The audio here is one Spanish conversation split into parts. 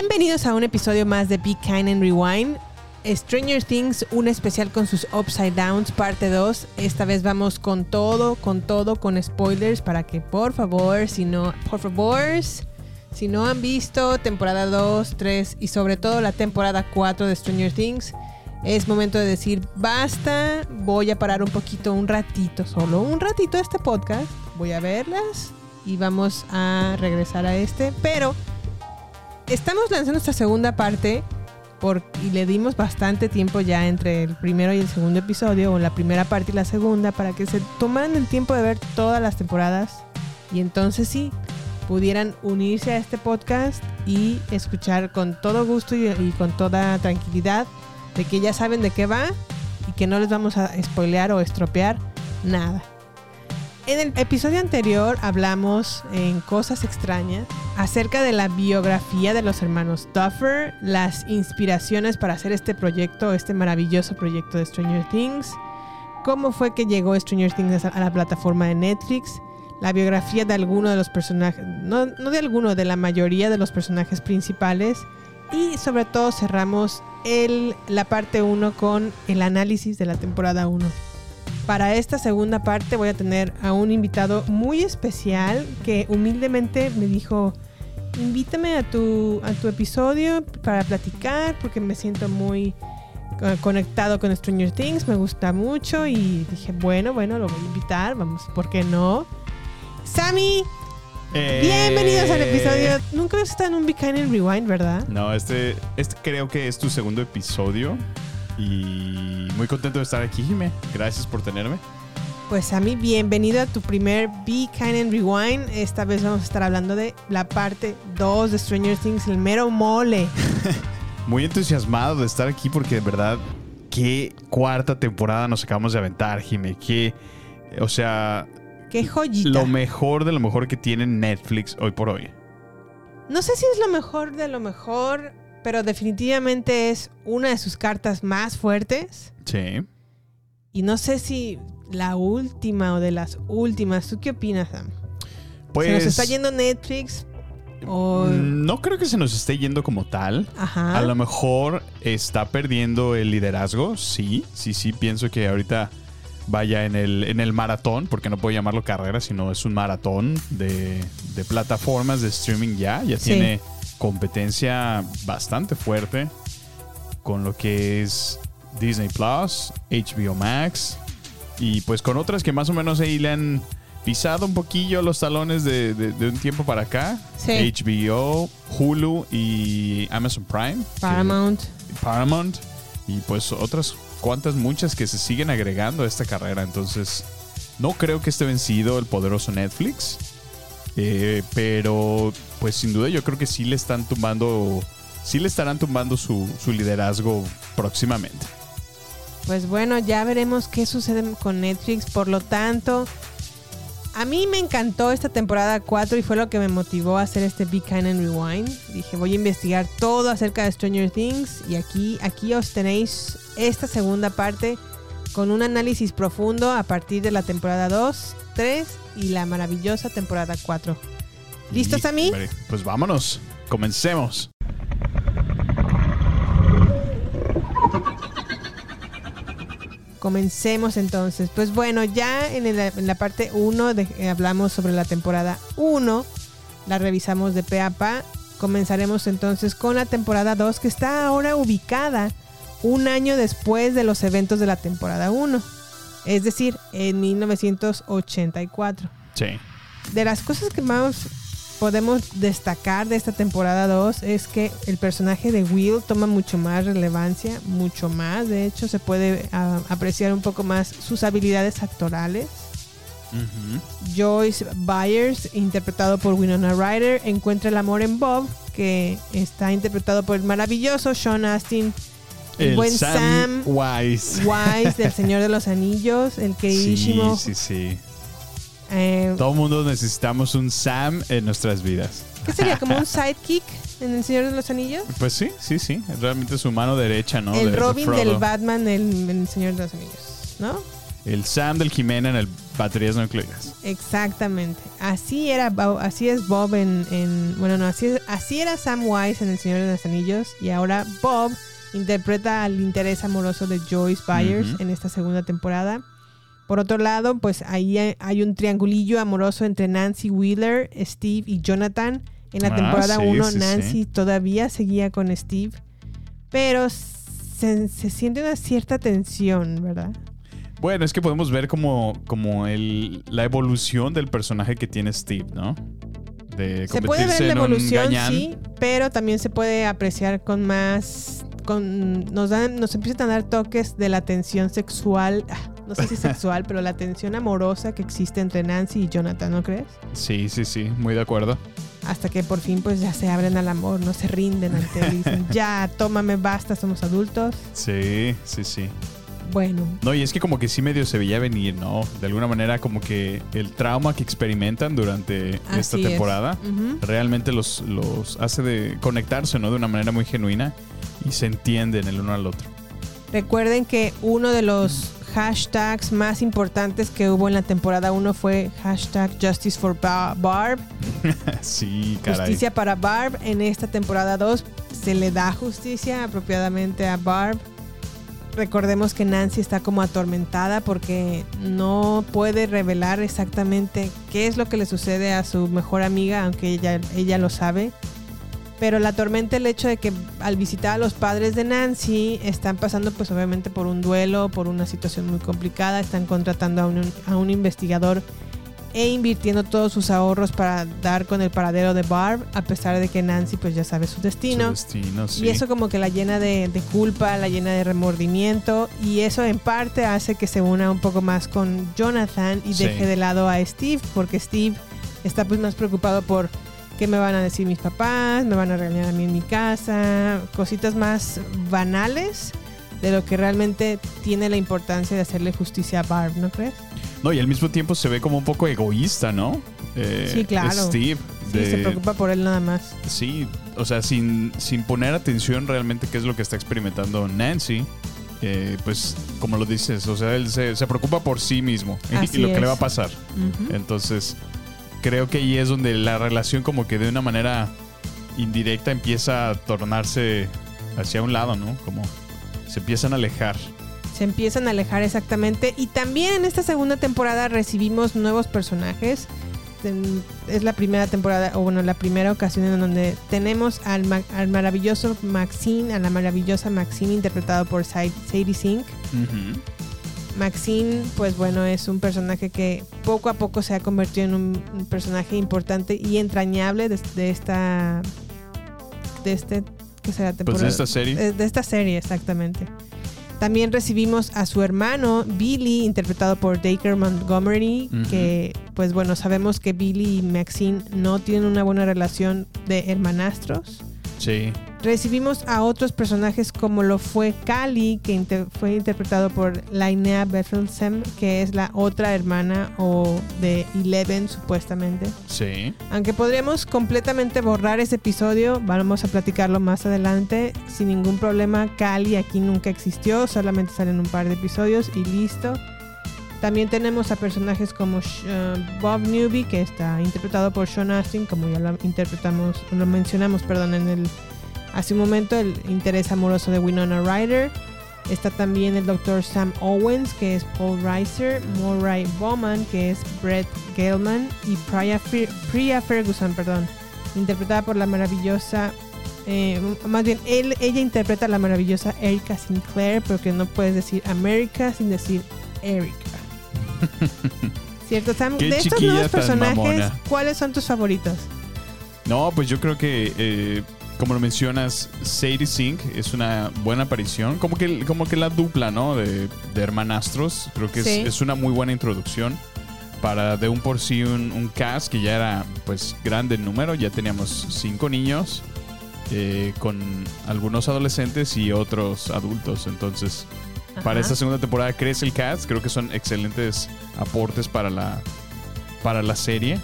Bienvenidos a un episodio más de Be Kind and Rewind. Stranger Things, un especial con sus Upside Downs, parte 2. Esta vez vamos con todo, con todo, con spoilers para que por favor, si no, por favor, si no han visto temporada 2, 3 y sobre todo la temporada 4 de Stranger Things, es momento de decir basta, voy a parar un poquito, un ratito, solo un ratito este podcast, voy a verlas y vamos a regresar a este, pero estamos lanzando esta segunda parte y le dimos bastante tiempo ya entre el primero y el segundo episodio, o la primera parte y la segunda, para que se tomaran el tiempo de ver todas las temporadas y entonces sí pudieran unirse a este podcast y escuchar con todo gusto y, y con toda tranquilidad de que ya saben de qué va y que no les vamos a spoilear o estropear nada. En el episodio anterior hablamos en Cosas extrañas acerca de la biografía de los hermanos Duffer, las inspiraciones para hacer este proyecto, este maravilloso proyecto de Stranger Things, cómo fue que llegó Stranger Things a la plataforma de Netflix, la biografía de alguno de los personajes, no, no de alguno, de la mayoría de los personajes principales y sobre todo cerramos la parte 1 con el análisis de la temporada 1. Para esta segunda parte voy a tener a un invitado muy especial que humildemente me dijo, invítame a tu, a tu episodio para platicar porque me siento muy conectado con Stranger Things, me gusta mucho y dije, bueno, bueno, lo voy a invitar, vamos, ¿por qué no? Sammy, Eh, bienvenidos al episodio. Nunca habías estado en un Be Kind and Rewind, ¿verdad? No, este, este creo que es tu segundo episodio. Y muy contento de estar aquí, Jime. Gracias por tenerme. Pues Sammy, bienvenido a tu primer Be Kind and Rewind. Esta vez vamos a estar hablando de la parte 2 de Stranger Things, el mero mole. Muy entusiasmado de estar aquí porque de verdad, qué cuarta temporada nos acabamos de aventar, Jime. Qué, o sea, Qué joyita. lo mejor de lo mejor que tiene Netflix hoy por hoy. No sé si es lo mejor de lo mejor, pero definitivamente es una de sus cartas más fuertes. Sí. Y no sé si la última o de las últimas. ¿Tú qué opinas, Sam? Pues ¿Se nos está yendo Netflix? O... no creo que se nos esté yendo como tal. Ajá. A lo mejor está perdiendo el liderazgo, sí, sí, sí, pienso que ahorita vaya en el, en el maratón, porque no puedo llamarlo carrera, sino es un maratón de, de plataformas de streaming ya, ya Sí. tiene competencia bastante fuerte con lo que es Disney Plus, HBO Max y pues con otras que más o menos ahí le han pisado un poquillo los talones de, de- de un tiempo para acá. Sí. HBO, Hulu y Amazon Prime. que- Paramount. Paramount y pues otras cuantas muchas que se siguen agregando a esta carrera. Entonces, no creo que esté vencido el poderoso Netflix. Eh, pero, pues sin duda yo creo que sí le están tumbando, sí le estarán tumbando su, su liderazgo próximamente. Pues bueno, ya veremos qué sucede con Netflix. Por lo tanto, a mí me encantó esta temporada 4 y fue lo que me motivó a hacer este Be Kind and Rewind. Dije, voy a investigar todo acerca de Stranger Things y aquí, aquí os tenéis esta segunda parte con un análisis profundo a partir de la temporada 2, 3 y la maravillosa temporada 4. ¿Listos, a mí? Pues vámonos, comencemos. Comencemos entonces. Pues bueno, ya en, el- en la parte 1 hablamos sobre la temporada 1. La revisamos de pe a pa. Comenzaremos entonces con la temporada 2 que está ahora ubicada un año después de los eventos de la temporada 1. Es decir, en 1984. Sí. De las cosas que más podemos destacar de esta temporada 2 es que el personaje de Will toma mucho más relevancia, mucho más. De hecho, se puede ah, apreciar un poco más sus habilidades actorales. Joyce Byers, interpretado por Winona Ryder, encuentra el amor en Bob, que está interpretado por el maravilloso Sean Astin, el, buen Sam, Wise. Wise del Señor de los Anillos, el Sí, queridísimo. sí, sí. eh, Todo mundo necesitamos un Sam en nuestras vidas. ¿Qué sería? ¿Como un sidekick en El Señor de los Anillos? Pues sí, sí, sí. Realmente es su mano derecha, ¿no? el De- Robin del Batman en El Señor de los Anillos, ¿no? El Sam del Jimena en el baterías nucleares. Exactamente. Así era Bob- así es Bob en, en- bueno, no, así, es- así era Sam Wise en El Señor de los Anillos y ahora Bob interpreta al interés amoroso de Joyce Byers en esta segunda temporada. Por otro lado, pues ahí hay- un triangulillo amoroso entre Nancy Wheeler, Steve y Jonathan. En la Ah, temporada sí, 1 sí, Nancy sí. todavía seguía con Steve, pero se, se siente una cierta tensión, ¿verdad? Bueno, es que podemos ver como, como el, la evolución del personaje que tiene Steve, ¿no? De Se puede ver la evolución, sí, pero también se puede apreciar con más. Con, nos, dan, nos empiezan a dar toques de la tensión sexual, ah, no sé si sexual, pero la tensión amorosa que existe entre Nancy y Jonathan, ¿no crees? Sí, sí, sí, muy de acuerdo. Hasta que por fin pues ya se abren al amor, no se rinden ante él dicen, ya, tómame, basta, somos adultos. Sí, sí, sí. Bueno, No, y es que como que sí medio se veía venir, ¿no? De alguna manera como que el trauma que experimentan durante esta es. temporada realmente los, los hace de conectarse, ¿no? De una manera muy genuina y se entienden el uno al otro. Recuerden que uno de los hashtags más importantes que hubo en la temporada 1 fue hashtag Justice for Ba- Barb. sí, caray. Justicia para Barb. En esta temporada 2 se le da justicia apropiadamente a Barb. Recordemos que Nancy está como atormentada porque no puede revelar exactamente qué es lo que le sucede a su mejor amiga, aunque ella, ella lo sabe. Pero la atormenta el hecho de que al visitar a los padres de Nancy están pasando pues obviamente por un duelo, por una situación muy complicada, están contratando a un, a un investigador e invirtiendo todos sus ahorros para dar con el paradero de Barb, a pesar de que Nancy pues ya sabe su destino. Su destino, sí. Y eso como que la llena de, de culpa, la llena de remordimiento y eso en parte hace que se una un poco más con Jonathan y Sí. deje de lado a Steve, porque Steve está pues más preocupado por qué me van a decir mis papás, me van a regañar a mí en mi casa, cositas más banales de lo que realmente tiene la importancia de hacerle justicia a Barb, ¿no crees? No, y al mismo tiempo se ve como un poco egoísta, ¿no? Eh, Sí, claro. Steve. Sí, de- se preocupa por él nada más. Sí, o sea, sin, sin poner atención realmente qué es lo que está experimentando Nancy. eh, pues, como lo dices, o sea, él se, se preocupa por sí mismo y- lo que le va a pasar. Entonces, creo que ahí es donde la relación como que de una manera indirecta empieza a tornarse hacia un lado, ¿no? Como se empiezan a alejar. se empiezan a alejar exactamente. Y también en esta segunda temporada recibimos nuevos personajes. Es la primera temporada, o bueno, la primera ocasión en donde tenemos al, ma- al maravilloso Maxine, a la maravillosa Maxine interpretado por Sa- Sadie Sink. Maxine, pues bueno, es un personaje que poco a poco se ha convertido en un, un personaje importante y entrañable de, de esta. de este. ¿Qué será Pues de esta serie. Eh, De esta serie, exactamente. También recibimos a su hermano, Billy, interpretado por Dacre Montgomery, que, pues bueno, sabemos que Billy y Maxine no tienen una buena relación de hermanastros. Sí. Recibimos a otros personajes como lo fue Cali, que inter- fue interpretado por Lainea Bethelsem, que es la otra hermana o de Eleven supuestamente. Sí. Aunque podríamos completamente borrar ese episodio, vamos a platicarlo más adelante. Sin ningún problema, Cali aquí nunca existió, solamente salen un par de episodios y listo. También tenemos a personajes como eh, Bob Newby, que está interpretado por Sean Astin, como ya lo interpretamos, lo mencionamos, perdón, en el hace un momento, el interés amoroso de Winona Ryder. Está también el Dr. Sam Owens, que es Paul Reiser, Murray Bowman, que es Brett Galeman, y Priya, Priya Ferguson, perdón, interpretada por la maravillosa, eh, más bien, él, ella interpreta a la maravillosa Erika Sinclair, porque no puedes decir America sin decir Erika. ¿Cierto, Sam? Qué de estos nuevos personajes, mamona. ¿cuáles son tus favoritos? No, pues yo creo que, eh, como lo mencionas, Sadie Sink es una buena aparición. Como que, como que la dupla, ¿no? De, de hermanastros. Creo que es- es, una muy buena introducción para de un por sí un, un cast que ya era pues grande en número. Ya teníamos cinco niños eh, con algunos adolescentes y otros adultos. Entonces, para esta segunda temporada crece el cast. Creo que son excelentes aportes para la, para la serie.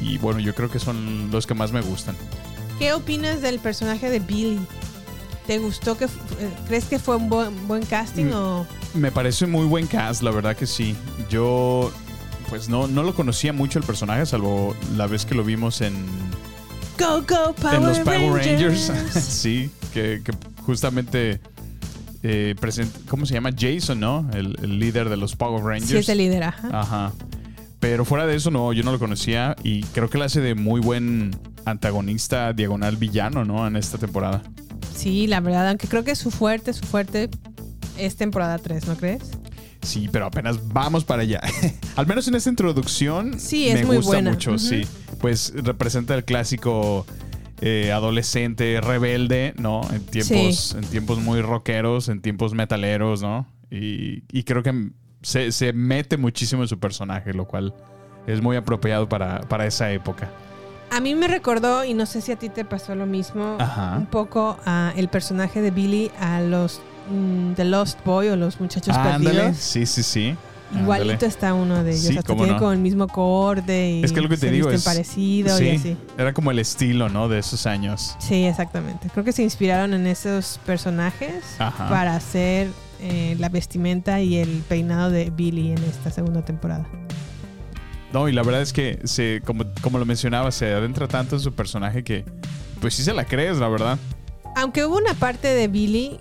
Y bueno, yo creo que son los que más me gustan. ¿Qué opinas del personaje de Billy? ¿Te gustó que eh, crees que fue un buen, buen casting Mm. o Me parece muy buen cast, la verdad que sí. Yo pues no, no lo conocía mucho el personaje, salvo la vez que lo vimos en, Go, go, Power en los Power Rangers. Rangers. sí, que, que justamente eh, present- ¿cómo se llama? Jason, ¿no? El, el líder de los Power Rangers. Sí, es el líder, ajá. Ajá. Pero fuera de eso, no, yo no lo conocía y creo que le hace de muy buen antagonista diagonal villano, ¿no? En esta temporada. Sí, la verdad, aunque creo que su fuerte, su fuerte es temporada 3, ¿no crees? Sí, pero apenas vamos para allá. Al menos en esta introducción Sí, es me muy gusta buena. mucho, sí. Pues representa el clásico eh, adolescente rebelde, ¿no? En tiempos, en tiempos muy rockeros, en tiempos metaleros, ¿no? Y, y creo que se, se mete muchísimo en su personaje, lo cual es muy apropiado para, para esa época. A mí me recordó, y no sé si a ti te pasó lo mismo, Ajá. un poco a el personaje de Billy a los mm, The Lost Boy o los muchachos Ándale, perdidos. sí, sí, sí. Igualito está uno de ellos. Sí, hasta tiene no. como el mismo corte y Es que lo que te se digo es- parecido sí, y así. Era como el estilo, ¿no? De esos años. Sí, exactamente. Creo que se inspiraron en esos personajes Ajá. para hacer eh, la vestimenta y el peinado de Billy en esta segunda temporada. No, y la verdad es que se, como, como lo mencionaba, se adentra tanto en su personaje que pues sí se la crees, la verdad. Aunque hubo una parte de Billy,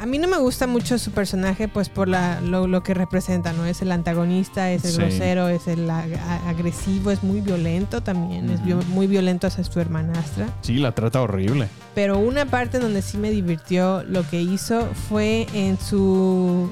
a mí no me gusta mucho su personaje, pues por la, lo, lo que representa, ¿no? Es el antagonista, es el Sí. grosero, es el ag- agresivo, es muy violento también, es muy violento hacia su hermanastra. Sí, la trata horrible. Pero una parte donde sí me divirtió lo que hizo fue en su.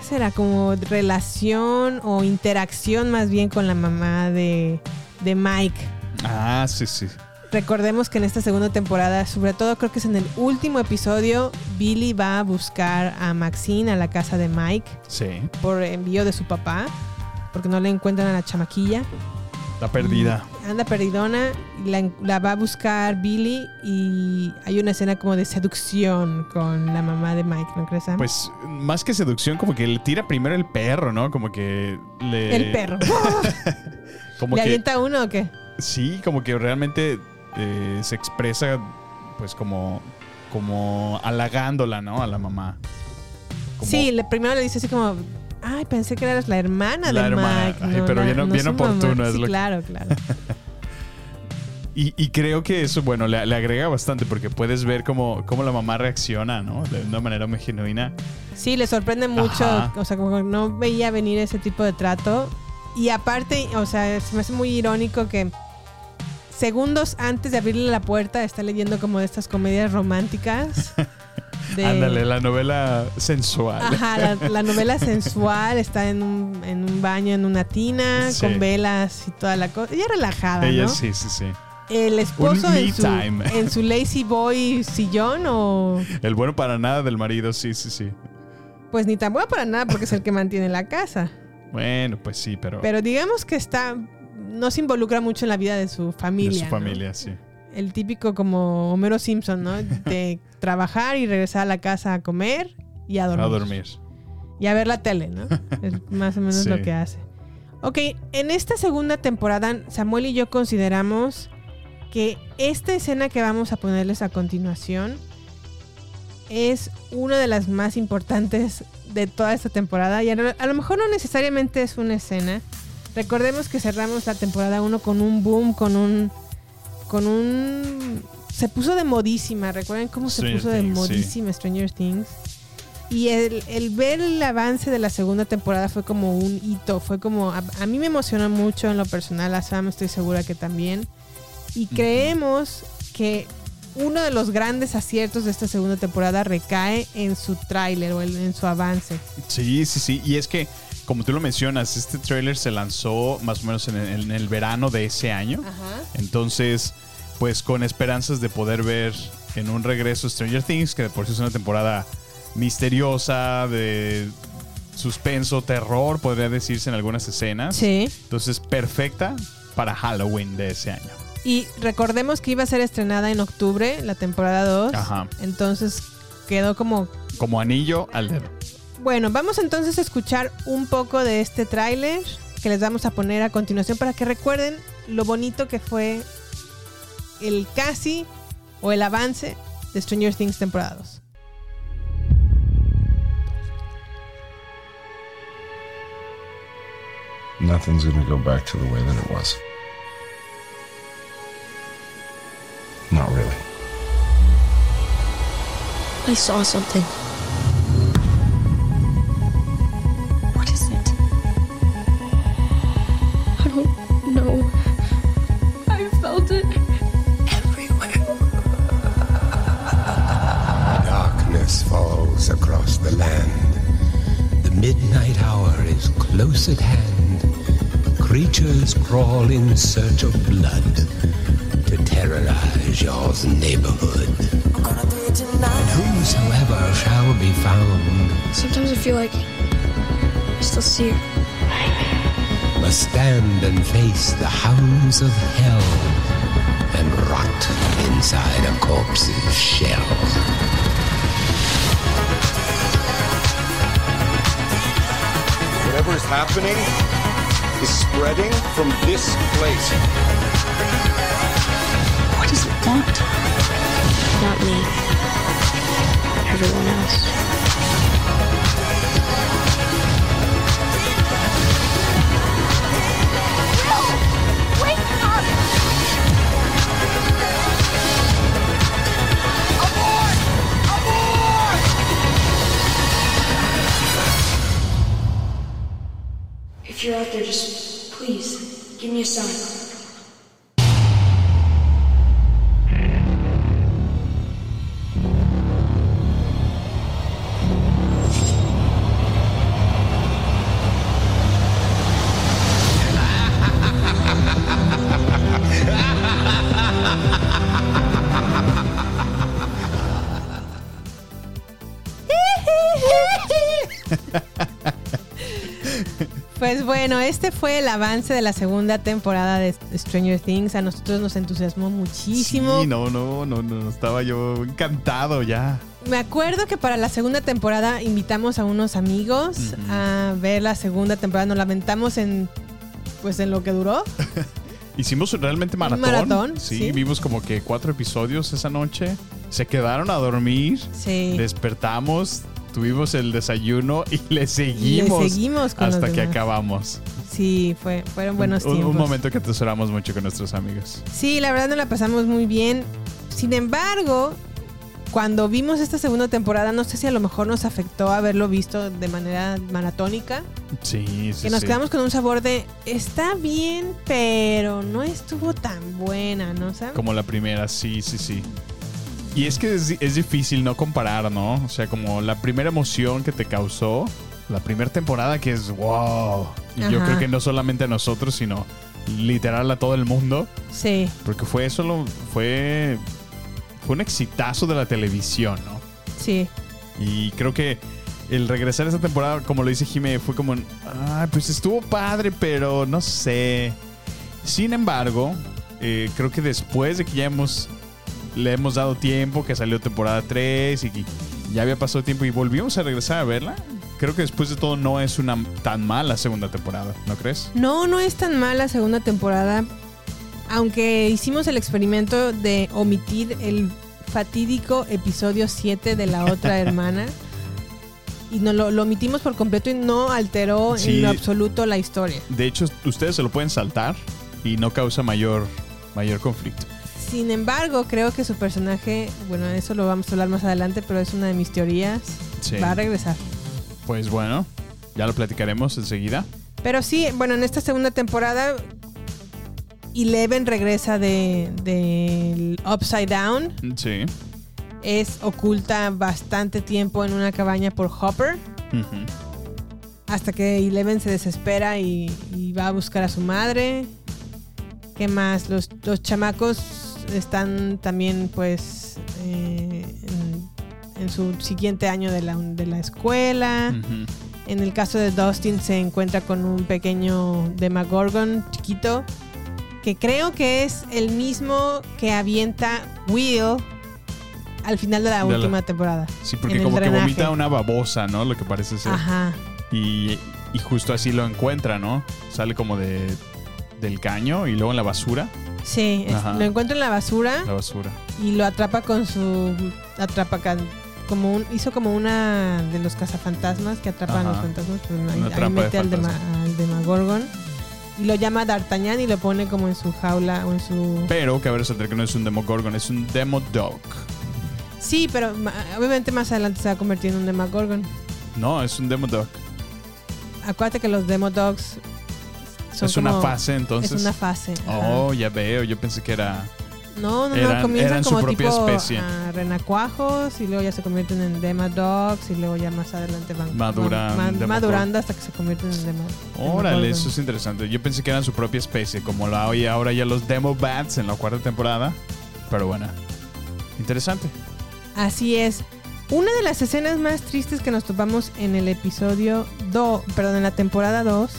¿Qué será? Como relación o interacción más bien con la mamá de, de Mike. Ah, sí, sí. Recordemos que en esta segunda temporada, sobre todo creo que es en el último episodio, Billy va a buscar a Maxine a la casa de Mike Sí. por envío de su papá, porque no le encuentran a la chamaquilla. La perdida. Anda perdidona, la, la va a buscar Billy y hay una escena como de seducción con la mamá de Mike, ¿no crees? Sam? Pues más que seducción, como que le tira primero el perro, ¿no? Como que le. el perro. Como ¿Le que. avienta uno o qué? Sí, como que realmente eh, se expresa, pues como. Como halagándola, ¿no? A la mamá. Como- Sí, le, primero le dice así como, ay, pensé que eras la hermana La de hermana. Mike. Ay, no pero la- bien- no bien su mamá". oportuno es Sí, lo que- claro, claro. Y, y creo que eso, bueno, le, le agrega bastante porque puedes ver cómo, cómo la mamá reacciona, ¿no? De una manera muy genuina. Sí, le sorprende mucho. Ajá. O sea, como que no veía venir ese tipo de trato. Y aparte, o sea, se me hace muy irónico que segundos antes de abrirle la puerta está leyendo como de estas comedias románticas. de- Ándale, la novela sensual. Ajá, la, la novela sensual está en un, en un baño, en una tina, Sí. con velas y toda la cosa. Ella relajada, Ella ¿no? sí, sí, sí. El esposo en su, en su lazy boy sillón o El bueno para nada del marido, sí, sí, sí. pues ni tan bueno para nada porque es el que mantiene la casa. Bueno, pues sí, pero, Pero digamos que está no se involucra mucho en la vida de su familia. de su ¿no? familia, sí. El típico como Homero Simpson, ¿no? De trabajar y regresar a la casa a comer y a dormir. A dormir. Y a ver la tele, ¿no? Es más o menos Sí. lo que hace. Ok, en esta segunda temporada, Samuel y yo consideramos que esta escena que vamos a ponerles a continuación es una de las más importantes de toda esta temporada. Y a lo, a lo mejor no necesariamente es una escena. Recordemos que cerramos la temporada 1 con un boom, con un. con un. Se puso de modísima. ¿Recuerdan cómo se puso de sí. modísima Stranger Things? Y el, el ver el avance de la segunda temporada fue como un hito. Fue como. A, a mí me emocionó mucho en lo personal. A Sam estoy segura que también. Y creemos que uno de los grandes aciertos de esta segunda temporada recae en su tráiler o en, en su avance. Sí, sí, sí. Y es que, como tú lo mencionas, este tráiler se lanzó más o menos en el, en el verano de ese año. Ajá. Entonces, pues con esperanzas de poder ver en un regreso Stranger Things, que de por sí es una temporada misteriosa, de suspenso, terror, podría decirse en algunas escenas. Sí. Entonces, perfecta para Halloween de ese año. Y recordemos que iba a ser estrenada en octubre, la temporada 2. Ajá. Entonces quedó como Como anillo al dedo. Bueno, vamos entonces a escuchar un poco de este tráiler que les vamos a poner a continuación para que recuerden lo bonito que fue el casi o el avance de Stranger Things temporada 2. nothing's gonna go back to the way that it was. Not really. I saw something. Midnight hour is close at hand. Creatures crawl in search of blood to terrorize your neighborhood. And whosoever shall be found Sometimes I feel like I still see her. must stand and face the hounds of hell and rot inside a corpse's shell. Whatever is happening is spreading from this place. What does it want? Not me. Everyone else. If you're out there, just please give me a sign. Pues bueno, este fue el avance de la segunda temporada de Stranger Things. A nosotros nos entusiasmó muchísimo. Sí, no, no, no, no, estaba yo encantado ya. Me acuerdo que para la segunda temporada invitamos a unos amigos a ver la segunda temporada. Nos lamentamos en pues en lo que duró. Hicimos realmente maratón. maratón, sí, sí. vimos como que cuatro episodios esa noche. Se quedaron a dormir. Sí. Despertamos, tuvimos el desayuno y le seguimos, Le seguimos con hasta que acabamos. Sí, fue, fueron buenos un, un tiempos. momento que atesoramos mucho con nuestros amigos. Sí, la verdad nos la pasamos muy bien. Sin embargo, cuando vimos esta segunda temporada, no sé si a lo mejor nos afectó haberlo visto de manera maratónica. Sí, sí, Que nos sí. quedamos con un sabor de está bien, pero no estuvo tan buena, ¿no? ¿Sabes? Como la primera, sí, sí, sí. Y es que es, es difícil no comparar, ¿no? O sea, como la primera emoción que te causó, la primera temporada que es wow. Y yo creo que no solamente a nosotros, sino literal a todo el mundo. Sí, Porque fue solo, fue, fue un exitazo de la televisión, ¿no? sí. Y creo que el regresar a esta temporada, como lo dice Jime, fue como, ah, pues estuvo padre, pero no sé. Sin embargo, eh, creo que después de que ya hemos, le hemos dado tiempo, que salió temporada 3 y que ya había pasado tiempo y volvimos a regresar a verla, creo que después de todo no es una tan mala segunda temporada, ¿no crees? No, no es tan mala la segunda temporada. Aunque hicimos el experimento de omitir el fatídico episodio 7 de la otra hermana. Y no, lo, lo omitimos por completo y no alteró Sí. en lo absoluto la historia. De hecho, ustedes se lo pueden saltar y no causa mayor, mayor conflicto. Sin embargo, creo que su personaje, bueno, eso lo vamos a hablar más adelante, pero es una de mis teorías, Sí. va a regresar. Pues bueno, ya lo platicaremos enseguida. Pero sí, bueno, en esta segunda temporada, Eleven regresa de, del Upside Down. Sí. Es oculta bastante tiempo en una cabaña por Hopper. Hasta que Eleven se desespera y, y va a buscar a su madre. ¿Qué más? Los, los chamacos están también pues eh, en, en su siguiente año de la, de la escuela. En el caso de Dustin se encuentra con un pequeño Demagorgon chiquito. Que creo que es el mismo que avienta Will al final de la De la- última temporada. Sí, porque como que vomita una babosa, ¿no? Lo que parece ser. Ajá. Y, y justo así lo encuentra, ¿no? Sale como de del caño y luego en la basura. Sí, es- lo encuentra en la basura La basura. y lo atrapa con su atrapa como un hizo como una de los cazafantasmas que atrapan a los fantasmas, pues, ahí, de mete al, dema- al Demagorgon Y lo llama D'Artagnan y lo pone como en su jaula o en su... Pero cabe resaltar que no es un Demogorgon, es un Demodog. Sí, pero obviamente más adelante se va a convertir en un Demogorgon. No, es un Demodog. Acuérdate que los Demodogs son Es una fase, entonces. Es una fase. ajá. Oh, ya veo. Yo pensé que era. No, no, Eran- no, comienzan eran su como propia tipo especie. ah, renacuajos y luego ya se convierten en Demodogs y luego ya más adelante van Maduran, van- van Demogorgon. madurando hasta que se convierten en Demo. Órale, eso es interesante. Yo pensé que eran su propia especie, como la hay ahora ya los Demobats en la cuarta temporada. Pero bueno, interesante. Así es. Una de las escenas más tristes que nos topamos en el episodio 2, perdón, en la temporada 2,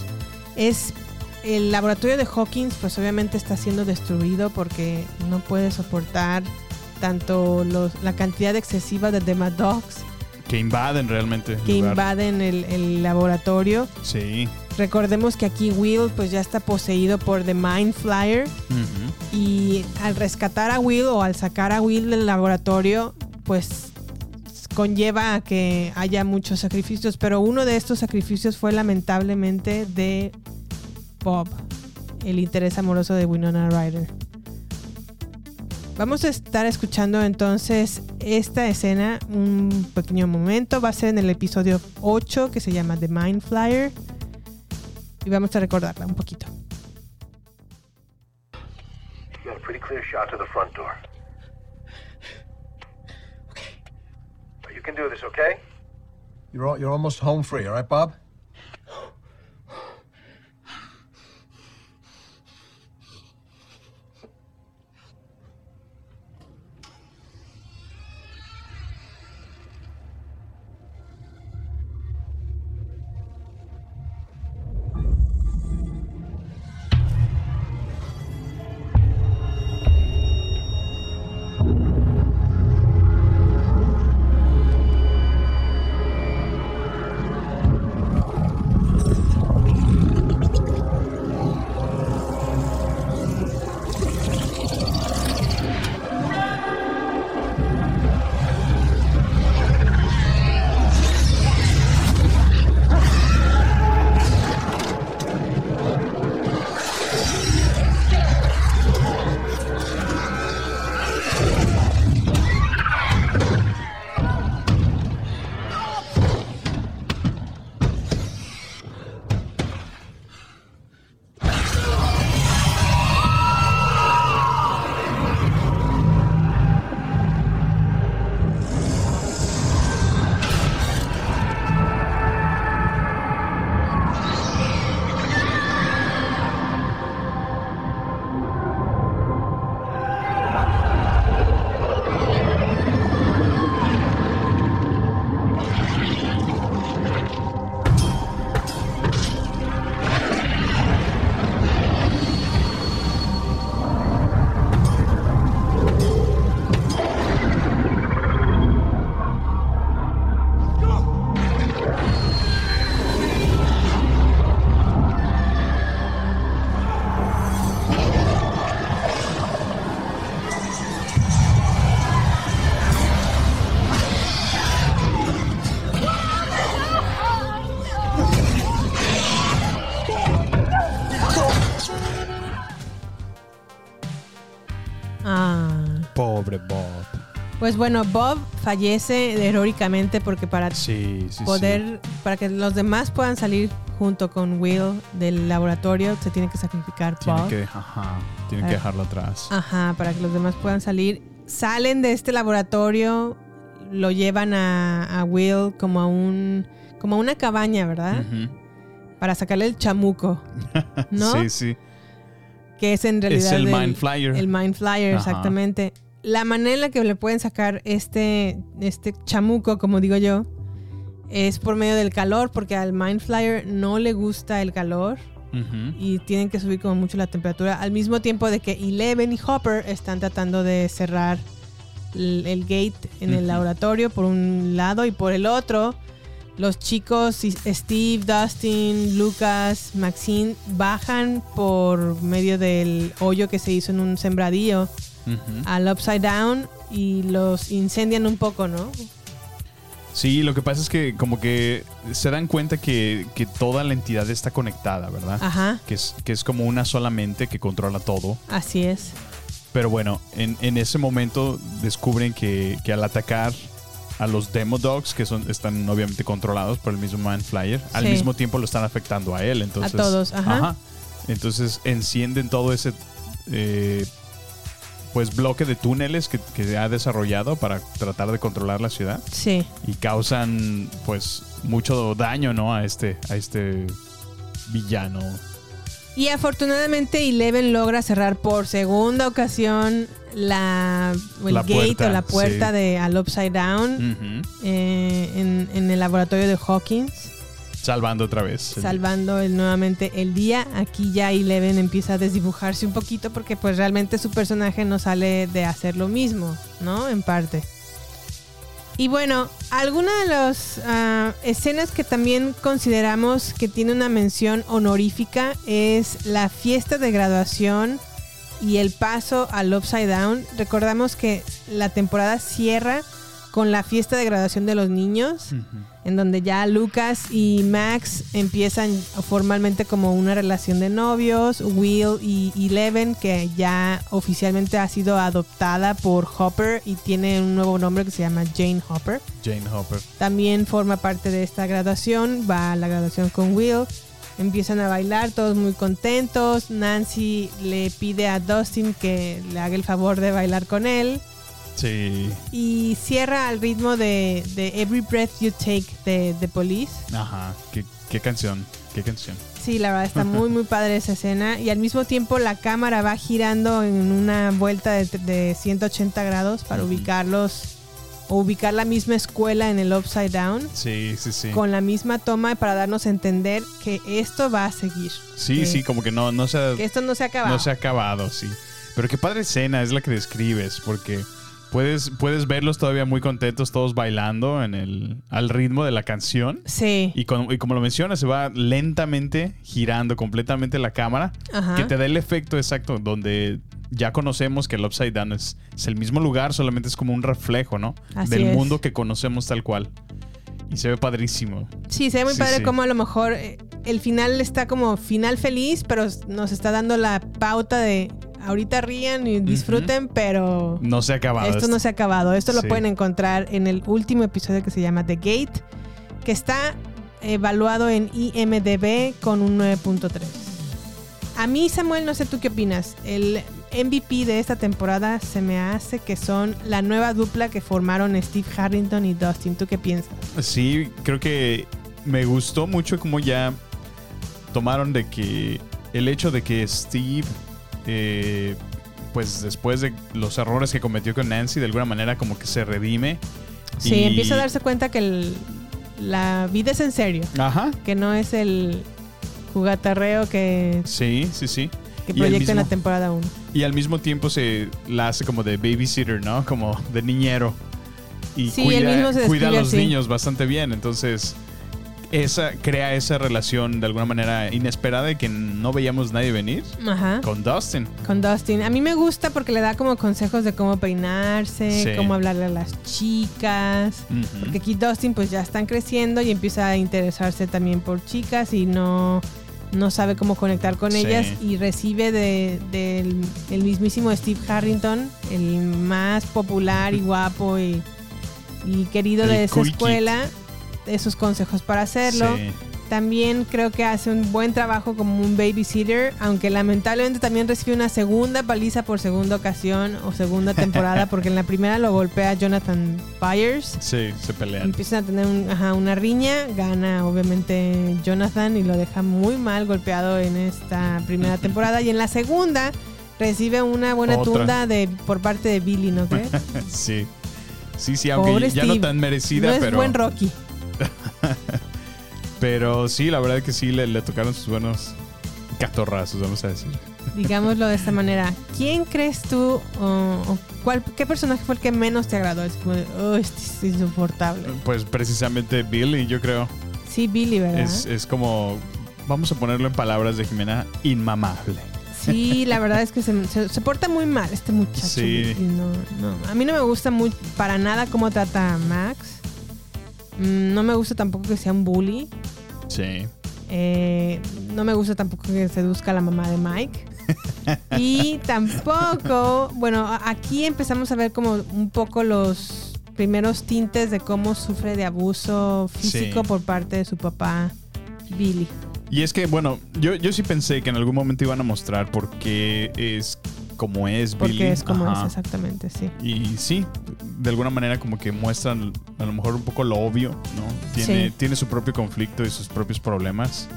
es el laboratorio de Hawkins, pues obviamente está siendo destruido porque no puede soportar tanto los, la cantidad excesiva de Demodogs Que invaden realmente. el que lugar. invaden el, el laboratorio. Sí. Recordemos que aquí Will pues ya está poseído por The Mind Flyer y al rescatar a Will o al sacar a Will del laboratorio pues conlleva a que haya muchos sacrificios, pero uno de estos sacrificios fue lamentablemente de Bob, el interés amoroso de Winona Ryder. Vamos a estar escuchando entonces esta escena un pequeño momento. Va a ser en el episodio 8 que se llama The Mind Flyer. Y vamos a recordarla un poquito. You got a pretty clear shot to the front door. Okay. You can do this, okay? You're, you're almost home free, all right, Bob? Pues bueno, Bob fallece heroicamente porque para Sí, sí, poder, para que los demás puedan salir junto con Will del laboratorio, se tiene que sacrificar. Tiene Bob. que, ajá, tiene que Ah. dejarlo atrás. Ajá, para que los demás puedan salir. Salen de este laboratorio, lo llevan a, a Will como a un, como a una cabaña, ¿verdad? Para sacarle el chamuco, ¿no? Sí, sí. que es en realidad Es el Mind Flyer. El Mind Flyer, Ajá. exactamente. La manera en la que le pueden sacar este, este chamuco, como digo yo, es por medio del calor, porque al Mind Flyer no le gusta el calor y tienen que subir como mucho la temperatura, al mismo tiempo de que Eleven y Hopper están tratando de cerrar el, el gate en el laboratorio por un lado y por el otro. Los chicos, Steve, Dustin, Lucas, Maxine, bajan por medio del hoyo que se hizo en un sembradío Al Upside Down y los incendian un poco, ¿no? Sí, lo que pasa es que como que se dan cuenta que, que toda la entidad está conectada, ¿verdad? Ajá, Que es, que es como una sola mente que controla todo. así es. Pero bueno, en, en ese momento descubren que, que al atacar a los Demo Dogs, que son, están obviamente controlados por el mismo Man Flyer, al mismo tiempo lo están afectando a él. Entonces, todos, ajá. Entonces encienden todo ese eh, pues bloque de túneles que, que ha desarrollado para tratar de controlar la ciudad Sí. y causan pues mucho daño, ¿no? A este, a este villano. Y afortunadamente Eleven logra cerrar por segunda ocasión la, el La gate puerta, o la puerta sí. de al Upside Down eh, en, en el laboratorio de Hawkins, Salvando otra vez. salvando nuevamente el día. Aquí ya Eleven empieza a desdibujarse un poquito porque pues realmente su personaje no sale de hacer lo mismo, ¿no? En parte. Y bueno, alguna de las ah, escenas que también consideramos que tiene una mención honorífica es la fiesta de graduación y el paso al Upside Down. Recordamos que la temporada cierra con la fiesta de graduación de los niños, en donde ya Lucas y Max empiezan formalmente como una relación de novios, Will y Eleven, que ya oficialmente ha sido adoptada por Hopper y tiene un nuevo nombre que se llama Jane Hopper. Jane Hopper. También forma parte de esta graduación, va a la graduación con Will. Empiezan a bailar, todos muy contentos. Nancy le pide a Dustin que le haga el favor de bailar con él. Sí. Y cierra al ritmo de, de Every Breath You Take de The Police. Ajá. ¿Qué, qué canción. Qué canción. Sí, la verdad está muy muy padre esa escena. Y al mismo tiempo la cámara va girando en una vuelta de, de 180 grados para Ujú. ubicarlos o ubicar la misma escuela en el Upside Down. Sí, sí, sí. con la misma toma para darnos a entender que esto va a seguir. Sí, que, sí, como que no, no se ha, que esto no se ha acabado. no se ha acabado, sí. Pero qué padre escena es la que describes, porque puedes, puedes verlos todavía muy contentos, todos bailando en el, al ritmo de la canción. Sí. Y, con- y como lo mencionas, se va lentamente girando completamente la cámara, Ajá. que te da el efecto exacto donde ya conocemos que el Upside Down es, es el mismo lugar, solamente es como un reflejo, ¿no? Así Del es. mundo que conocemos tal cual. Y se ve padrísimo. Sí, se ve muy Sí, padre sí. como a lo mejor eh, el final está como final feliz, pero nos está dando la pauta de ahorita rían y disfruten, pero No se ha acabado. esto no se ha acabado. Esto lo Sí. pueden encontrar en el último episodio que se llama The Gate, que está evaluado en IMDB con un 9.3. A mí, Samuel, no sé tú qué opinas. El MVP de esta temporada se me hace que son la nueva dupla que formaron Steve Harrington y Dustin. ¿Tú qué piensas? Sí, creo que me gustó mucho cómo ya tomaron de que el hecho de que Steve, eh, pues después de los errores que cometió con Nancy, de alguna manera como que se redime. Sí, y- empieza a darse cuenta que el- la vida es en serio, Ajá, que no es el jugatarreo que, sí, sí, sí. que proyecta en la temporada 1. Y al mismo tiempo se la hace como de babysitter, ¿no? Como de niñero. Y Sí, cuida, mismo se cuida a los así. niños bastante bien. Entonces, esa crea esa relación de alguna manera inesperada y que no veíamos nadie venir Ajá. con Dustin. Con Dustin. A mí me gusta porque le da como consejos de cómo peinarse, Sí. cómo hablarle a las chicas. Porque aquí Dustin pues ya están creciendo y empieza a interesarse también por chicas y no, no sabe cómo conectar con Sí. ellas y recibe de- del el mismísimo Steve Harrington, el más popular y guapo y, y querido El de esa cool kid. escuela, esos consejos para hacerlo. Sí. También creo que hace un buen trabajo como un babysitter, aunque lamentablemente también recibe una segunda paliza por segunda ocasión o segunda temporada, porque en la primera lo golpea Jonathan Byers. Sí, se pelean. Empiezan a tener un- ajá, una riña, gana obviamente Jonathan y lo deja muy mal golpeado en esta primera temporada. Y en la segunda recibe una buena Otra. tunda de, por parte de Billy, ¿no crees? Sí. Sí, sí, aunque Pobre ya no tan merecida, no es pero. buen Rocky. Pero sí, la verdad que sí le, le tocaron sus buenos catorrazos, vamos a decir. Digámoslo de esta manera. ¿Quién crees tú o, o cuál, qué personaje fue el que menos te agradó? Es como, oh, este es insoportable. Pues precisamente Billy, yo creo. Sí, Billy, ¿verdad? Es, es como. Vamos a ponerlo en palabras de Jimena, inmamable. Sí, la verdad es que se, se- se porta muy mal este muchacho. Sí. Y no, no. A mí no me gusta muy para nada cómo trata a Max. Mm, No me gusta tampoco que sea un bully. Sí. Eh, no me gusta tampoco que seduzca a la mamá de Mike. y tampoco, bueno, aquí empezamos a ver como un poco los primeros tintes de cómo sufre de abuso físico Sí. por parte de su papá Billy. Y es que, bueno, yo, yo sí pensé que en algún momento iban a mostrar por qué es como es Porque Billy. es como Ajá. es exactamente, sí. Y sí, de alguna manera como que muestran a lo mejor un poco lo obvio, ¿no? Tiene, Sí. tiene su propio conflicto y sus propios problemas.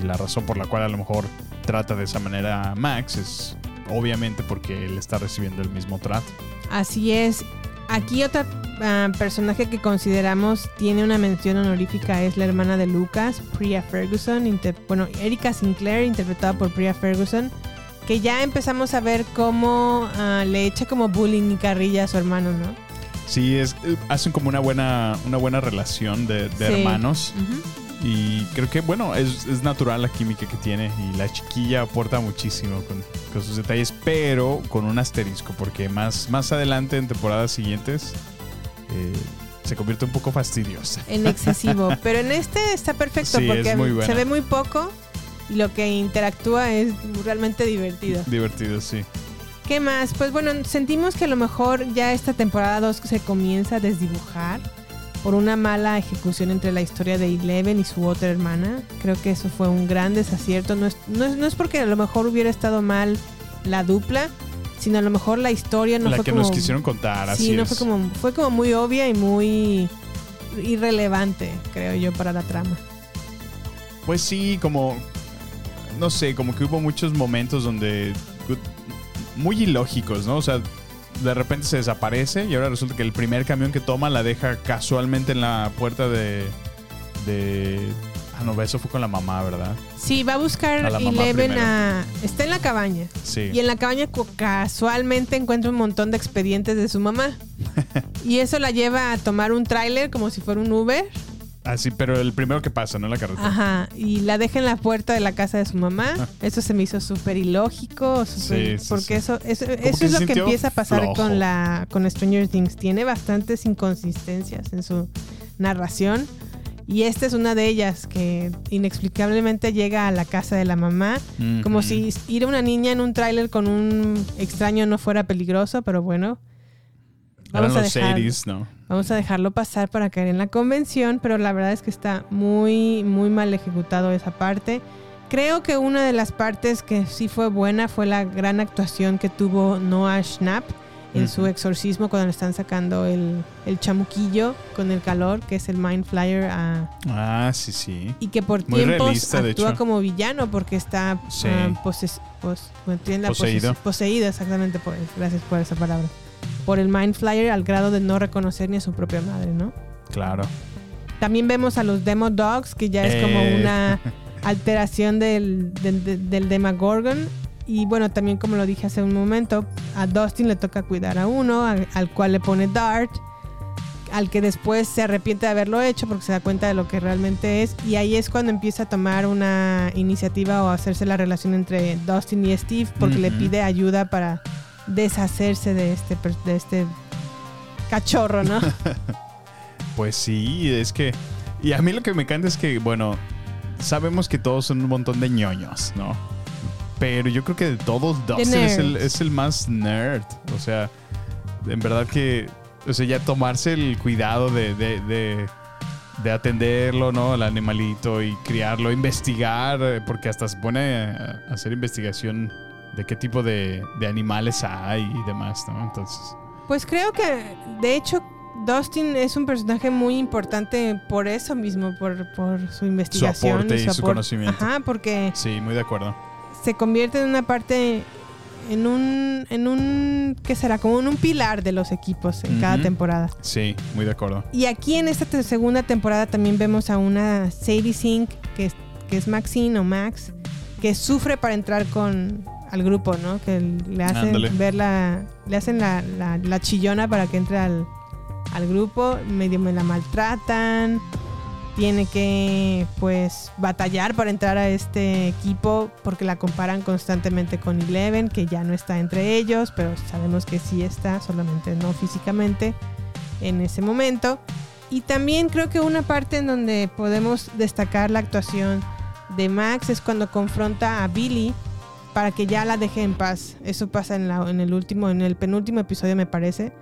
Y la razón por la cual a lo mejor trata de esa manera a Max es obviamente porque él está recibiendo el mismo trato. Así es. Aquí otra ah, personaje que consideramos tiene una mención honorífica es la hermana de Lucas, Priya Ferguson, bueno, Erika Sinclair, interpretada por Priya Ferguson, que ya empezamos a ver cómo ah, le echa como bullying y carrilla a su hermano, ¿no? Sí, es, eh, hacen como una buena, una buena relación de, de Sí. hermanos. Y creo que, bueno, es, es natural la química que tiene. Y la chiquilla aporta muchísimo con, con sus detalles, pero con un asterisco, porque más, más adelante en temporadas siguientes eh, se convierte un poco fastidiosa. En excesivo. Pero en este está perfecto Sí, es porque muy se ve muy poco y lo que interactúa es realmente divertido. Divertido, sí. ¿Qué más? Pues bueno, sentimos que a lo mejor ya esta temporada 2 se comienza a desdibujar por una mala ejecución entre la historia de Eleven y su otra hermana. Creo que eso fue un gran desacierto. No es, no es, no es porque a lo mejor hubiera estado mal la dupla, sino a lo mejor la historia no la fue que como... nos quisieron contar, así sí, no es. fue como, fue como muy obvia y muy irrelevante, creo yo, para la trama. Pues sí, como. No sé, como que hubo muchos momentos donde. Muy ilógicos, ¿no? O sea, de repente se desaparece y ahora resulta que el primer camión que toma la deja casualmente en la puerta de. de. Ah, no, eso fue con la mamá, ¿verdad? Sí, va a buscar A Eleven a... Está en la cabaña. Sí. Y en la cabaña casualmente encuentra un montón de expedientes de su mamá. y eso la lleva a tomar un tráiler como si fuera un Uber. Así, pero el primero que pasa, ¿no? La carretera. Ajá. Y la deja en la puerta de la casa de su mamá. Eso se me hizo súper ilógico. Sí, sí, porque sí. eso, eso, eso es lo que empieza a pasar flojo. con la con Stranger Things. Tiene bastantes inconsistencias en su narración. Y esta es una de ellas que inexplicablemente llega a la casa de la mamá. Como si ir a una niña en un tráiler con un extraño no fuera peligroso, pero bueno. A, dejar, 80s, ¿no? Vamos a dejarlo pasar para caer en la convención, pero la verdad es que está muy, muy mal ejecutado esa parte. Creo que una de las partes que sí fue buena fue la gran actuación que tuvo Noah Schnapp en su exorcismo cuando le están sacando el, el chamuquillo con el calor, que es el Mind Flyer a, Ah, sí, sí. y que por Muy tiempos realista, actúa como villano porque está Sí. ah, poses- pos- bueno, tiene la Poseído. poseí- poseído exactamente por gracias por esa palabra por el mind flyer al grado de no reconocer ni a su propia madre no Claro. también vemos a los demo dogs que ya es como Eh. una alteración del, del, del- del Demagorgon y bueno también como lo dije hace un momento a Dustin le toca cuidar a uno al cual le pone Dart al que después se arrepiente de haberlo hecho porque se da cuenta de lo que realmente es y ahí es cuando empieza a tomar una iniciativa o a hacerse la relación entre Dustin y Steve porque le pide ayuda para deshacerse de este de este cachorro, ¿no? Pues sí, es que. Y a mí lo que me encanta es que, bueno, sabemos que todos son un montón de ñoños, ¿no? Pero yo creo que de todos, Dustin es el, es el más nerd. O sea, en verdad que. O sea, ya tomarse el cuidado de, de, de, de atenderlo, ¿no? El animalito y criarlo, investigar, eh, porque hasta se pone a hacer investigación de qué tipo de, de animales hay y demás, ¿no? Entonces. Pues creo que, de hecho, Dustin es un personaje muy importante por eso mismo, por, por su investigación. aporte y su conocimiento. Ajá, porque Sí, muy de acuerdo. se convierte en una parte, en un, en un, ¿qué será? Como en un pilar de los equipos en cada temporada. Sí, muy de acuerdo. Y aquí en esta segunda temporada también vemos a una Sadie Sink, que es, que es Maxine o Max, que sufre para entrar con al grupo, ¿no? Que le hacen Ándale. ver la, le hacen la, la- la chillona para que entre al, al grupo, medio me la maltratan, tiene que pues batallar para entrar a este equipo porque la comparan constantemente con Eleven, que ya no está entre ellos, pero sabemos que sí está, solamente no físicamente en ese momento. Y también creo que una parte en donde podemos destacar la actuación de Max es cuando confronta a Billy para que ya la deje en paz. Eso pasa en, la- en el último, en el penúltimo episodio me parece,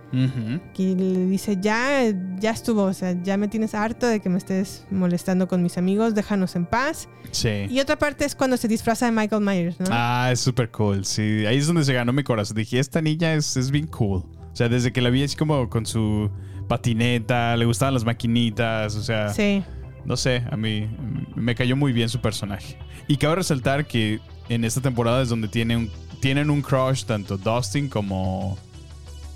que le dice ya, ya estuvo, o sea, ya me tienes harto de que me estés molestando con mis amigos, déjanos en paz. Sí. Y otra parte es cuando se disfraza de Michael Myers, ¿no? Ah, es súper cool. Sí, ahí es donde se ganó mi corazón. Dije, esta niña es, es bien cool. O sea, desde que la vi así como con su patineta, le gustaban las maquinitas, o sea, Sí. no sé, a mí me cayó muy bien su personaje. Y cabe resaltar que en esta temporada es donde tiene un- tienen un crush tanto Dustin como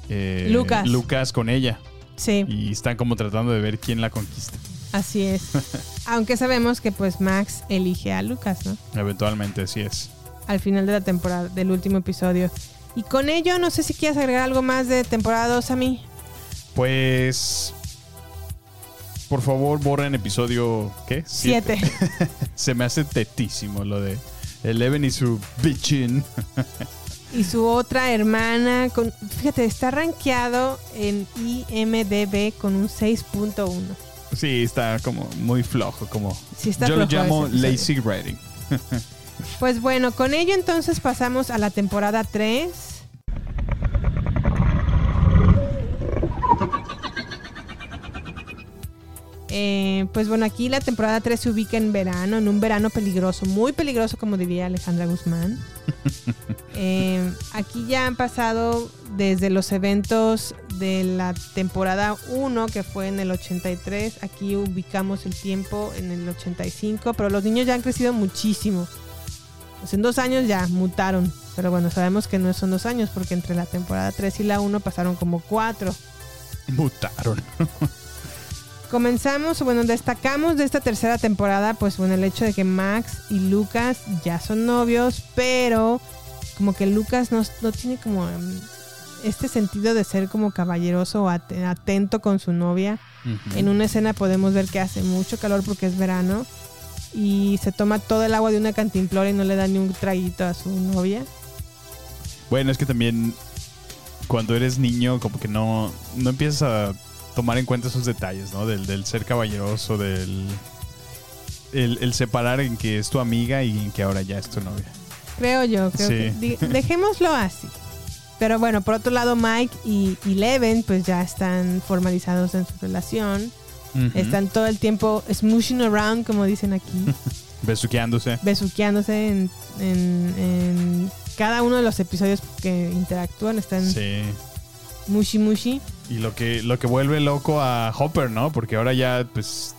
eh, Lucas. Lucas con ella. Sí, Y están como tratando de ver quién la conquista. así es. Aunque sabemos que pues Max elige a Lucas, ¿no? Eventualmente, así es. Al final de la temporada, del último episodio. Y con ello, no sé si quieres agregar algo más de temporada 2 a mí. Pues. Por favor, borren episodio. ¿Qué? Siete. Se me hace tetísimo lo de Eleven y su bitchin. Y su otra hermana, con, fíjate, está rankeado en IMDB con un 6.1. Sí, está como muy flojo. Como Sí, está yo lo llamo lazy writing. Pues bueno, con ello entonces pasamos a la temporada 3. Eh, pues bueno, aquí la temporada 3 se ubica en verano, en un verano peligroso, muy peligroso como diría Alejandra Guzmán. Eh, aquí ya han pasado desde los eventos de la temporada 1, que fue en el 83, aquí ubicamos el tiempo en el 85, pero los niños ya han crecido muchísimo. Pues en dos años ya mutaron. Pero bueno, sabemos que no son dos años porque entre la temporada 3 y la 1 pasaron como cuatro. Mutaron. Comenzamos, bueno, destacamos de esta tercera temporada, pues bueno, el hecho de que Max y Lucas ya son novios, pero como que Lucas no, no tiene como em, este sentido de ser como caballeroso o at- atento con su novia. En una escena podemos ver que hace mucho calor porque es verano y se toma todo el agua de una cantimplora y no le da ni un traguito a su novia. Bueno, es que también cuando eres niño, como que no, no empiezas a tomar en cuenta esos detalles, ¿no? Del, del ser caballeroso, del. El, el separar en que es tu amiga y en que ahora ya es tu novia. Creo yo, creo Sí. que dejémoslo así. Pero bueno, por otro lado, Mike y, y Leven pues ya están formalizados en su relación. Están todo el tiempo smooshing around, como dicen aquí, Besuqueándose. besuqueándose en, en- en cada uno de los episodios que interactúan. Están Sí. Mushi mushi. Y lo que, lo que vuelve loco a Hopper, ¿no? Porque ahora ya, pues,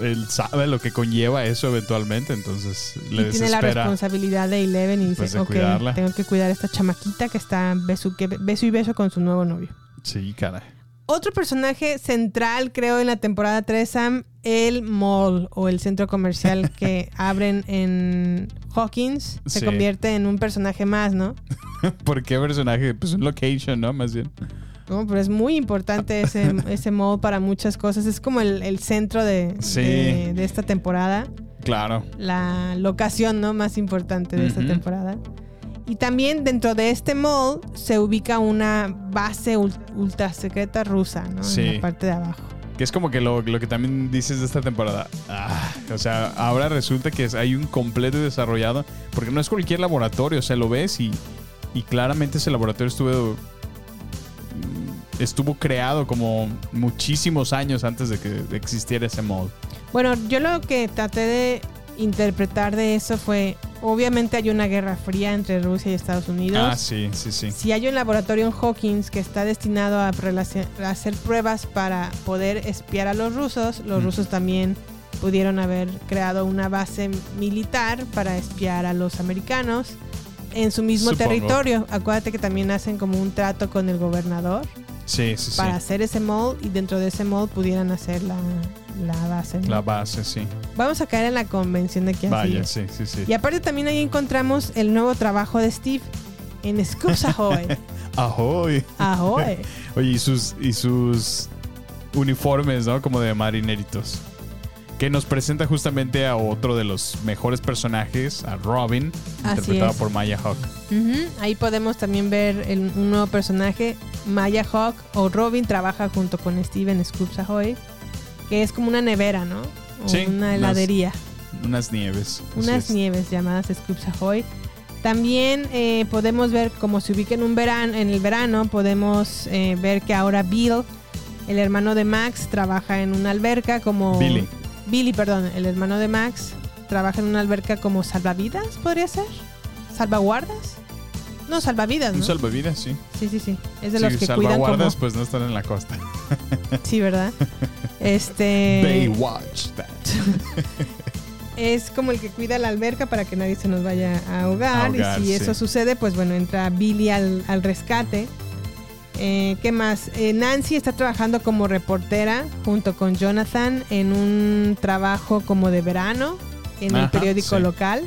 él sabe lo que conlleva eso eventualmente, entonces le y tiene la desespera. responsabilidad de Eleven y dice, Pues, de ok, cuidarla". tengo que cuidar a esta chamaquita que está beso, que- beso y beso con su nuevo novio. Sí, caray. Otro personaje central, creo, en la temporada 3, Sam, el mall o el centro comercial que abren en Hawkins, se Sí. convierte en un personaje más, ¿no? ¿Por qué personaje? Pues un location, ¿no? Más bien. No, Pero es muy importante ese, ese mall para muchas cosas. Es como el, el centro de, Sí. de, de esta temporada. Claro. La locación ¿no? más importante de esta Ujú. temporada. Y también dentro de este mall se ubica una base ul- ultra secreta rusa, ¿no? Sí. En la parte de abajo. Que es como que lo, lo que también dices de esta temporada. Ah, o sea, ahora resulta que hay un completo desarrollado. Porque no es cualquier laboratorio. O sea, lo ves y, y claramente ese laboratorio estuvo. Estuvo creado como muchísimos años antes de que existiera ese mod. Bueno, yo lo que traté de interpretar de eso fue, obviamente hay una guerra fría entre Rusia y Estados Unidos. Ah, sí, sí, sí. Si hay un laboratorio en Hawkins que está destinado a, hacer pruebas para poder espiar a los rusos, los Mm. rusos también pudieron haber creado una base militar para espiar a los americanos en su mismo Supongo. territorio. Acuérdate que también hacen como un trato con el gobernador Sí, sí, sí. para hacer ese mall y dentro de ese mall pudieran hacer la, la base. ¿no? La base, sí. Vamos a caer en la convención de que Vaya, sí, sí, sí. Y aparte también ahí encontramos el nuevo trabajo de Steve en Scoops Ahoy. Ahoy. Ahoy. Oye, y sus, y sus uniformes, ¿no? Como de marineritos. Que nos presenta justamente a otro de los mejores personajes, a Robin, Así interpretado es. por Maya Hawk. Ahí podemos también ver el- un nuevo personaje. Maya Hawk o Robin trabaja junto con Steven Scoops Ahoy. que es como una nevera, ¿no? O Sí, una heladería. Unas nieves. unas es. nieves llamadas Scoops Ahoy. También eh, podemos ver cómo se ubica en un verano, en el verano, podemos eh, ver que ahora Bill, el hermano de Max, trabaja en una alberca como Billy. Billy, perdón, el hermano de Max trabaja en una alberca como salvavidas, podría ser, salvaguardas. No, salvavidas, Un ¿no? salvavidas, sí. sí, sí, sí. Es de Sí, los que cuidan como. salvaguardas, pues no están en la costa. Sí, ¿verdad? Este. Baywatch. that. es como el que cuida la alberca para que nadie se nos vaya a ahogar. Ahogar, y si eso sucede, pues bueno, entra Billy al, al rescate. Eh, ¿Qué más? Eh, Nancy está trabajando como reportera junto con Jonathan en un trabajo como de verano en el periódico sí. local.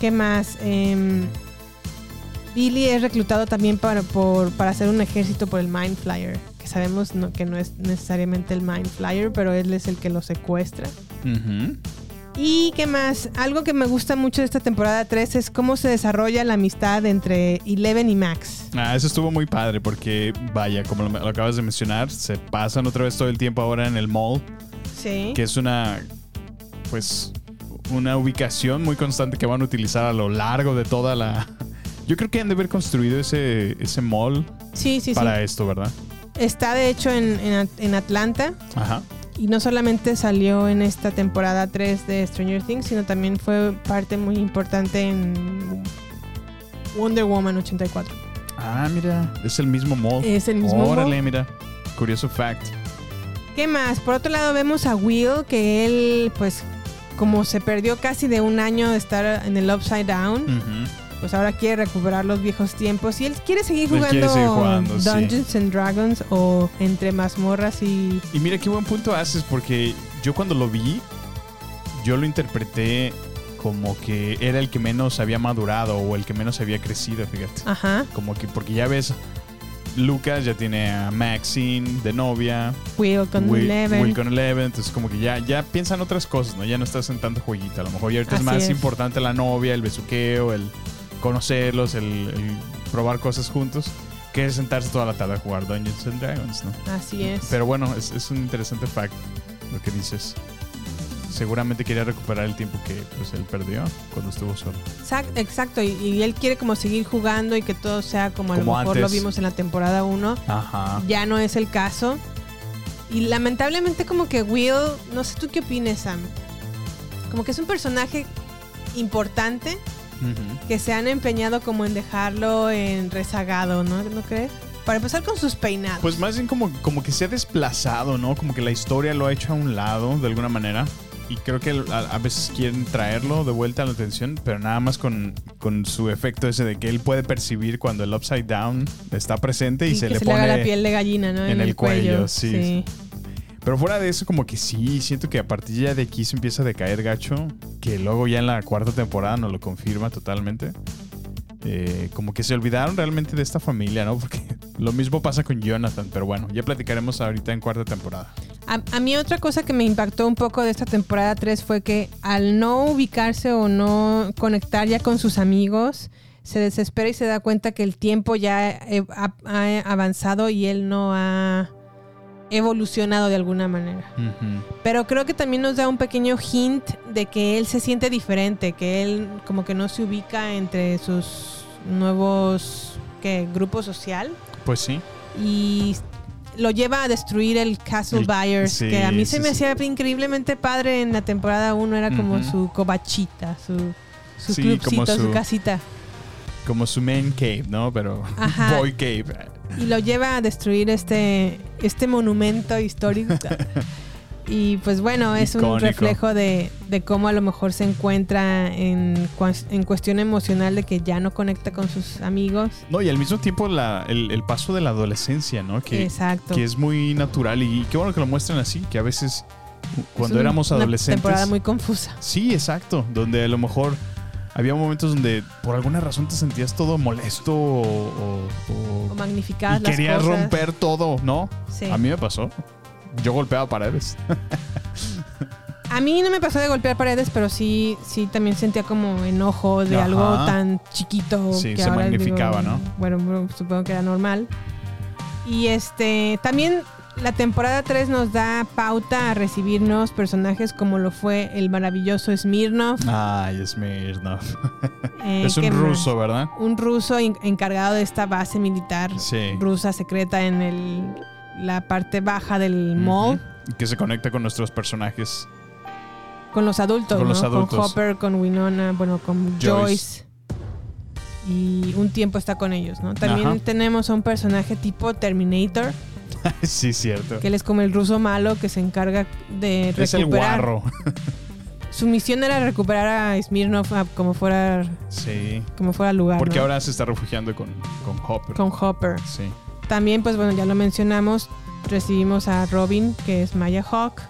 ¿Qué más? Em, Billy es reclutado también para, por, para hacer un ejército por el Mind Flyer. Que sabemos no- que no es necesariamente el Mind Flyer, pero él es el que lo secuestra. Ujú. ¿Y qué más? Algo que me gusta mucho de esta temporada 3 es cómo se desarrolla la amistad entre Eleven y Max. Ah, eso estuvo muy padre porque, vaya, como lo, lo acabas de mencionar, se pasan otra vez todo el tiempo ahora en el mall, Sí. que es una, pues, una ubicación muy constante que van a utilizar a lo largo de toda la... Yo creo que han de haber construido ese, ese mall Sí, sí, para sí. esto, ¿verdad? Está de hecho en, en en Atlanta Ajá. Y no solamente salió en esta temporada 3 de Stranger Things, sino también fue parte muy importante en Wonder Woman 84. Ah, mira, es el mismo mall. Es el mismo Órale, mall. mira. Curioso fact. ¿Qué más? Por otro lado vemos a Will que él pues como se perdió casi de un año de estar en el Upside Down. Ujú. Pues ahora quiere recuperar los viejos tiempos y él quiere seguir jugando, quiere seguir jugando, sí. Dungeons and Dragons o entre mazmorras y Y mira qué buen punto haces porque yo cuando lo vi, yo lo interpreté como que era el que menos había madurado o el que menos había crecido, fíjate. ajá, Como que porque ya ves, Lucas ya tiene a Maxine de novia, Will con Will, Eleven. Will con Eleven, entonces como que ya, ya piensan otras cosas, ¿no? Ya no estás en tanto jueguito. A lo mejor ya ahorita es más es. importante la novia, el besuqueo, el conocerlos, el, el probar cosas juntos, que sentarse toda la tarde a jugar Dungeons and Dragons, ¿no? Así es. Pero bueno, es, es un interesante fact lo que dices. Seguramente quería recuperar el tiempo que pues, él perdió cuando estuvo solo. Exact- Exacto, y, y él quiere como seguir jugando y que todo sea como a lo mejor lo vimos en la temporada 1. Ajá. Ya no es el caso. Y lamentablemente como que Will, no sé tú qué opinas, Sam. Como que es un personaje importante que se han empeñado como en dejarlo en rezagado, ¿no? ¿No crees? Para empezar con sus peinados. Pues más bien como, como que se ha desplazado, ¿no? Como que la historia lo ha hecho a un lado de alguna manera. Y creo que a, a veces quieren traerlo de vuelta a la atención, pero nada más con, con su efecto ese de que él puede percibir cuando el upside down está presente y, Y se que le se pone... le haga la piel de gallina, ¿no? en el cuello, sí. Pero fuera de eso, como que sí, siento que a partir ya de aquí se empieza a decaer gacho, que luego ya en la cuarta temporada nos lo confirma totalmente. Eh, como que se olvidaron realmente de esta familia, ¿no? Porque lo mismo pasa con Jonathan, pero bueno, ya platicaremos ahorita en cuarta temporada. A, mí otra cosa que me impactó un poco de esta temporada 3 fue que al no ubicarse o no conectar ya con sus amigos, se desespera y se da cuenta que el tiempo ya he- ha, ha avanzado y él no ha evolucionado de alguna manera. Pero creo que también nos da un pequeño hint de que él se siente diferente, que él como que no se ubica entre sus nuevos ¿qué? grupo social Pues sí. y lo lleva a destruir el Castle El- sí, que a mí se me sí. hacía increíblemente padre en la temporada 1, era como su cobachita, su, su clubcito, su... su- casita. Como su main cave, ¿no? Pero Ajá. boy cave. Y lo lleva a destruir este, este monumento histórico. Y pues bueno, es un reflejo de, de cómo a lo mejor se encuentra en, en cuestión emocional de que ya no conecta con sus amigos. No, y al mismo tiempo la- el, el paso de la adolescencia, ¿no? Que, Exacto. que es muy natural y qué bueno que lo muestran así, que a veces cuando un- éramos una adolescentes... temporada muy confusa. Sí, exacto. Donde a lo mejor había momentos donde por alguna razón te sentías todo molesto o, o- o- O magnificadas y las querías cosas. romper todo, ¿no? Sí. A mí me pasó. Yo golpeaba paredes. A mí no me pasó de golpear paredes, pero sí, sí también sentía como enojo de Ajá. algo tan chiquito Sí, que se ahora magnificaba, digo, ¿no? Bueno, supongo que era normal. Y este, también la temporada 3 nos da pauta a recibir nuevos personajes como lo fue el maravilloso Smirnov. Ay, Smirnov. eh, es un ruso, ¿verdad? Un ruso en- encargado de esta base militar Sí. rusa secreta en el, la parte baja del mall. Ujú. Que se conecta con nuestros personajes. Con los adultos, Con ¿no? los adultos. Con Hopper, con Winona, bueno, con Joyce. Joyce. Y un tiempo está con ellos, ¿no? También Ajá. tenemos a un personaje tipo Terminator, sí, cierto. que él es como el ruso malo que se encarga de Es el recuperar. guarro. Su misión era recuperar a Smirnov como fuera, Sí. como fuera lugar. Porque ¿no? ahora se está refugiando con, con Hopper. Con Hopper. Sí. También, pues bueno, ya lo mencionamos, recibimos a Robin, que es Maya Hawk,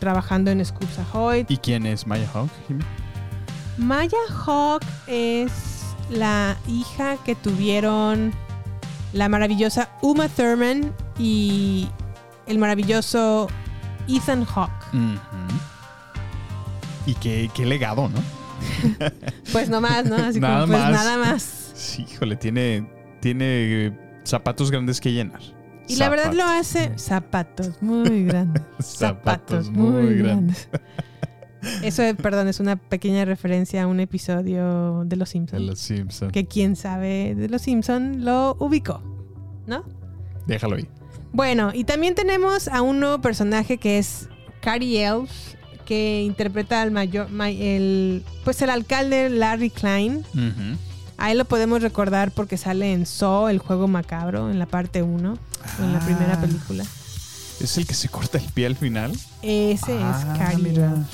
trabajando en Scoops Ahoy. ¿Y quién es Maya Hawk? Jimmy? Maya Hawk es la hija que tuvieron la maravillosa Uma Thurman y el maravilloso Ethan Hawke. Y qué, qué legado, ¿no? Pues no más, ¿no? Así Nada como, pues más. nada más. Sí, híjole, tiene, tiene eh, zapatos grandes que llenar. Y la verdad lo hace zapatos muy grandes. Zapatos muy grandes. Eso, eh, perdón, es una pequeña referencia a un episodio de Los De Simpsons. los Simpsons. Que quien sabe de Los Simpsons lo ubicó, ¿no? Déjalo ahí. Bueno, y también tenemos a un nuevo personaje que es Cary Elves, que interpreta al mayor, ma- el, pues el alcalde Larry Klein. A él lo podemos recordar porque sale en Saw, el juego macabro, en la parte 1, en la Ah. primera película. ¿Es el que se corta el pie al final? Ese Ah, es Cary mira. Elves.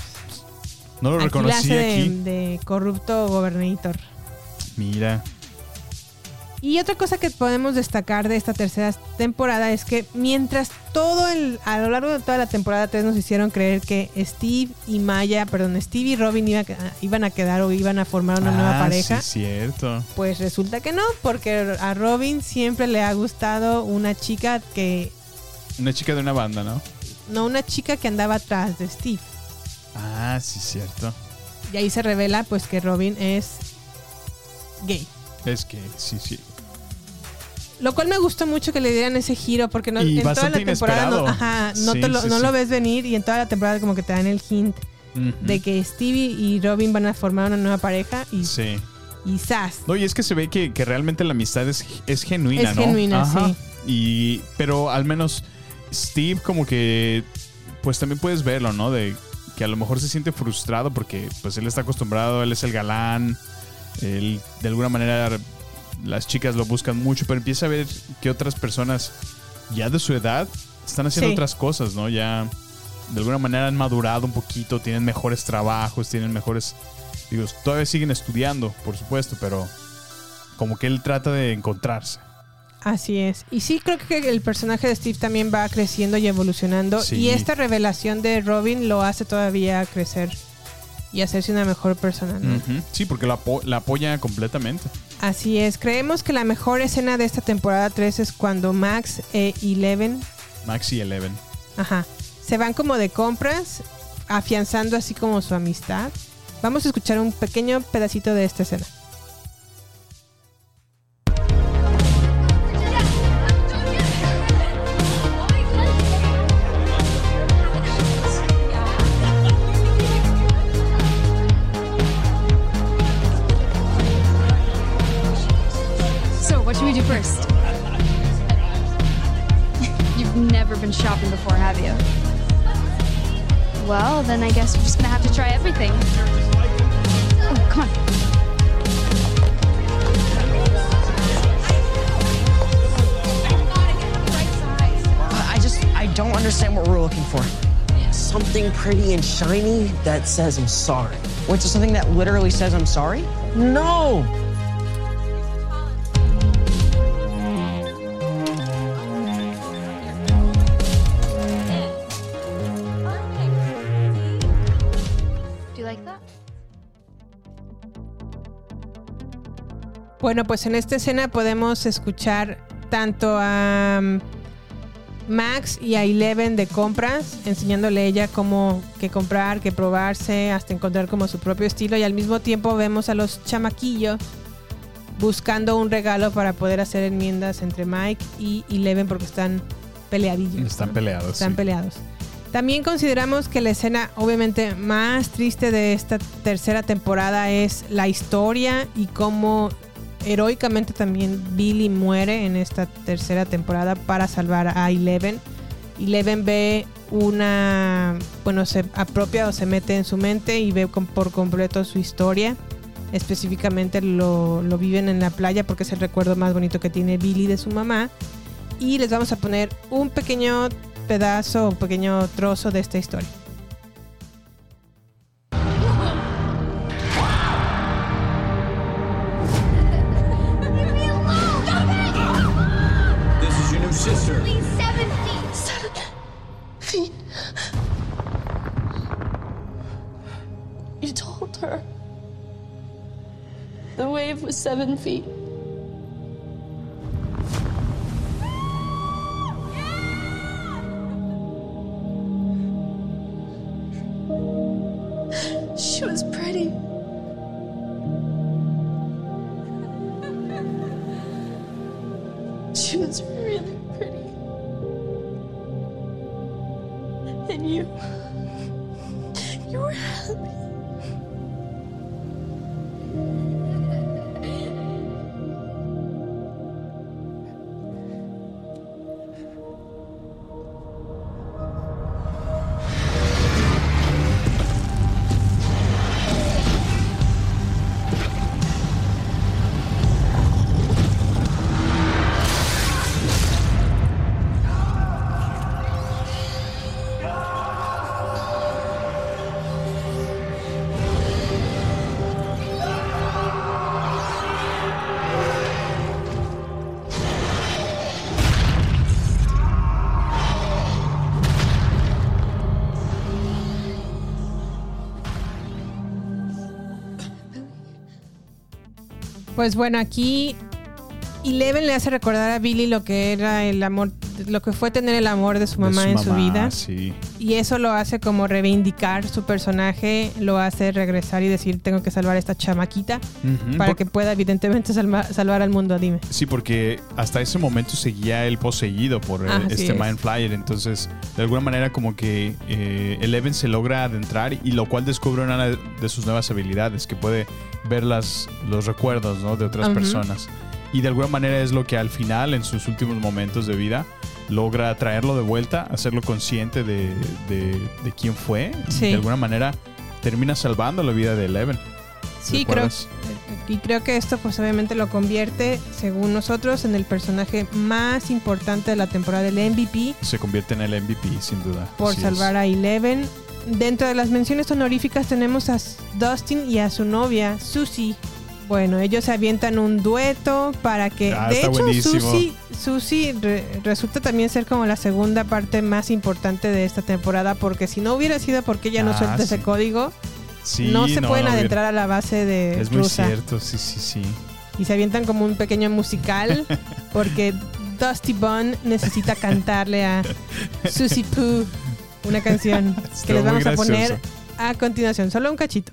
No lo Aquí reconocí hace de, aquí. de corrupto gobernator. Mira. Y otra cosa que podemos destacar de esta tercera temporada es que mientras todo el a lo largo de toda la temporada 3 nos hicieron creer que Steve y Maya, perdón, Steve y Robin iba iban a quedar o iban a formar una nueva Ah, pareja, Sí, cierto. pues resulta que no, porque a Robin siempre le ha gustado una chica que Una chica de una banda, ¿no? no una chica que andaba atrás de Steve. Ah, sí, cierto. Y ahí se revela pues que Robin es gay. Es que sí, sí. Lo cual me gustó mucho que le dieran ese giro porque no, Y en toda la temporada no, ajá, no, Sí, te lo, sí, no sí. lo ves venir y en toda la temporada como que te dan el hint de que Stevie y Robin van a formar una nueva pareja y, Sí. y ¡zas! No, y es que se ve que, que realmente la amistad es, es genuina, Es ¿no? genuina, Ajá. sí. Y, pero al menos Steve como que, pues también puedes verlo, ¿no? De que a lo mejor se siente frustrado porque pues él está acostumbrado, él es el galán, él de alguna manera las chicas lo buscan mucho, pero empieza a ver que otras personas ya de su edad están haciendo Sí. otras cosas, ¿no? Ya de alguna manera han madurado un poquito, tienen mejores trabajos, tienen mejores... Digo, todavía siguen estudiando, por supuesto, pero como que él trata de encontrarse. Así es. Y sí creo que el personaje de Steve también va creciendo y evolucionando Sí. y esta revelación de Robin lo hace todavía crecer y hacerse una mejor persona. ¿no? Sí, porque la apoya completamente. Así es. Creemos que la mejor escena de esta temporada 3 es cuando Max e Eleven Max y Eleven. Ajá. Se van como de compras, afianzando así como su amistad. Vamos a escuchar un pequeño pedacito de esta escena. First? You've never been shopping before, have you? Well, then I guess we're just gonna have to try everything. Oh, come on. I just, I don't understand what we're looking for. Something pretty and shiny that says I'm sorry. Wait, so something that literally says I'm sorry? No! Bueno, pues en esta escena podemos escuchar tanto a um, Max y a Eleven de compras, enseñándole a ella cómo que comprar, que probarse, hasta encontrar como su propio estilo. Y al mismo tiempo vemos a los chamaquillos buscando un regalo para poder hacer enmiendas entre Mike y Eleven porque están peleadillos. Están ¿no? peleados. Están sí. peleados. También consideramos que la escena obviamente más triste de esta tercera temporada es la historia y cómo heroicamente también Billy muere en esta tercera temporada para salvar a Eleven. Eleven ve una, bueno, se apropia o se mete en su mente y ve por completo su historia. Específicamente lo, lo viven en la playa porque es el recuerdo más bonito que tiene Billy de su mamá. Y les vamos a poner un pequeño pedazo, un pequeño trozo de esta historia. Was seven feet. Pues bueno, aquí Eleven le hace recordar a Billy lo que era el amor, lo que fue tener el amor de su De mamá su en su vida. Sí. Y eso lo hace como reivindicar su personaje, lo hace regresar y decir, tengo que salvar a esta chamaquita para por- que pueda evidentemente salva- salvar al mundo, dime. Sí, porque hasta ese momento seguía él poseído por eh, este es. Mind Flyer. Entonces, de alguna manera, como que eh, Eleven se logra adentrar y lo cual descubre una de sus nuevas habilidades, que puede ver las, los recuerdos ¿no? de otras personas. Y de alguna manera es lo que al final, en sus últimos momentos de vida, logra traerlo de vuelta, hacerlo consciente de, de- de quién fue. Sí. De alguna manera termina salvando la vida de Eleven. Sí, creo, y creo que esto pues obviamente lo convierte, según nosotros, en el personaje más importante de la temporada del MVP Se convierte en el MVP, sin duda. por Así es. salvar a Eleven. Dentro de las menciones honoríficas tenemos a Dustin y a su novia, Susie. Bueno, ellos se avientan un dueto para que... Ah, de hecho, Susie re- resulta también ser como la segunda parte más importante de esta temporada, porque si no hubiera sido porque ella no Ah, suelta sí. ese código, Sí, no se pueden no, adentrar a la base de Es muy rusa. cierto, sí, sí, sí. Y se avientan como un pequeño musical porque Dusty Bun necesita cantarle a Susie Poo una canción que les muy vamos a poner a continuación. Solo un cachito.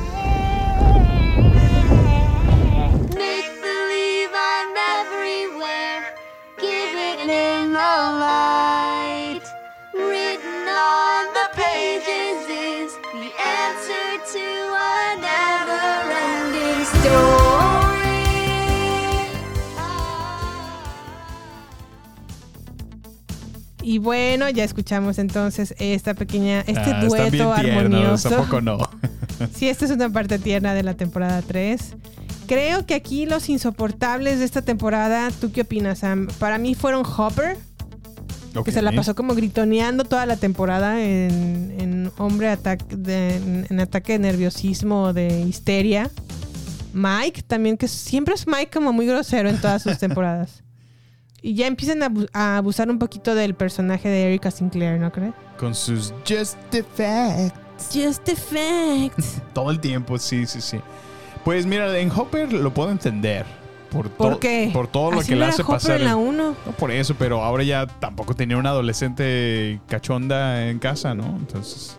Y bueno, ya escuchamos entonces esta pequeña, este Ah, bien dueto armonioso. Tampoco no. Sí, esta es una parte tierna de la temporada 3. Creo que aquí los insoportables de esta temporada, ¿tú qué opinas, Sam? Para mí fueron Hopper, que se la pasó como gritoneando toda la temporada en, en hombre ataque de, en, en ataque de nerviosismo o de histeria. Mike también, que siempre es Mike como muy grosero en todas sus temporadas. Y ya empiezan a, abu- a abusar un poquito del personaje de Erika Sinclair, ¿no crees? Con sus Just the Facts. Just the facts. Todo el tiempo, sí, sí, sí. Pues mira, en Hopper lo puedo entender. Por, ¿Por qué? Por todo lo Así que le hace Hopper pasar. en la 1. No por eso, pero ahora ya tampoco tenía una adolescente cachonda en casa, ¿no? Entonces.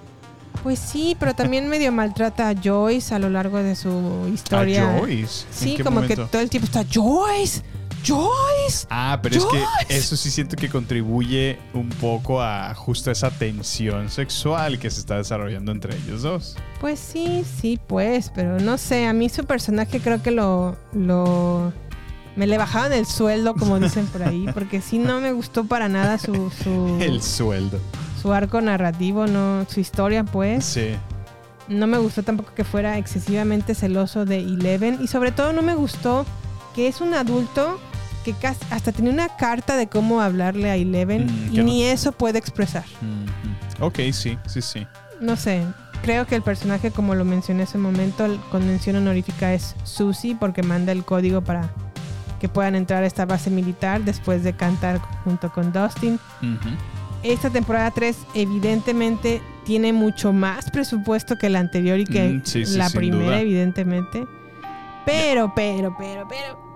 Pues sí, pero también medio maltrata a Joyce a lo largo de su historia. ¿A Joyce? ¿En Sí, qué como que todo el tiempo está Joyce, Joyce. Ah, pero es que eso sí siento que contribuye un poco a justo esa tensión sexual que se está desarrollando entre ellos dos. Pues sí, sí, pues, pero no sé, a mí su personaje creo que lo, lo, me le bajaban el sueldo, como dicen por ahí, porque sí no me gustó para nada su, su, El sueldo. su arco narrativo, no, su historia, pues. Sí. No me gustó tampoco que fuera excesivamente celoso de Eleven y sobre todo no me gustó que es un adulto que casi- hasta tenía una carta de cómo hablarle a Eleven Mm, y no- ni eso puede expresar. Ujú. Ok, sí, sí, sí. No sé, creo que el personaje, como lo mencioné hace un momento, con mención honorífica es Susie porque manda el código para que puedan entrar a esta base militar después de cantar junto con Dustin. Ujú. Esta temporada 3 evidentemente tiene mucho más presupuesto que la anterior y que Mm, sí, sí, la primera, duda. evidentemente. Pero, pero, pero, pero.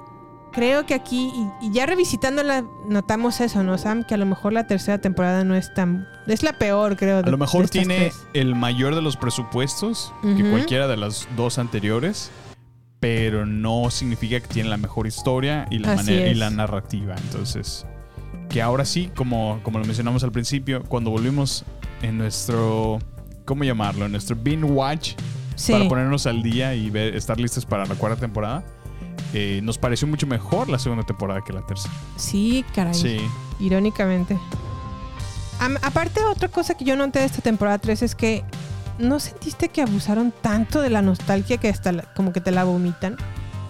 Creo que aquí, y, y ya revisitándola, notamos eso, ¿no, Sam? Que a lo mejor la tercera temporada no es tan... Es la peor, creo. A lo mejor tiene tres. el mayor de los presupuestos que cualquiera de las dos anteriores, pero no significa que tiene la mejor historia y la, Así manera, y la narrativa. Entonces, que ahora sí, como, como lo mencionamos al principio, cuando volvimos en nuestro, ¿cómo llamarlo? En nuestro binge watch Sí. para ponernos al día y ver, estar listos para la cuarta temporada, eh, nos pareció mucho mejor la segunda temporada que la tercera. Sí, caray. Sí. Irónicamente. Am- aparte, otra cosa que yo noté de esta temporada 3 es que ¿no sentiste que abusaron tanto de la nostalgia que hasta la- como que te la vomitan?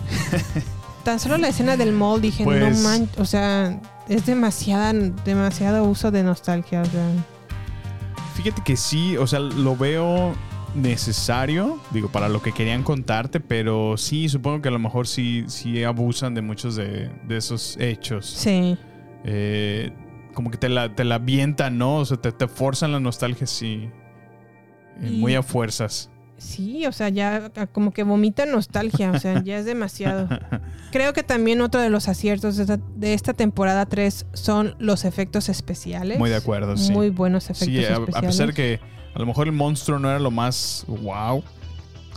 Tan solo la escena del mall dije, Pues- no man, o sea, es demasiada, demasiado uso de nostalgia, o sea. Fíjate que sí, o sea, lo veo necesario, digo, para lo que querían contarte, pero sí, supongo que a lo mejor sí, sí abusan de muchos de, de esos hechos. Sí. Eh, como que te la, te la avientan, ¿no? O sea, te, te forzan la nostalgia, sí. eh, Y- Muy a fuerzas. Sí, o sea, ya como que vomita nostalgia, o sea, ya es demasiado. Creo que también otro de los aciertos de esta, de esta temporada 3 son los efectos especiales. Muy de acuerdo, sí. Muy buenos efectos Sí, a, pesar que a lo mejor el monstruo no era lo más wow,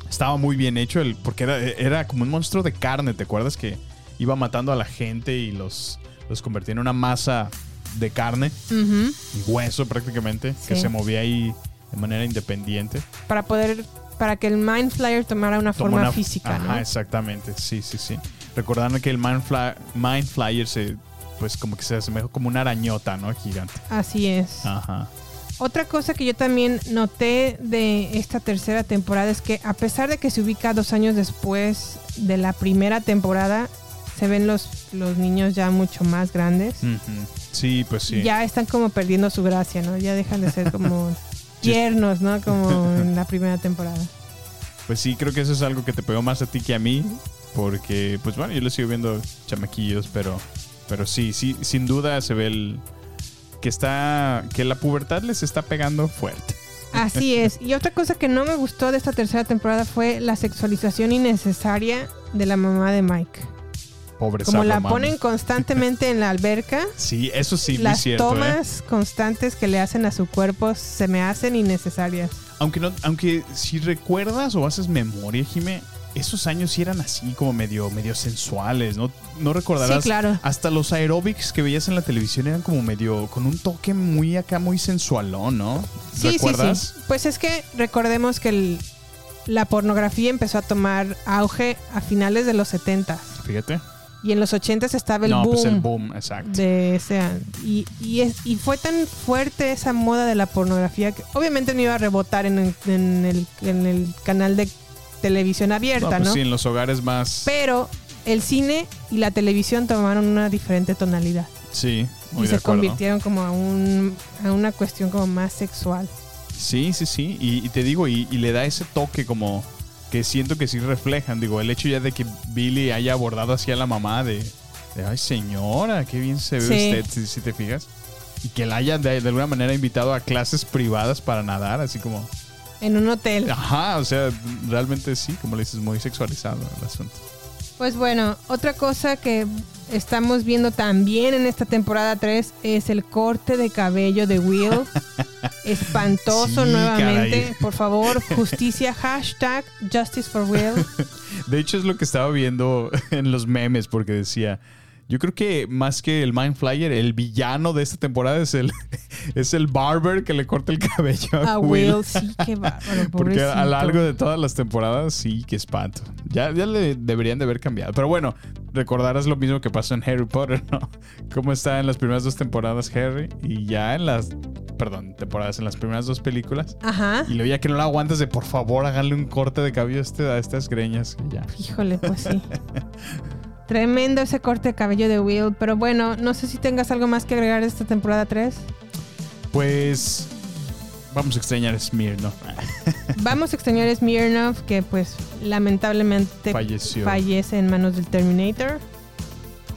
estaba muy bien hecho, el, porque era, era como un monstruo de carne, ¿te acuerdas? Que iba matando a la gente y los, los convertía en una masa de carne y hueso prácticamente, que se movía ahí de manera independiente. Para poder, para que el Mind Flyer tomara una Toma forma una- física, Ajá, ¿no? exactamente, sí, sí, sí. Recordando que el Mind, Fly- Mind Flyer se, pues como que se asemeja como una arañota, ¿no? Gigante. Así es. Ajá. Otra cosa que yo también noté de esta tercera temporada es que a pesar de que se ubica dos años después de la primera temporada, se ven los, los niños ya mucho más grandes. Sí, pues sí. Ya están como perdiendo su gracia, ¿no? Ya dejan de ser como tiernos, ¿no? Como en la primera temporada. Pues sí, creo que eso es algo que te pegó más a ti que a mí. Porque, pues bueno, yo lo sigo viendo chamaquillos, pero, pero sí, sí, sin duda se ve el que está, que la pubertad les está pegando fuerte. Así es. Y otra cosa que no me gustó de esta tercera temporada fue la sexualización innecesaria de la mamá de Mike. Pobre Como la mami. ponen constantemente en la alberca, Sí, eso sí, muy las. ¿eh? tomas constantes que le hacen a su cuerpo se me hacen innecesarias. Aunque no, aunque si recuerdas o haces memoria, Jime, esos años sí eran así como medio, medio sensuales, ¿no? No recordarás. Sí, claro. Hasta los aeróbics que veías en la televisión eran como medio, con un toque muy acá, muy sensualón, ¿no? Sí, ¿Recuerdas? sí, sí. Pues es que recordemos que el- la pornografía empezó a tomar auge a finales de los 70 Fíjate. y en los 80 estaba el no, boom. pues el boom, exacto. de ese y, y, es, y fue tan fuerte esa moda de la pornografía que obviamente no iba a rebotar en el, en el, en el canal de televisión No, abierta, pues ¿no? sí, en los hogares más. Pero el cine y la televisión tomaron una diferente tonalidad Sí, muy y de se acuerdo. convirtieron como a, un, a una cuestión como más sexual. Sí, sí, sí. Y, y te digo, y, y le da ese toque como que siento que sí reflejan. Digo, el hecho ya de que Billy haya abordado así a la mamá de, de, ay señora, qué bien se ve Sí. usted, si, si te fijas. Y que la haya de, de alguna manera invitado a clases privadas para nadar, así como... En un hotel. Ajá, o sea, realmente sí, como le dices, muy sexualizado el asunto. Pues bueno, otra cosa que estamos viendo también en esta temporada 3 es el corte de cabello de Will. Espantoso Sí, nuevamente. caray. Por favor, justicia, hashtag Justice for Will. De hecho, es lo que estaba viendo en los memes, porque decía. Yo creo que más que el Mind Flyer, el villano de esta temporada es el, es el barber que le corta el cabello a, A Will, sí, qué bárbaro, Porque a lo largo de todas las temporadas, sí, que espanto. Ya, ya le deberían de haber cambiado. Pero bueno, recordarás lo mismo que pasó en Harry Potter, ¿no? Cómo está en las primeras dos temporadas Harry y ya en las, perdón, temporadas, en las primeras dos películas. Ajá. Y luego ya que no lo aguantas de por favor, háganle un corte de cabello a, este- estas greñas. ya. Híjole, pues sí. Tremendo ese corte de cabello de Will. Pero bueno, no sé si tengas algo más que agregar de esta temporada 3. Pues vamos a extrañar a Smirnoff. Vamos a extrañar a Smirnov, que pues lamentablemente Falleció. fallece en manos del Terminator.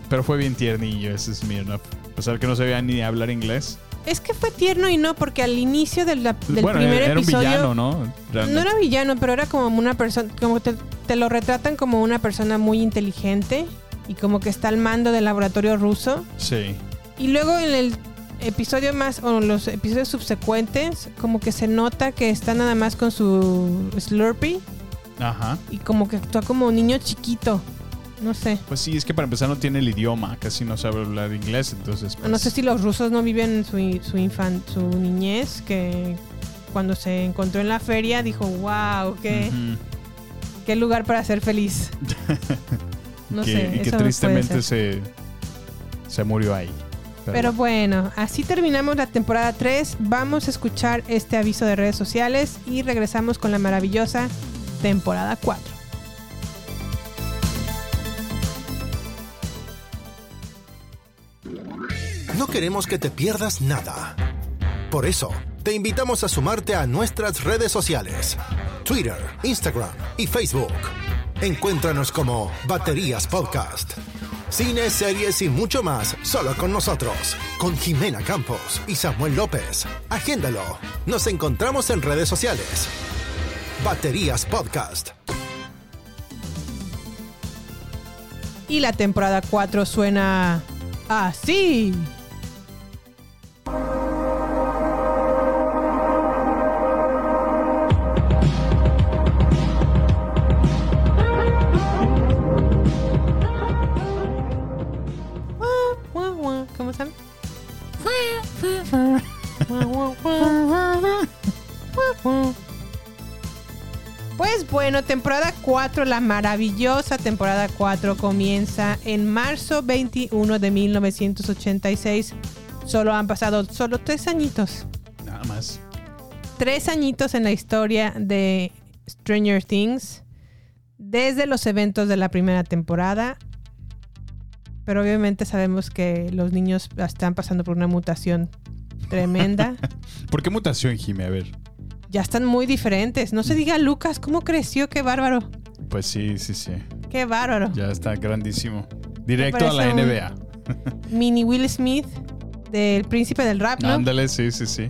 Pero fue bien tiernillo ese Smirnoff. A pesar que no sabía ni hablar inglés. Es que fue tierno y no, porque al inicio del bueno, primer era un episodio. villano, ¿no? Realmente. No era villano, pero era como una persona, como te, te lo retratan como una persona muy inteligente y como que está al mando del laboratorio ruso. Sí. Y luego en el episodio más, o los episodios subsecuentes, como que se nota que está nada más con su Slurpee Ajá. y como que actúa como un niño chiquito. No sé. Pues sí, es que para empezar no tiene el idioma, casi no sabe hablar inglés, entonces pues, No sé si los rusos no viven su, su, infan- su niñez, que cuando se encontró en la feria dijo, wow, qué, Ujú. qué lugar para ser feliz. No que, sé, y que tristemente se, se murió ahí. Pero, Pero bueno, así terminamos la temporada 3. Vamos a escuchar este aviso de redes sociales y regresamos con la maravillosa temporada 4. No queremos que te pierdas nada. Por eso, te invitamos a sumarte a nuestras redes sociales. Twitter, Instagram y Facebook. Encuéntranos como Baterías Podcast. Cine, series y mucho más solo con nosotros. Con Jimena Campos y Samuel López. Agéndalo. Nos encontramos en redes sociales. Baterías Podcast. Y la temporada 4 suena así. Bueno, temporada 4, la maravillosa temporada 4 comienza en marzo 21 de 1986. Solo han pasado solo tres añitos. Nada más. Tres añitos en la historia de Stranger Things. Desde los eventos de la primera temporada. Pero obviamente sabemos que los niños están pasando por una mutación tremenda. ¿Por qué mutación, Jimmy? A ver. Ya están muy diferentes. No se diga Lucas, ¿cómo creció? Qué bárbaro. Pues sí, sí, sí. Qué bárbaro. Ya está grandísimo. Directo a la NBA. Mini Will Smith del príncipe del rap, ¿no? Ándale, sí, sí, sí.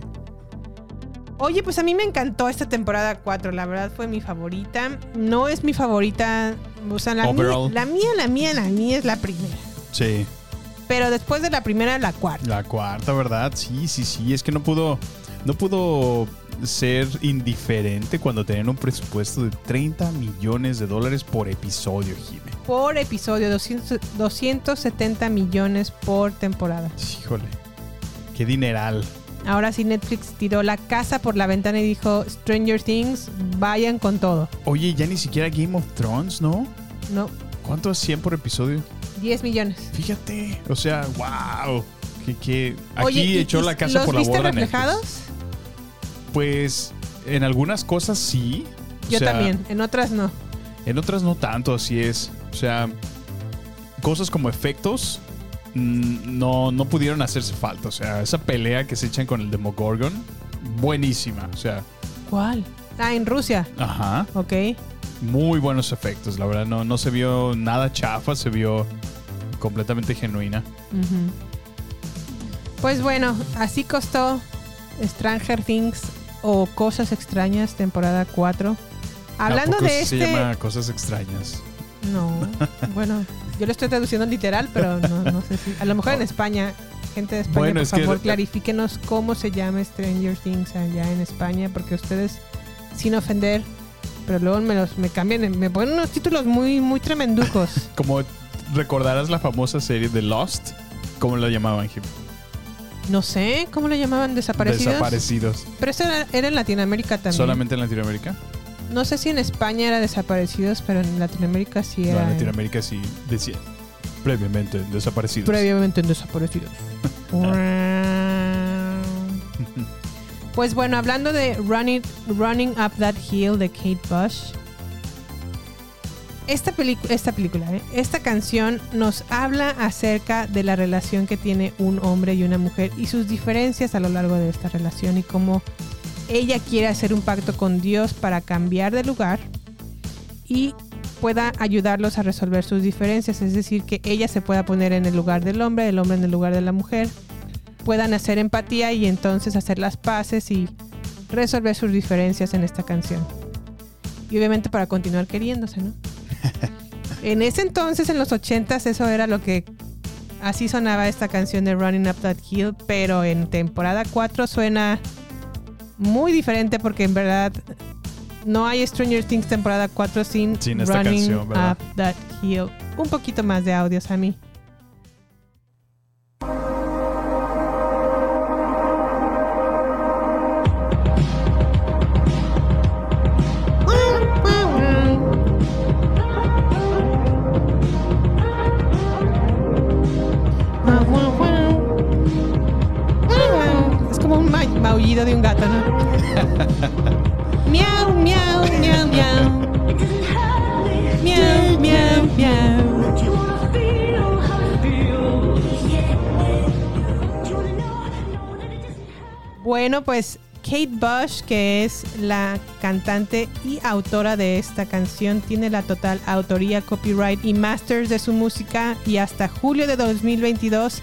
Oye, pues a mí me encantó esta temporada 4. La verdad fue mi favorita. No es mi favorita. O sea, la mía, la mía, la mía, la mía es la primera. Sí. Pero después de la primera, la cuarta. La cuarta, ¿verdad? Sí, sí, sí. Es que no pudo. No pudo ser indiferente cuando tenían un presupuesto de 30 millones de dólares por episodio, Jimmy. Por episodio, 200 270 millones por temporada. Híjole. Qué dineral. Ahora sí Netflix tiró la casa por la ventana y dijo, Stranger Things, vayan con todo. Oye, ya ni siquiera Game of Thrones, ¿no? No, ¿Cuánto hacían por episodio? 10 millones. Fíjate. O sea, wow. Que, que aquí Oye, ¿y- echó la casa los por la viste borda. Netflix. Pues en algunas cosas sí. O Yo sea, también, en otras no. En otras no tanto, así es. O sea, cosas como efectos mm, no, no pudieron hacerse falta. O sea, esa pelea que se echan con el Demogorgon, buenísima. O sea, ¿Cuál? Ah, en Rusia. ajá. Ok. Muy buenos efectos, la verdad. No, no se vio nada chafa, se vio completamente genuina. Pues bueno, así costó Stranger Things o Cosas Extrañas, temporada 4. Hablando ¿A poco de Se este... llama Cosas Extrañas. No. Bueno, yo lo estoy traduciendo literal, pero no, no sé si. A lo mejor en España, gente de España, Bueno, por es que- favor, clarifíquenos cómo se llama Stranger Things allá en España, porque ustedes, sin ofender, pero luego me los me cambian, me ponen unos títulos muy, muy tremenducos. Como recordarás la famosa serie de Lost, ¿cómo lo llamaban, Jim? No sé, ¿cómo lo llamaban? ¿Desaparecidos? Desaparecidos. Pero eso era, era en Latinoamérica también. ¿Solamente en Latinoamérica? No sé si en España era desaparecidos, pero en Latinoamérica sí No, era. en Latinoamérica sí decía previamente desaparecidos. Previamente en desaparecidos. pues bueno, hablando de Running, Running Up That Hill de Kate Bush. Esta, esta película, ¿eh? esta canción nos habla acerca de la relación que tiene un hombre y una mujer y sus diferencias a lo largo de esta relación y cómo ella quiere hacer un pacto con Dios para cambiar de lugar y pueda ayudarlos a resolver sus diferencias, es decir, que ella se pueda poner en el lugar del hombre, el hombre en el lugar de la mujer, puedan hacer empatía y entonces hacer las paces y resolver sus diferencias en esta canción. Y obviamente para continuar queriéndose, ¿no? en ese entonces, en los 80s, eso era lo que así sonaba esta canción de Running Up That Hill, pero en temporada 4 suena muy diferente porque en verdad no hay Stranger Things temporada 4 sin, Sin esta Running canción, ¿verdad? Up That Hill. Un poquito más de audios a mí. Miau, miau, miau, miau. Miau, miau, miau. Bueno, pues Kate Bush, que es la cantante y autora de esta canción, tiene la total autoría, copyright y masters de su música y hasta julio de 2022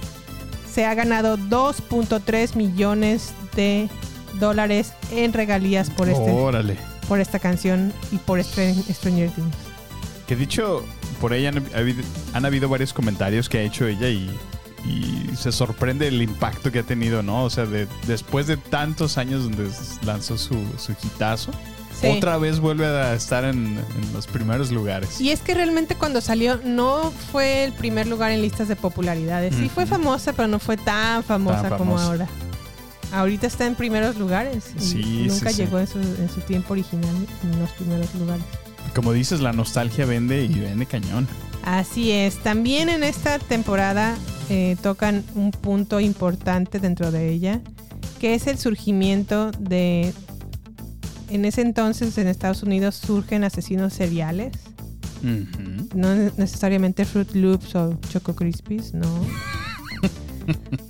se ha ganado 2.3 millones de dólares en regalías por, este, Órale. por esta canción y por este Stranger Things. Que dicho, por ahí han, habido, han habido varios comentarios que ha hecho ella y, y se sorprende el impacto que ha tenido, ¿no? O sea, de, después de tantos años donde lanzó su, su hitazo, Sí. otra vez vuelve a estar en, en los primeros lugares. Y es que realmente cuando salió no fue el primer lugar en listas de popularidades. Sí fue famosa, pero no fue tan famosa Tan como ahora. Ahorita está en primeros lugares. y Sí, nunca sí, sí. llegó En, su, en su tiempo original en los primeros lugares. Como dices, la nostalgia vende y vende cañón. Así es. También en esta temporada eh, tocan un punto importante dentro de ella, que es el surgimiento de... En ese entonces en Estados Unidos surgen asesinos seriales. No necesariamente Fruit Loops o Choco Crispies, no.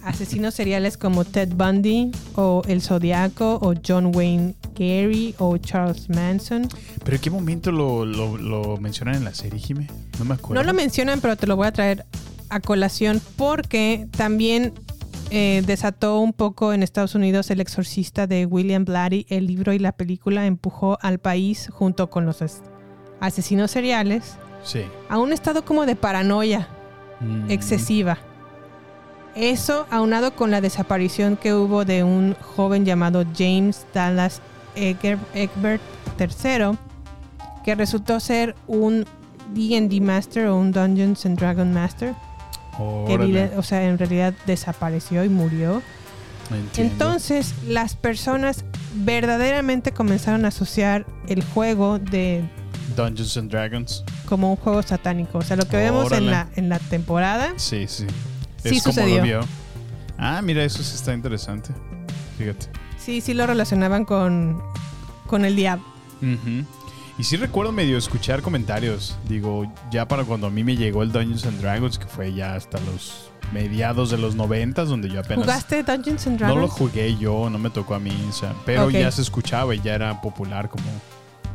Asesinos seriales como Ted Bundy o El Zodiaco o John Wayne Gary o Charles Manson. ¿Pero en qué momento lo, lo- lo mencionan en la serie, Jime? No me acuerdo. No lo mencionan, pero te lo voy a traer a colación porque también eh, desató un poco en Estados Unidos El Exorcista de William Blatty. El libro y la película empujó al país junto con los as- asesinos seriales Sí. a un estado como de paranoia Mm. excesiva. Eso aunado con la desaparición que hubo de un joven llamado James Dallas Egbert III, que resultó ser un D&D Master o un Dungeons and Dragon Master, que o sea, en realidad desapareció y murió. Entiendo. Entonces, las personas verdaderamente comenzaron a asociar el juego de Dungeons and Dragons. como un juego satánico. O sea, lo que vemos en la, en la temporada Sí, sí. Sí es como sucedió. lo vio. Ah, mira, eso sí está interesante. Fíjate. Sí, sí lo relacionaban con, con el diablo. Y sí recuerdo medio escuchar comentarios. Digo, ya para cuando a mí me llegó el Dungeons and Dragons, que fue ya hasta los mediados de los noventas, donde yo apenas... ¿Jugaste Dungeons and No Dragons? lo jugué yo, no me tocó a mí, o sea, pero ya se escuchaba y ya era popular como,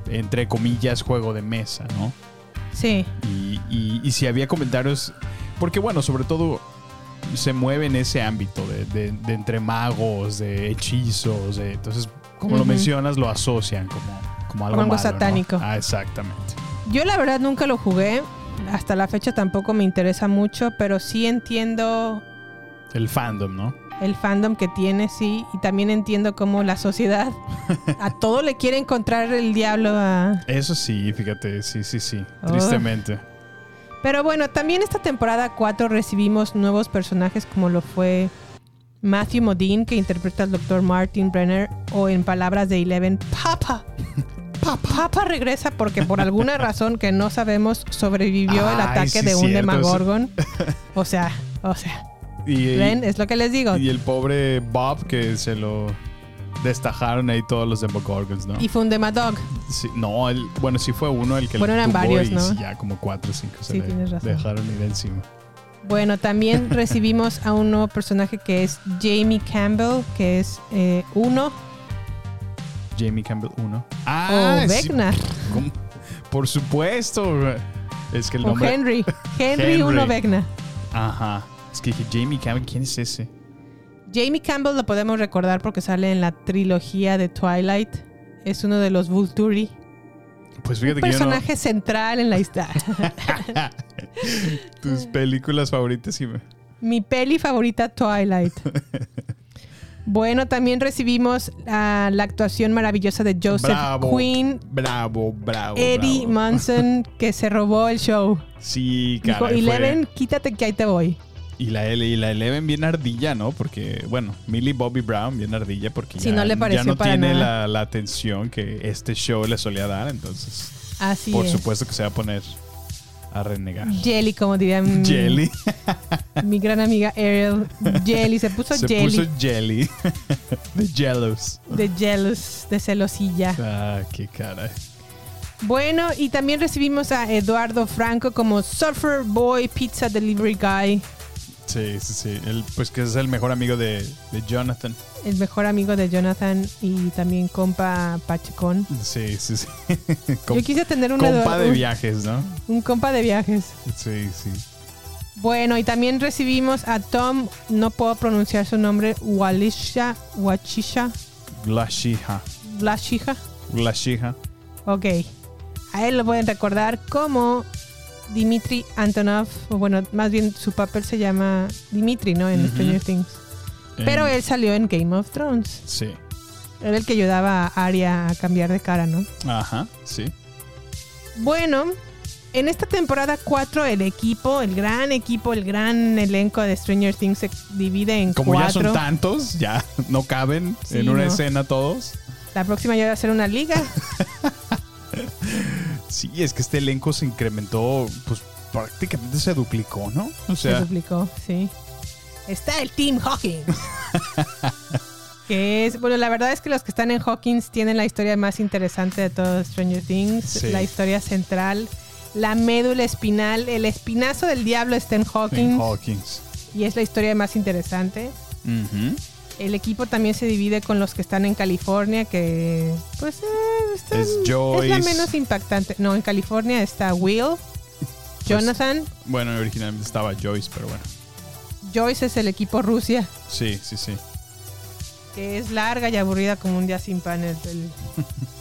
entre comillas, juego de mesa, ¿no? Sí. Y, y, y si había comentarios, porque bueno, sobre todo se mueve en ese ámbito de, de- de entre magos, de hechizos, de- entonces, como lo mencionas, lo asocian como, como algo, Como algo malo, ¿no? satánico. Ah, exactamente. Yo la verdad nunca lo jugué. hasta la fecha tampoco me interesa mucho, pero sí entiendo El fandom, ¿no? el fandom que tiene, sí, y también entiendo cómo la sociedad a todo le quiere encontrar el diablo a... Eso sí, fíjate, sí, sí, sí. Oh. Tristemente. Pero bueno, también esta temporada 4 recibimos nuevos personajes como lo fue Matthew Modine, que interpreta al Dr. Martin Brenner, o en palabras de Eleven, Papa. Papa regresa porque por alguna razón que no sabemos sobrevivió el Ay, ataque sí, de un cierto, Demagorgon. O sea, o sea, Y, ¿ven? Es lo que les digo. y el pobre Bob que se lo destajaron ahí todos los Demogorgons, ¿no? Y fue un Demadog. Sí, no, el- bueno, sí fue uno el que Bueno, eran varios, y ¿no? ya como cuatro o cinco se Sí, le tienes razón. dejaron ir encima. Bueno, también recibimos a un nuevo personaje que es Jamie Campbell, que es eh, uno, Jamie Campbell 1. o Ah, sí, Vecna. Por supuesto. Es que el o nombre. Henry. Henry, Henry. uno Vecna. Ajá. Es que dije Jamie Campbell, ¿quién es ese? Jamie Campbell lo podemos recordar porque sale en la trilogía de Twilight. Es uno de los Vulturi. Pues Un fíjate que yo no. personaje central en la historia. Tus películas favoritas y me. Mi peli favorita, Twilight. Bueno, también recibimos ah, la actuación maravillosa de Joseph Bravo. Quinn, Bravo, bravo. Eddie bravo. Munson, que se robó el show. Sí, Dijo, caray, fue- Eleven, quítate que ahí te voy. Y la, L- y la Eleven bien ardilla, ¿no? Porque, bueno, Millie Bobby Brown bien ardilla porque Sí, ya, no le ya no tiene la, la atención que este show le solía dar. Entonces, Así por es. supuesto que se va a poner a renegar. Jelly, como diría mi, Jelly. mi gran amiga Ariel. Jelly, se puso Se Jelly. puso Jelly. De Jellos. De jealous, de celosilla. Ah, qué caray. Bueno, y también recibimos a Eduardo Franco como Surfer Boy Pizza Delivery Guy, Sí, sí, sí. Él, pues que es el mejor amigo de, de Jonathan. el mejor amigo de Jonathan y también compa Pachecón. Sí, sí, sí. Yo quise tener un, compa de un- viajes, ¿no? un compa de viajes. Sí, sí. Bueno, y también recibimos a Tom, no puedo pronunciar su nombre, Walisha, Wachisha, Glashija. Blashisha. Glashija. Ok. A él lo pueden recordar como Dimitri Antonov. O bueno, más bien su papel se llama Dimitri, ¿no? En. Stranger Things. Pero Eh, él salió en Game of Thrones. Sí. Era el que ayudaba a Arya a cambiar de cara, ¿no? Ajá, sí. Bueno, en esta temporada 4 el equipo, el gran equipo, el gran elenco de Stranger Things se divide en Como ya son tantos, ya no caben Sí, en una no. escena todos. La próxima ya va a ser una liga. Sí, es que este elenco se incrementó, pues prácticamente se duplicó, ¿no? O se duplicó, sí. Está el Team Hawkins. que es, bueno, la verdad es que los que están en Hawkins tienen la historia más interesante de todo Stranger Things. Sí. La historia central, la médula espinal, el espinazo del diablo está en Hawkins. en Hawkins. Y es la historia más interesante. El equipo también se divide con los que están en California, que pues eh, están- Es es la Joyce. menos impactante. No, en California está Will, Jonathan, Bueno, originalmente estaba Joyce, pero bueno. Joyce es el equipo Rusia, Sí, sí, sí. que es larga y aburrida como un día sin pan el- el-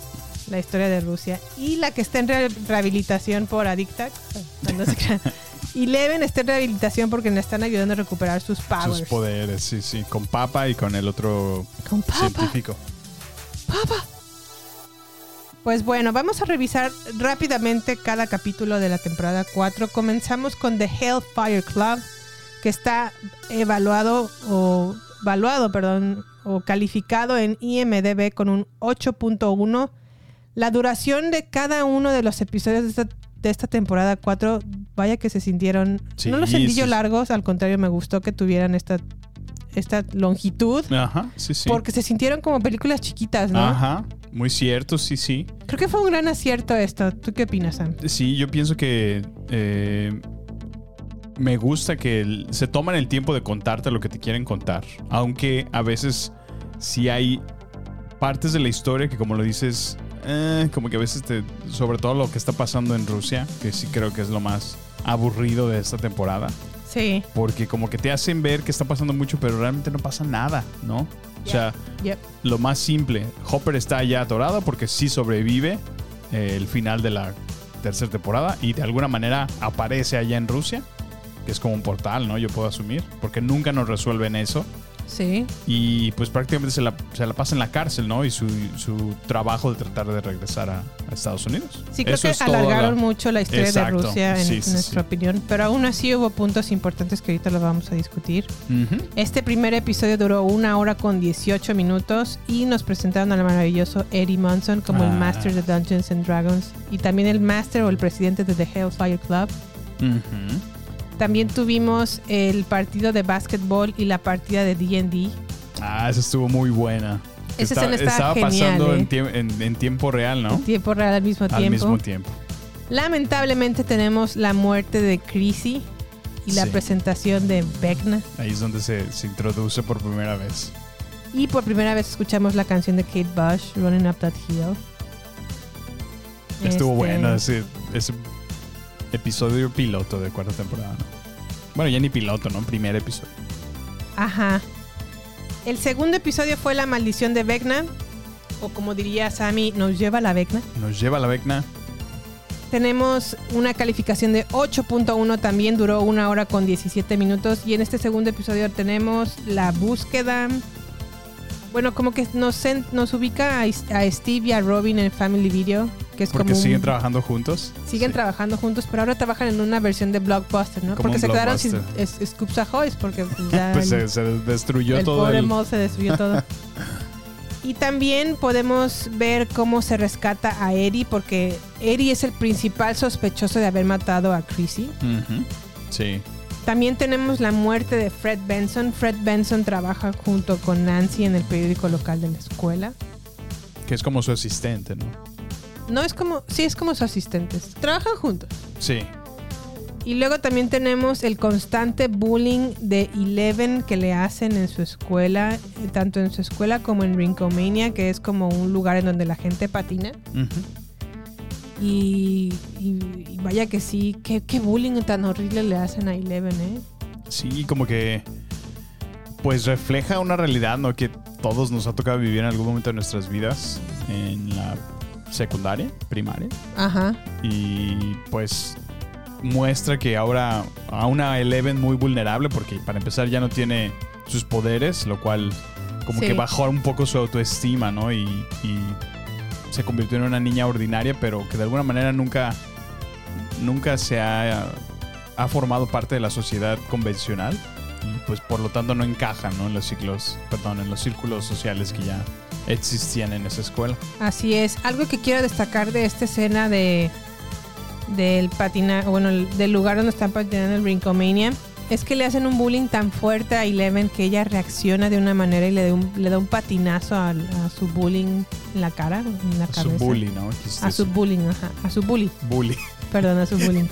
la historia de Rusia. Y la que está en re- rehabilitación por Adictac. no se crean. Y Leven está en rehabilitación porque le están ayudando a recuperar sus powers. Sus poderes, sí, sí. Con Papa y con el otro Con Papa. científico. ¡Papa! Pues bueno, vamos a revisar rápidamente cada capítulo de la temporada 4. Comenzamos con The Hellfire Club, que está evaluado o evaluado, perdón, o calificado en IMDb con un 8.1. La duración de cada uno de los episodios de esta, de esta temporada 4, vaya que se sintieron, Sí, no los sentí sí, yo largos, al contrario, me gustó que tuvieran esta, esta longitud. Ajá, sí, sí. Porque se sintieron como películas chiquitas, ¿no? Ajá, muy cierto, sí, sí. Creo que fue un gran acierto esto. ¿Tú qué opinas, Sam? Sí, yo pienso que eh, me gusta que se toman el tiempo de contarte lo que te quieren contar. Aunque a veces sí hay partes de la historia que, como lo dices, eh, como que a veces te. Sobre todo lo que está pasando en Rusia, que sí creo que es lo más aburrido de esta temporada. Sí. Porque como que te hacen ver que está pasando mucho, pero realmente no pasa nada, ¿no? O sea, Yep. lo más simple, Hopper está ya atorado porque sí sobrevive eh, el final de la tercera temporada y de alguna manera aparece allá en Rusia, que es como un portal, ¿no? Yo puedo asumir, porque nunca nos resuelven eso. Sí. Y pues prácticamente se la, se la pasa en la cárcel, ¿no? Y su, su trabajo de tratar de regresar a, a Estados Unidos. Sí, creo Eso que es alargaron la- mucho la historia Exacto. de Rusia en Sí, sí, nuestra sí. opinión, pero aún así hubo puntos importantes que ahorita los vamos a discutir. Ujú. Este primer episodio duró una hora con 18 minutos y nos presentaron al maravilloso Eddie Munson como el Ah. Master de Dungeons and Dragons y también el Master o el presidente de The Hellfire Club. Ujú. También tuvimos el partido de básquetbol y la partida de D&D. Ah, esa estuvo muy buena. Esa Está- estaba genial, pasando ¿eh? en, tiemp- en- en tiempo real, ¿no? Tiempo real al mismo Al tiempo. mismo tiempo. Lamentablemente tenemos la muerte de Chrissy y la Sí. presentación de Vecna. Ahí es donde se, se introduce por primera vez. Y por primera vez escuchamos la canción de Kate Bush, Running Up That Hill. Estuvo Este, bueno ese, ese episodio piloto de cuarta temporada. ¿no? Bueno, ya ni piloto, ¿no? Primer episodio. Ajá. El segundo episodio fue La Maldición de Vecna. O como diría Sammy, nos lleva la Vecna. Nos lleva la Vecna. Tenemos una calificación de 8.1 también, duró una hora con 17 minutos. Y en este segundo episodio tenemos la búsqueda. Bueno, como que nos, nos ubica a, a Steve y a Robin en Family Video, que es Porque como un- siguen trabajando juntos. siguen trabajando juntos, pero ahora trabajan en una versión de Blockbuster, ¿no? Como porque se quedaron sin es- Scoops Ahoy, porque pues, ya Pues el- se, se destruyó el todo pobre el... Moe se destruyó todo. y también podemos ver cómo se rescata a Eddie, porque Eddie es el principal sospechoso de haber matado a Chrissy. Ujú. Sí. También tenemos la muerte de Fred Benson. Fred Benson trabaja junto con Nancy en el periódico local de la escuela. Que es como su asistente, ¿no? No es como, sí, es como sus asistentes. Trabajan juntos. Sí. Y luego también tenemos el constante bullying de Eleven que le hacen en su escuela, tanto en su escuela como en Rinkomania, que es como un lugar en donde la gente patina. Ujú. Y, y- y vaya que sí, qué, qué bullying tan horrible le hacen a Eleven, ¿eh? Sí, como que pues refleja una realidad, ¿no? Que todos nos ha tocado vivir en algún momento de nuestras vidas en la secundaria, primaria. Ajá. Y pues muestra que ahora a una Eleven muy vulnerable porque para empezar ya no tiene sus poderes, lo cual como Sí. que bajó un poco su autoestima, ¿no? Y, y se convirtió en una niña ordinaria, pero que de alguna manera nunca, nunca se ha, ha formado parte de la sociedad convencional. Pues por lo tanto no encaja, ¿no? En los ciclos, perdón, en los círculos sociales que ya existían en esa escuela. Así es. Algo que quiero destacar de esta escena de del patina, bueno, el- del lugar donde están patinando el Rinkomania es que le hacen un bullying tan fuerte a Eleven que ella reacciona de una manera y le da un, le da un patinazo a, su bullying en la cara, en la A su cabeza. bully, ¿no? A su bullying, ajá, a su bully. bully. Perdón, a su bullying.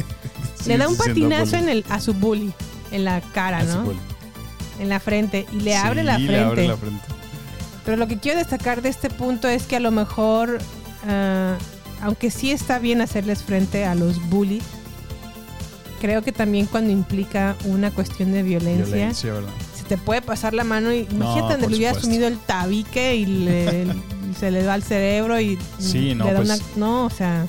le da un patinazo en el a su bully en la cara, A su ¿no? bully. En la frente y le Sí, abre la frente. le abre la frente. Pero lo que quiero destacar de este punto es que a lo mejor, ah, aunque sí está bien hacerles frente a los bullies, creo que también cuando implica una cuestión de violencia, Violencia, ¿verdad? se te puede pasar la mano y imagínate donde le hubiera sumido el tabique y, le- se le va al cerebro y Sí, no, le da pues, una... No, o sea,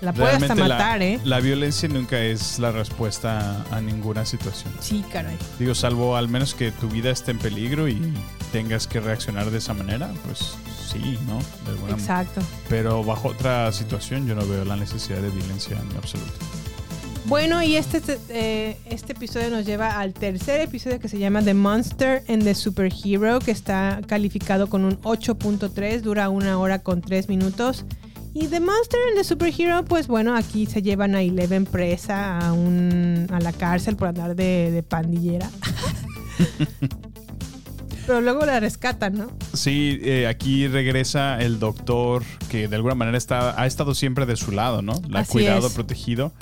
la puede hasta la- matar, ¿eh? La violencia nunca es la respuesta a ninguna situación. Sí, caray. Digo, salvo al menos que tu vida esté en peligro y tengas que reaccionar de esa manera, pues sí, ¿no? De alguna Exacto. Pero bajo otra situación yo no veo la necesidad de violencia en absoluto. Bueno, y este, eh, este episodio nos lleva al tercer episodio que se llama The Monster and the Superhero, que está calificado con un 8.3, dura una hora con 3 minutos. Y The Monster and the Superhero, pues bueno, aquí se llevan a Eleven presa a, un, a la cárcel por andar de, de pandillera. Pero luego la rescatan, ¿no? Sí, eh, aquí regresa el doctor que de alguna manera está, ha estado siempre de su lado, ¿no? La ha cuidado, es. protegido.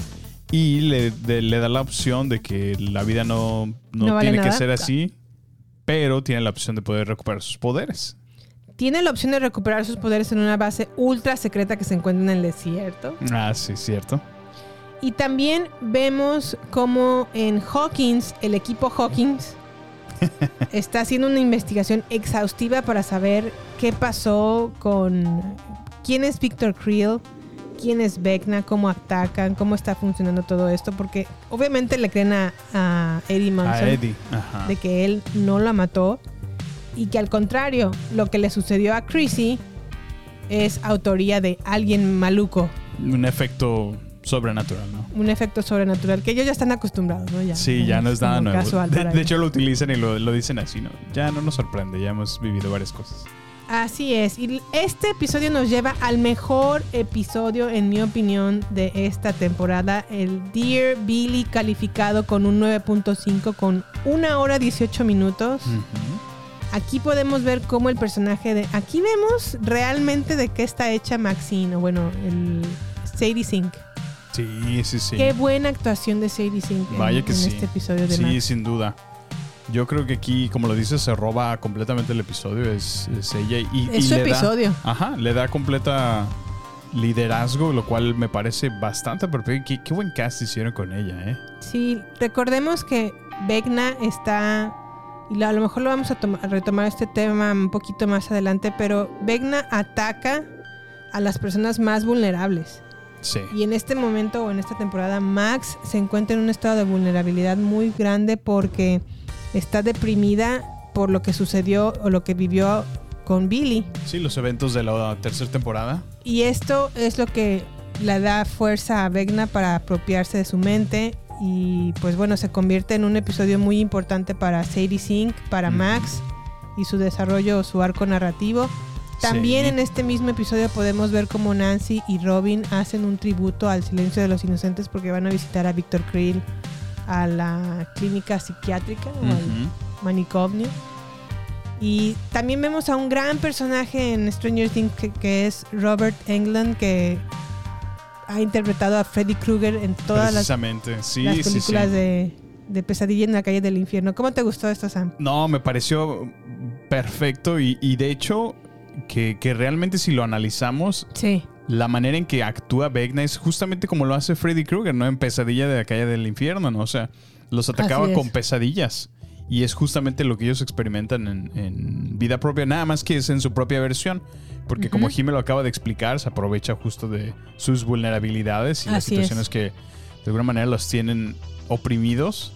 Y le, de- le da la opción de que la vida no, no, No vale tiene que ser así, pero tiene la opción de poder recuperar sus poderes. Tiene la opción de recuperar sus poderes en una base ultra secreta que se encuentra en el desierto. Ah, sí, cierto. Y también vemos como en Hawkins, el equipo Hawkins, está haciendo una investigación exhaustiva para saber qué pasó con quién es Victor Creel, quién es Vecna, cómo atacan, cómo está funcionando todo esto, porque obviamente le creen a, a Eddie Munson A Eddie. Ajá. de que él no la mató y que al contrario, lo que le sucedió a Chrissy es autoría de alguien maluco, Un efecto sobrenatural, ¿no? un efecto sobrenatural que ellos ya están acostumbrados, ¿no? Ya, Sí, ya no es nada nuevo. De, de hecho, lo utilizan y lo, lo dicen así, ¿no? Ya no nos sorprende, ya hemos vivido varias cosas. Así es. Y este episodio nos lleva al mejor episodio, en mi opinión, de esta temporada. El Dear Billy calificado con un 9.5 con una hora 18 minutos. Aquí podemos ver cómo el personaje de... Aquí vemos realmente de qué está hecha Maxine, o bueno, el Sadie Sink. Sí, sí, sí. Qué buena actuación de Sadie Sink en, Vaya que en sí. este episodio de Sí, Max. sin duda. Yo creo que aquí, como lo dices, se roba completamente el episodio. Es, es ella. Y, Es y su le da- episodio. ajá, le da completa liderazgo, lo cual me parece bastante perfecto. Qué, qué buen cast hicieron con ella, ¿eh? Sí, recordemos que Vecna está, y a lo mejor lo vamos a, a retomar este tema un poquito más adelante, pero Vecna ataca a las personas más vulnerables. Sí. Y en este momento o en esta temporada, Max se encuentra en un estado de vulnerabilidad muy grande porque está deprimida por lo que sucedió o lo que vivió con Billy. Sí, los eventos de la tercera temporada. Y esto es lo que le da fuerza a Vecna para apropiarse de su mente. Y pues bueno, se convierte en un episodio muy importante para Sadie Sink, para Max y su desarrollo, su arco narrativo. También Sí. en este mismo episodio podemos ver cómo Nancy y Robin hacen un tributo al silencio de los inocentes porque van a visitar a Victor Creel a la clínica psiquiátrica o al manicomio. Y también vemos a un gran personaje en Stranger Things que, que es Robert Englund, que ha interpretado a Freddy Krueger en todas las, Precisamente. Sí, las sí, sí. películas De, de Pesadilla en la calle del infierno. ¿Cómo te gustó esto, Sam? No, me pareció perfecto y, y de hecho que, que realmente si lo analizamos, Sí. La manera en que actúa Vecna es justamente como lo hace Freddy Krueger, ¿no? En Pesadilla de la calle del infierno, ¿no? O sea, los atacaba con pesadillas. Y es justamente lo que ellos experimentan en, en vida propia, nada más que es en su propia versión. Porque como. Jimmy lo acaba de explicar, se aprovecha justo de sus vulnerabilidades y las es. situaciones que de alguna manera los tienen oprimidos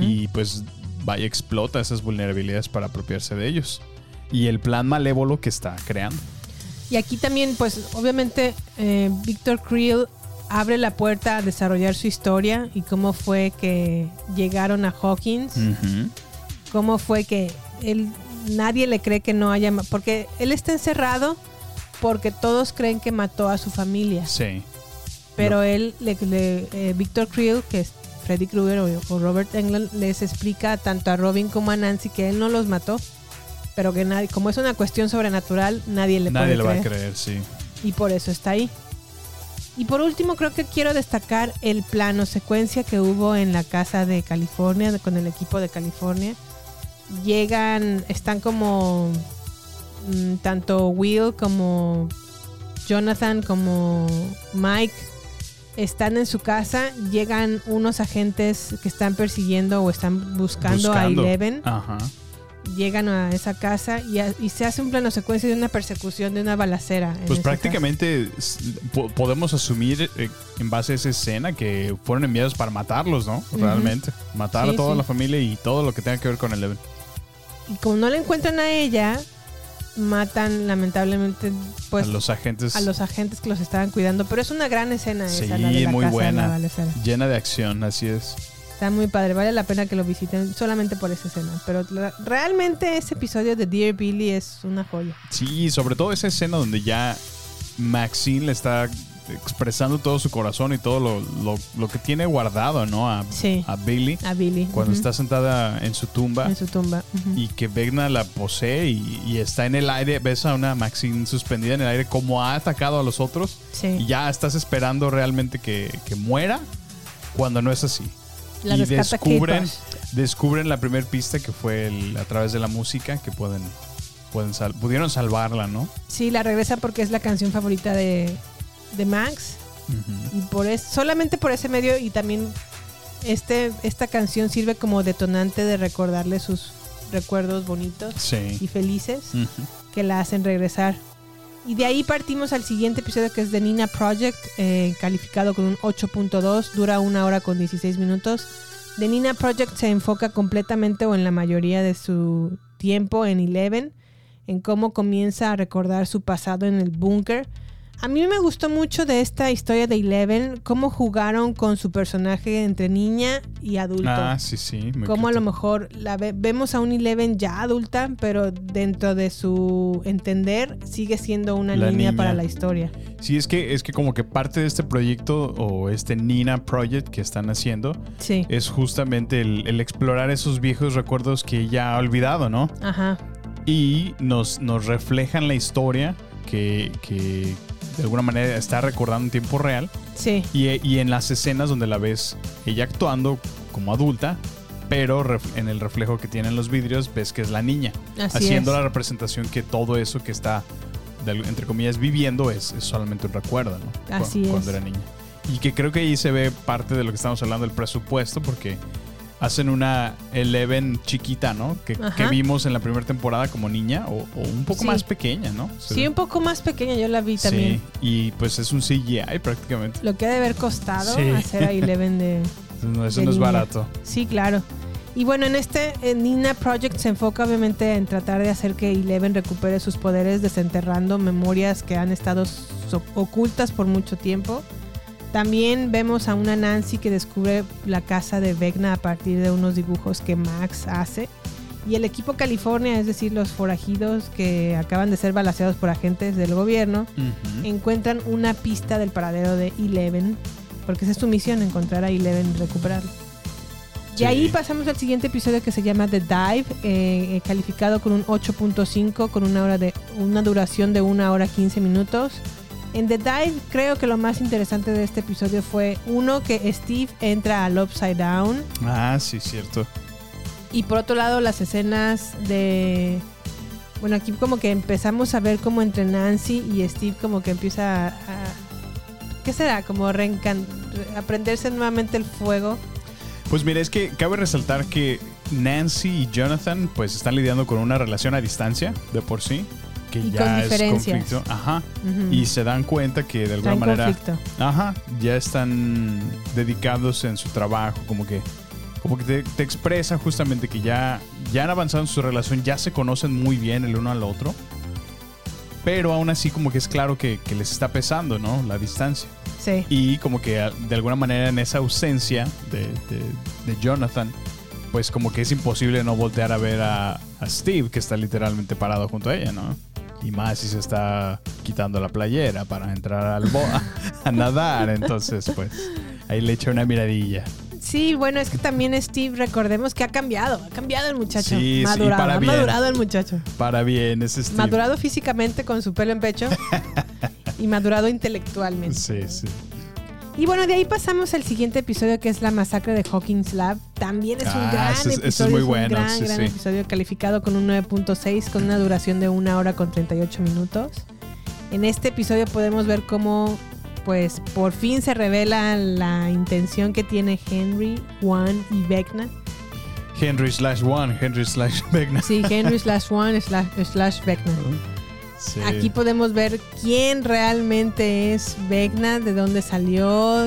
y pues vaya explota esas vulnerabilidades para apropiarse de ellos. Y el plan malévolo que está creando. Y aquí también, pues obviamente, eh, Victor Creel abre la puerta a desarrollar su historia y cómo fue que llegaron a Hawkins. Cómo fue que él nadie le cree que no haya porque él está encerrado porque todos creen que mató a su familia Sí. pero él le, le- eh, Victor Creel que es Freddy Krueger o, o Robert Englund les explica tanto a Robin como a Nancy que él no los mató pero que nadie como es una cuestión sobrenatural nadie le Nadie puede le va a creer creer, sí. y por eso está ahí. Y por último, creo que quiero destacar el plano secuencia que hubo en la casa de California, con el equipo de California. Llegan, están como mm, tanto Will como Jonathan como Mike están en su casa, llegan unos agentes que están persiguiendo o están buscando, a Buscando. Eleven Ajá. Llegan a esa casa y, a- y se hace un plano secuencia de una persecución de una balacera. Pues prácticamente po- podemos asumir eh, en base a esa escena que fueron enviados para matarlos, ¿no? Realmente. Matar Sí, a toda sí. la familia y todo lo que tenga que ver con Eleven. Y como no la encuentran a ella, matan lamentablemente pues a los agentes. a los agentes que los estaban cuidando. Pero es una gran escena Sí, esa, la de la muy casa de la buena. Llena de acción, así es. Está muy padre, vale la pena que lo visiten solamente por esa escena. Pero la- realmente ese episodio de Dear Billy es una joya. Sí, sobre todo esa escena donde ya Maxine le está expresando todo su corazón y todo lo, lo- lo que tiene guardado, ¿no? A, Sí. a Billy. A Billy. Cuando está sentada en su tumba. en su tumba. y que Vecna la posee y, y está en el aire, ves a una Maxine suspendida en el aire como ha atacado a los otros Sí. y ya estás esperando realmente que, que muera cuando no es así. La y descubren, descubren la primera pista que fue el- a través de la música que pueden, pueden sal- pudieron salvarla, ¿no? Sí, la regresa porque es la canción favorita de, de Max. Y por es, solamente por ese medio y también este, esta canción sirve como detonante de recordarle sus recuerdos bonitos Sí. y felices que la hacen regresar. Y de ahí partimos al siguiente episodio que es de Nina Project, eh, calificado con un 8.2, dura una hora con 16 minutos. The Nina Project se enfoca completamente o en la mayoría de su tiempo en Eleven, en cómo comienza a recordar su pasado en el búnker. A mí me gustó mucho de esta historia de Eleven, cómo jugaron con su personaje entre niña y adulto. Ah, sí, sí. Cómo a lo mejor la ve- vemos a un Eleven ya adulta, pero dentro de su entender sigue siendo una niña, niña. para la historia. Sí, es que, es que como que parte de este proyecto o este Nina Project que están haciendo Sí. es justamente el, el explorar esos viejos recuerdos que ella ha olvidado, ¿no? Ajá. Y nos, nos reflejan la historia que, que de alguna manera está recordando en tiempo real. Sí. Y, y en las escenas donde la ves ella actuando como adulta, pero en el reflejo que tiene en los vidrios ves que es la niña. Así haciendo es. la representación que todo eso que está, entre comillas, viviendo es, es solamente un recuerdo, ¿no? Así es. Cuando era niña. Y que creo que ahí se ve parte de lo que estamos hablando del presupuesto, porque hacen una Eleven chiquita, ¿no? Que, vimos en la primera temporada como niña o, o un poco Sí. más pequeña, ¿no? Se Sí, ve- un poco más pequeña, yo la vi también. Sí, y pues es un CGI prácticamente. Lo que ha de haber costado Sí. hacer a Eleven de. No, eso de no es barato. Sí, claro. Y bueno, en este en Nina Project se enfoca obviamente en tratar de hacer que Eleven recupere sus poderes desenterrando memorias que han estado so- ocultas por mucho tiempo. También vemos a una Nancy que descubre la casa de Vecna a partir de unos dibujos que Max hace. Y el equipo California, es decir, los forajidos que acaban de ser balaceados por agentes del gobierno, encuentran una pista del paradero de Eleven, porque esa es su misión, encontrar a Eleven y recuperarlo. Sí. ahí pasamos al siguiente episodio que se llama The Dive, eh, calificado con un 8.5, con una, hora de, una duración de una hora 15 minutos. En The Dive creo que lo más interesante de este episodio fue uno que Steve entra al Upside Down Ah, sí, cierto. y por otro lado las escenas de... Bueno, aquí como que empezamos a ver como entre Nancy y Steve como que empieza a... ¿Qué será? Como reencan- re- aprenderse nuevamente el fuego. Pues mira, es que cabe resaltar que Nancy y Jonathan pues están lidiando con una relación a distancia de por sí. Que Y ya con es conflicto. Ajá. Y se dan cuenta que de alguna manera. conflicto. Ajá. Ya están dedicados en su trabajo. Como que. Como que te, te expresa justamente que ya, ya han avanzado en su relación, ya se conocen muy bien el uno al otro. Pero aún así como que es claro que, que les está pesando, ¿no? La distancia. Sí. Y como que a- de alguna manera en esa ausencia de, de- de Jonathan, pues como que es imposible no voltear a ver a, a Steve, que está literalmente parado junto a ella, ¿no? Y más si se está quitando la playera para entrar al bo a, nadar. Entonces, pues ahí le echa una miradilla. Sí, bueno, es que también Steve, recordemos que ha cambiado, ha cambiado el muchacho. Sí, sí, madurado, para ha bien. madurado el muchacho. Para bien, ese Steve. Madurado físicamente con su pelo en pecho y madurado intelectualmente. Sí, sí. Y bueno, de ahí pasamos al siguiente episodio que es la masacre de Hawkins Lab. También es un Ah, gran ese es- ese es episodio. muy un bueno, gran, sí, gran sí. episodio calificado con un 9.6 con una duración de una hora con 38 minutos. En este episodio podemos ver cómo, pues, por fin se revela la intención que tiene Henry, Juan y Vecna. Henry slash one, Henry slash Vecna. Sí, Henry slash Juan slash, slash Vecna. Sí. Aquí podemos ver quién realmente es Vecna, de dónde salió,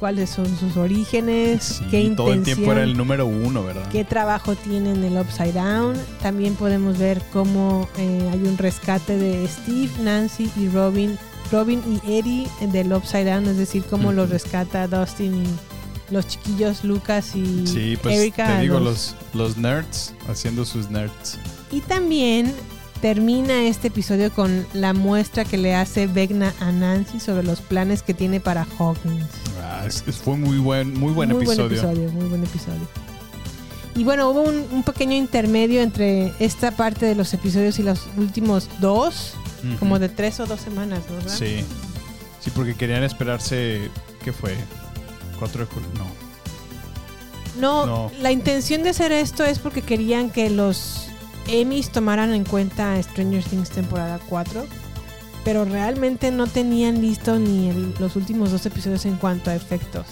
cuáles son sus orígenes, Sí, qué intención, todo el tiempo era el número uno, ¿verdad? qué trabajo tiene en el Upside Down. También podemos ver cómo eh, hay un rescate de Steve, Nancy y Robin, Robin y Eddie del Upside Down, es decir, cómo los rescata Dustin y los chiquillos Lucas y Sí, pues Erika. te digo, los, los nerds haciendo sus nerds. Y también termina este episodio con la muestra que le hace Vecna a Nancy sobre los planes que tiene para Hawkins. Ah, es- fue muy buen, muy buen muy episodio. buen episodio, muy buen episodio. Y bueno, hubo un, un pequeño intermedio entre esta parte de los episodios y los últimos dos, como de tres o dos semanas, ¿no? ¿verdad? Sí. Sí, porque querían esperarse. ¿Qué fue? 4 de julio. No. No, No. la intención de hacer esto es porque querían que los Emmys tomaran en cuenta Stranger Things temporada 4, pero realmente no tenían listo ni el- los últimos dos episodios en cuanto a efectos.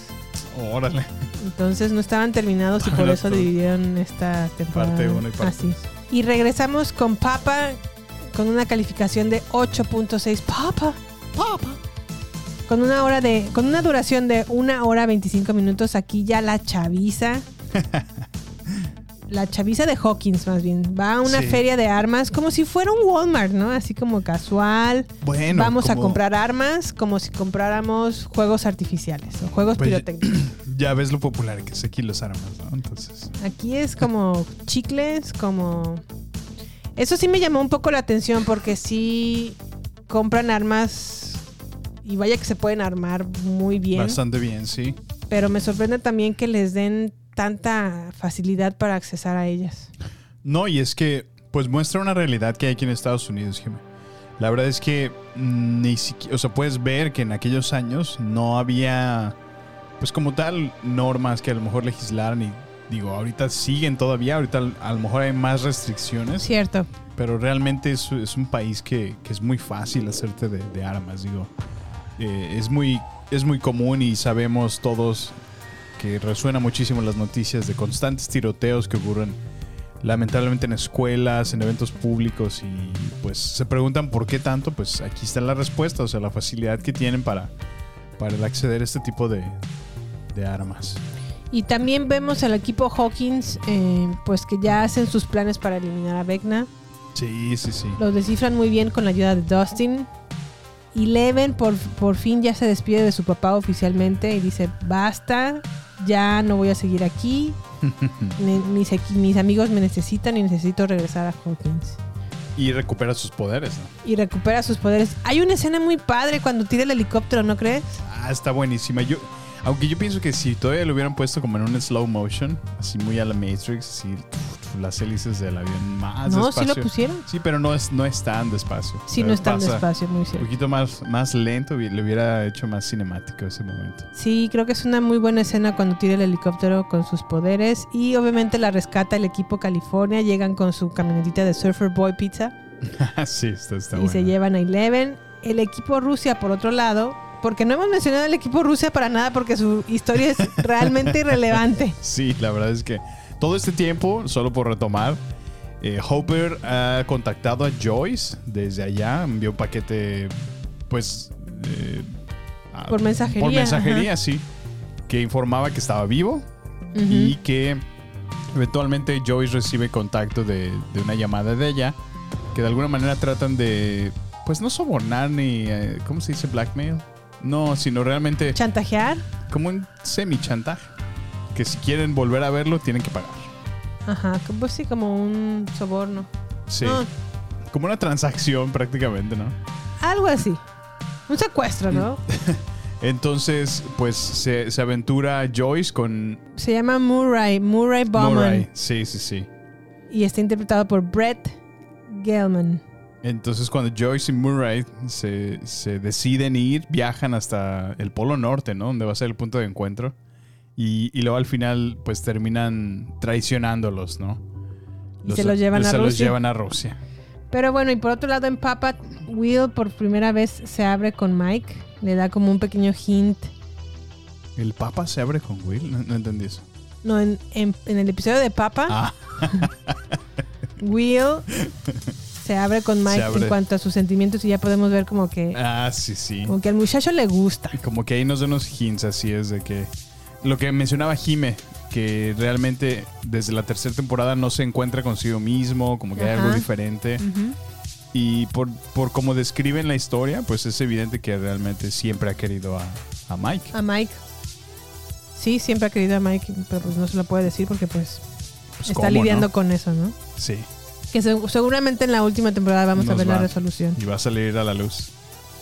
Órale. Entonces no estaban terminados y por eso todo. dividieron esta temporada. Parte uno y parte así. Y regresamos con Papa con una calificación de 8.6. Papa, papa. Con una hora de, con una duración de una hora 25 minutos, aquí ya la chaviza. la chaviza de Hawkins, más bien. Va a una Sí. feria de armas como si fuera un Walmart, ¿no? Así como casual. Bueno, Vamos a comprar armas como si compráramos juegos artificiales o juegos Pues, pirotécnicos. Ya ves lo popular que es aquí los armas, ¿no? Entonces. Aquí es como chicles, como... Eso sí me llamó un poco la atención porque sí compran armas y vaya que se pueden armar muy bien. Bastante bien, sí. Pero me sorprende también que les den tanta facilidad para accesar a ellas. No, y es que, pues muestra una realidad que hay aquí en Estados Unidos, Jimmy. La verdad es que mm, ni siquiera, o sea, puedes ver que en aquellos años no había, pues como tal, normas que a lo mejor legislaran y digo, ahorita siguen todavía, ahorita a lo mejor hay más restricciones. Cierto. Pero realmente es, es un país que, que es muy fácil hacerte de, de armas, digo. Eh, es, muy, es muy común y sabemos todos que resuena muchísimo las noticias de constantes tiroteos que ocurren lamentablemente en escuelas, en eventos públicos y pues se preguntan por qué tanto, pues aquí está la respuesta, o sea, la facilidad que tienen para, para el acceder a este tipo de, de armas. Y también vemos al equipo Hawkins, eh, pues que ya hacen sus planes para eliminar a Vecna. Sí, sí, sí. Los descifran muy bien con la ayuda de Dustin. Y Leven por, por fin ya se despide de su papá oficialmente y dice, basta, ya no voy a seguir aquí. Mis, amigos me necesitan y necesito regresar a Hawkins. Y recupera sus poderes, ¿no? Y recupera sus poderes. Hay una escena muy padre cuando tira el helicóptero, ¿no crees? Ah, está buenísima. Yo, aunque yo pienso que si todavía lo hubieran puesto como en un slow motion, así muy a la Matrix, así las hélices del avión más No, sí despacio. lo pusieron. Sí, pero no es, no es tan despacio. Sí, no es tan despacio, muy Un cierto. poquito más, más lento, le hubiera hecho más cinemático ese momento. Sí, creo que es una muy buena escena cuando tira el helicóptero con sus poderes y obviamente la rescata el equipo California, llegan con su camionetita de Surfer Boy Pizza sí, está, está y se llevan a Eleven. El equipo Rusia, por otro lado, porque no hemos mencionado el equipo Rusia para nada porque su historia es realmente irrelevante. Sí, la verdad es que todo este tiempo, solo por retomar, eh, Hopper ha contactado a Joyce desde allá, envió un paquete, pues... eh, Por mensajería, Por mensajería, ajá. sí. Que informaba que estaba vivo y que eventualmente Joyce recibe contacto de, de una llamada de ella, que de alguna manera tratan de, pues no sobornar ni, eh, ¿cómo se dice? Blackmail. No, sino realmente ¿Chantajear? como un semi-chantaje. Que si quieren volver a verlo, tienen que pagar. Ajá, como- pues sí, como un soborno. Sí. No. Como una transacción prácticamente, ¿no? Algo así. Un secuestro, ¿no? Entonces, pues se, se aventura Joyce con Se llama Murray, Murray Bauman. Murray. Sí, sí, sí. Y está interpretado por Brett Gelman. Entonces cuando Joyce y Murray se, se deciden ir, viajan hasta el Polo Norte, ¿no? Donde va a ser el punto de encuentro. Y, y luego al final, pues terminan traicionándolos, ¿no? Y se los llevan a se los llevan a Rusia. Pero bueno, y por otro lado en Papa, Will por primera vez se abre con Mike. Le da como un pequeño hint. ¿El Papa se abre con Will? No, no entendí eso. No, en, en- en el episodio de Papa, Ah, Will se abre con Mike abre. en cuanto a sus sentimientos y ya podemos ver como que, ah, sí, sí. como que al muchacho le gusta. Como que ahí nos da unos hints así es de que lo que mencionaba Jime, que realmente desde la tercera temporada no se encuentra consigo mismo, como que hay algo diferente. Y por, por cómo describen la historia, pues es evidente que realmente siempre ha querido a, a Mike. A Mike. Sí, siempre ha querido a Mike, pero pues no se lo puede decir porque pues, Pues, está ¿cómo, lidiando no? con eso, ¿no? Sí. Que se- seguramente en la última temporada vamos a ver la resolución. Y va a salir a la luz.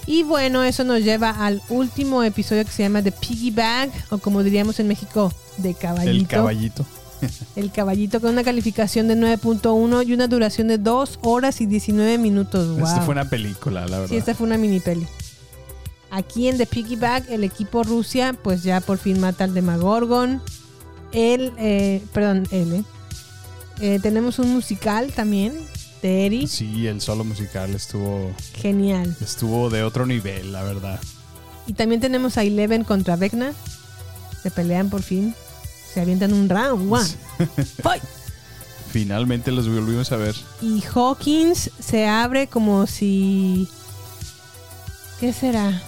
Y bueno, eso nos lleva al último episodio que se llama The Piggy Bag, o como diríamos en México, de caballito. El caballito. El caballito con una calificación de 9.1 y una duración de 2 horas y 19 minutos. Wow. Esta fue una película, la verdad. Sí, esta fue una mini peli. Aquí en The Piggy Bag, el equipo Rusia, pues ya por fin mata al Demagorgon. Él, eh, perdón, él, eh. Eh, tenemos un musical también de Eri. Sí, el solo musical estuvo, Genial. estuvo de otro nivel, la verdad. Y también tenemos a Eleven contra Vecna. Se pelean por fin. Se avientan un round. One. Fight. Finalmente los volvimos a ver. Y Hawkins se abre como si. ¿Qué será?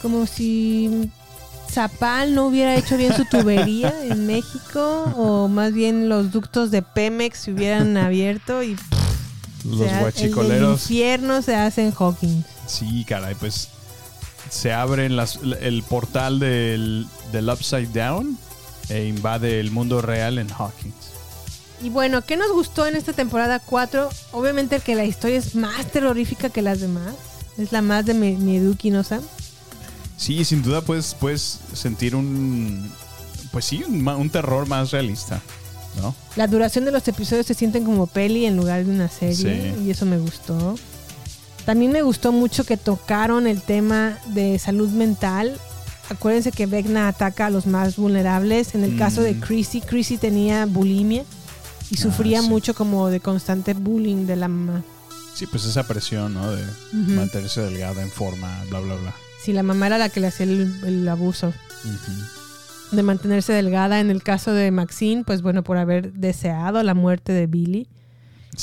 Como si Zapal no hubiera hecho bien su tubería en México. O más bien los ductos de Pemex se hubieran abierto y. Los ha- El guachicoleros. infierno se hace en Hawkins. Sí, caray, pues se abre las- el portal del, del Upside Down e invade el mundo real en Hawkins. Y bueno, ¿qué nos gustó en esta temporada 4? Obviamente que la historia es más terrorífica que las demás. Es la más de Mi- Mieduki, ¿no Sam? Sí, sin duda puedes, puedes sentir un. Pues sí, un, un terror más realista, ¿no? La duración de los episodios se sienten como peli en lugar de una serie. Sí. Y eso me gustó. También me gustó mucho que tocaron el tema de salud mental. Acuérdense que Vecna ataca a los más vulnerables. En el caso de Mm. Chrissy, Chrissy tenía bulimia y Ah, sufría sí. mucho como de constante bullying de la mamá. Sí, pues esa presión, ¿no? De mantenerse delgada en forma, bla, bla, bla. Si la mamá era la que le hacía el, el abuso. De mantenerse delgada. En el caso de Maxine, pues bueno, por haber deseado la muerte de Billy.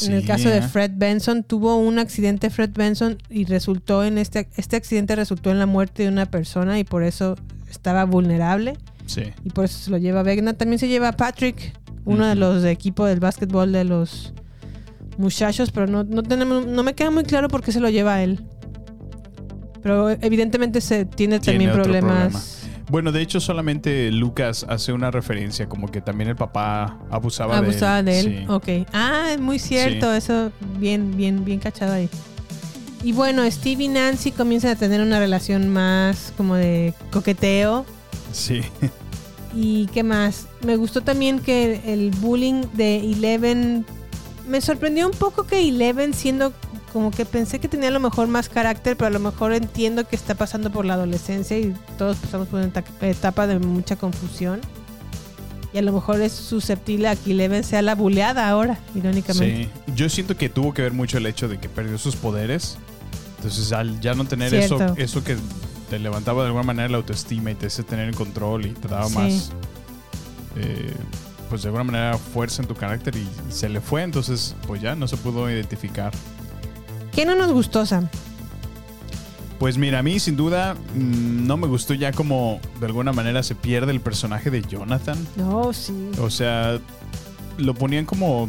en el caso de ¿eh? Fred Benson, tuvo un accidente Fred Benson y resultó en este, este accidente resultó en la muerte de una persona y por eso estaba vulnerable Sí. y por eso se lo lleva a Vegna. También se lleva a Patrick, uno de los de equipo del básquetbol de los muchachos, pero no, no tenemos, no me queda muy claro por qué se lo lleva a él. Pero evidentemente se tiene, Tiene también problemas. problema. Bueno, de hecho, solamente Lucas hace una referencia, como que también el papá abusaba, Abusaba de él. Sí. Ok. Ah, es muy cierto. Eso bien, bien, bien cachado ahí. Y bueno, Steve y Nancy comienzan a tener una relación más como de coqueteo. Sí. ¿Y qué más? Me gustó también que el bullying de Eleven... Me sorprendió un poco que Eleven siendo como que pensé que tenía a lo mejor más carácter, pero a lo mejor entiendo que está pasando por la adolescencia y todos pasamos por una eta- etapa de mucha confusión. Y a lo mejor es susceptible a que Eleven sea la buleada ahora, irónicamente. Sí. Yo siento que tuvo que ver mucho el hecho de que perdió sus poderes. Entonces, al ya no tener eso, eso que te levantaba de alguna manera la autoestima y te hace tener el control y te daba Sí. más, eh, pues de alguna manera, fuerza en tu carácter y se le fue. Entonces, pues ya no se pudo identificar. ¿Qué no nos gustó, Sam? Pues mira, a mí sin duda mm, no me gustó ya como de alguna manera se pierde el personaje de Jonathan. No, sí. O sea, lo ponían como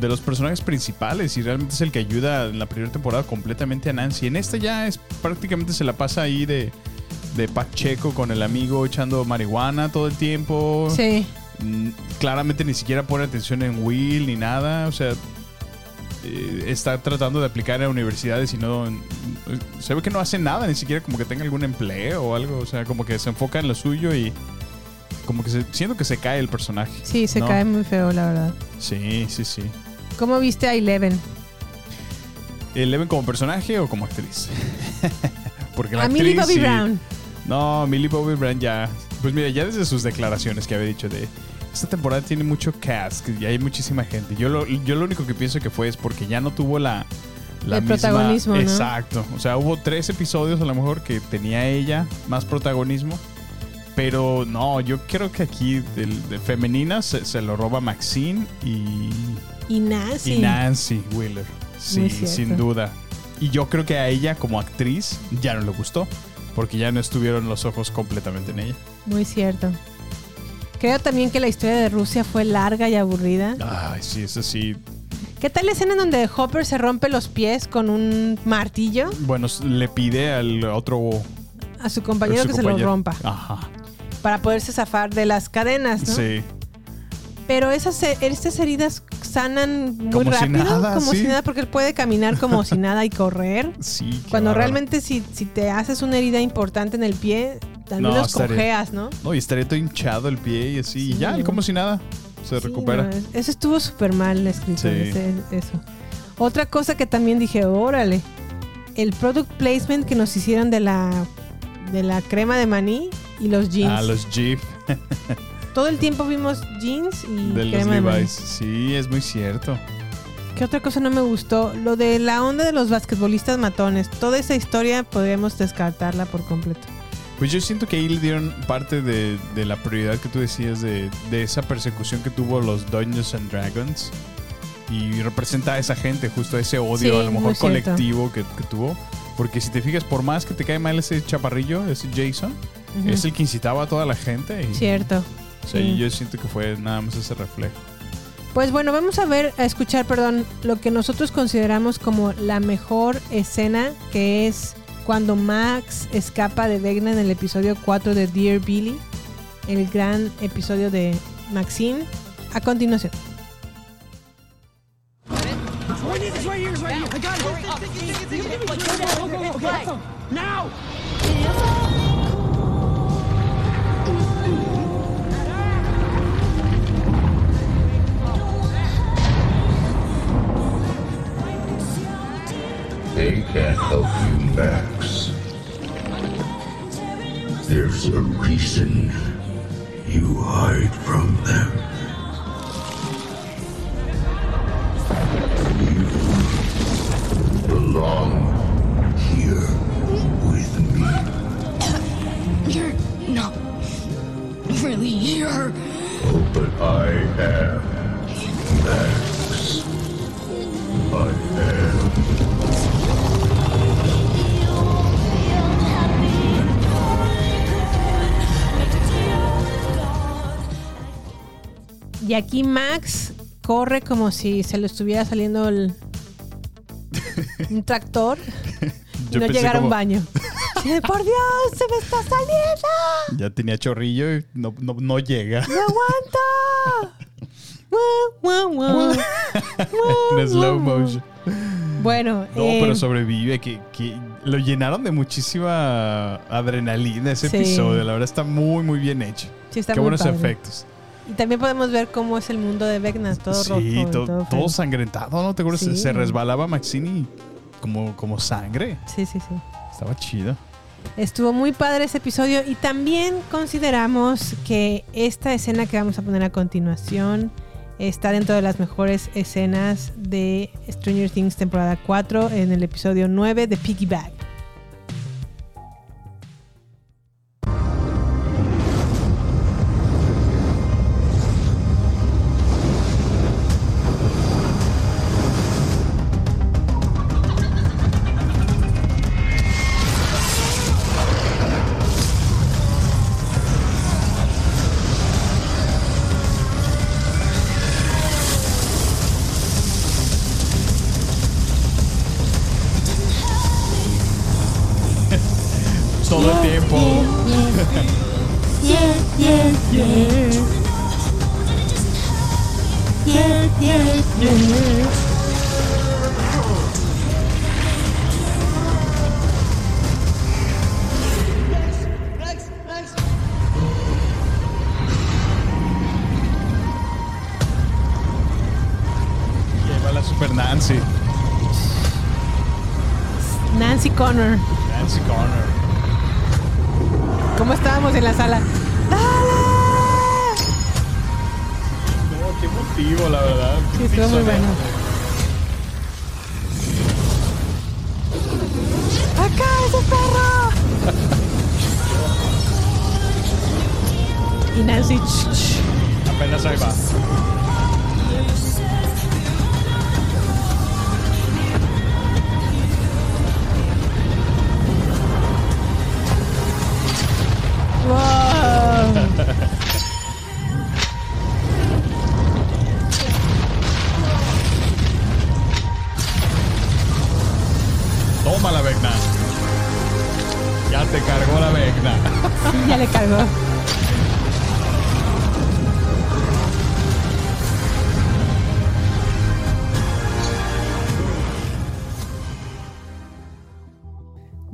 de los personajes principales y realmente es el que ayuda en la primera temporada completamente a Nancy. En esta ya es prácticamente se la pasa ahí de, de Pacheco con el amigo echando marihuana todo el tiempo. Sí. Mm, Claramente ni siquiera pone atención en Will ni nada. O sea, eh, está tratando de aplicar a universidades y no. Se ve que no hace nada, ni siquiera como que tenga algún empleo o algo. O sea, como que se enfoca en lo suyo y. Como que se, siento que se cae el personaje. Sí, se ¿no? cae muy feo, la verdad. Sí, sí, sí. ¿Cómo viste a Eleven? ¿Eleven como personaje o como actriz? Porque la A Millie Bobby. Brown. No, Millie Bobby Brown ya. Pues mira, ya desde sus declaraciones que había dicho de. Esta temporada tiene mucho cast y hay muchísima gente. Yo lo, yo lo único que pienso que fue es porque ya no tuvo la. la El misma- protagonismo, ¿no? Exacto. O sea, hubo tres episodios a lo mejor que tenía ella más protagonismo. Pero no, yo creo que aquí del, de femenina se, se lo roba Maxine y, Y Nancy. y Nancy Wheeler. Sí, sin duda. Y yo creo que a ella como actriz ya no le gustó. Porque ya no estuvieron los ojos completamente en ella. Muy cierto. Creo también que la historia de Rusia fue larga y aburrida. Ay, sí, eso sí. ¿Qué tal la escena en donde Hopper se rompe los pies con un martillo Bueno, le pide al otro a su compañero su que se lo rompa Ajá. para poderse zafar de las cadenas, ¿no? Sí. Pero esas, estas heridas sanan muy Como si rápido, nada, como sí. si nada, porque él puede caminar como si nada y correr. Sí. Cuando realmente si, si te haces una herida importante en el pie, al No, menos estaría- cojeas, ¿no? No, y estaría todo hinchado el pie y así. y Sí, ya, y no. como si nada. Se Sí, recupera. no, eso estuvo súper mal escrito. Sí. ese- eso. Otra cosa que también dije, órale, el product placement que nos hicieron de la, de la crema de maní y los jeans. Ah, los Jeep Todo el tiempo vimos jeans y de los crema de maní. Sí, es muy cierto. ¿Qué otra cosa no me gustó? Lo de la onda de los basquetbolistas matones. Toda esa historia podríamos descartarla por completo. Pues yo siento que ahí le dieron parte de, de la prioridad que tú decías de, de esa persecución que tuvo los Dungeons and Dragons. Y representa a esa gente, justo ese odio, Sí, a lo mejor colectivo que, que tuvo. Porque si te fijas, por más que te cae mal ese chaparrillo, ese Jason, es el que incitaba a toda la gente. Y, Cierto. O sea, sí. yo siento que fue nada más ese reflejo. Pues bueno, vamos a ver, a escuchar, perdón, lo que nosotros consideramos como la mejor escena, que es cuando Max escapa de Vegna en el episodio 4 de Dear Billy, el gran episodio de Maxine. A continuación. Max. There's a reason you hide from them. You belong here with me. You're not really here. Oh, but I am, Max. I Y aquí Max corre como si se le estuviera saliendo el, un tractor y Yo no pensé llegara a un como- baño. Sí, Por Dios, se me está saliendo. Ya tenía chorrillo y no, no, no llega. ¡No aguanto! Guau, guau, guau. en slow motion. Bueno, No, eh, pero sobrevive, que, que lo llenaron de muchísima adrenalina ese Sí. episodio. La verdad está muy, muy bien hecho. Sí, está Qué muy buenos padre. efectos. Y también podemos ver cómo es el mundo de Vecna, todo rojo. sí, to- todo todo, sangrentado, ¿no? ¿Te acuerdas? Se- Sí. Se resbalaba Maxini como, como sangre. Sí, sí, sí. Estaba chido. Estuvo muy padre ese episodio y también consideramos que esta escena que vamos a poner a continuación está dentro de las mejores escenas de Stranger Things temporada 4 en el episodio 9 de Piggyback.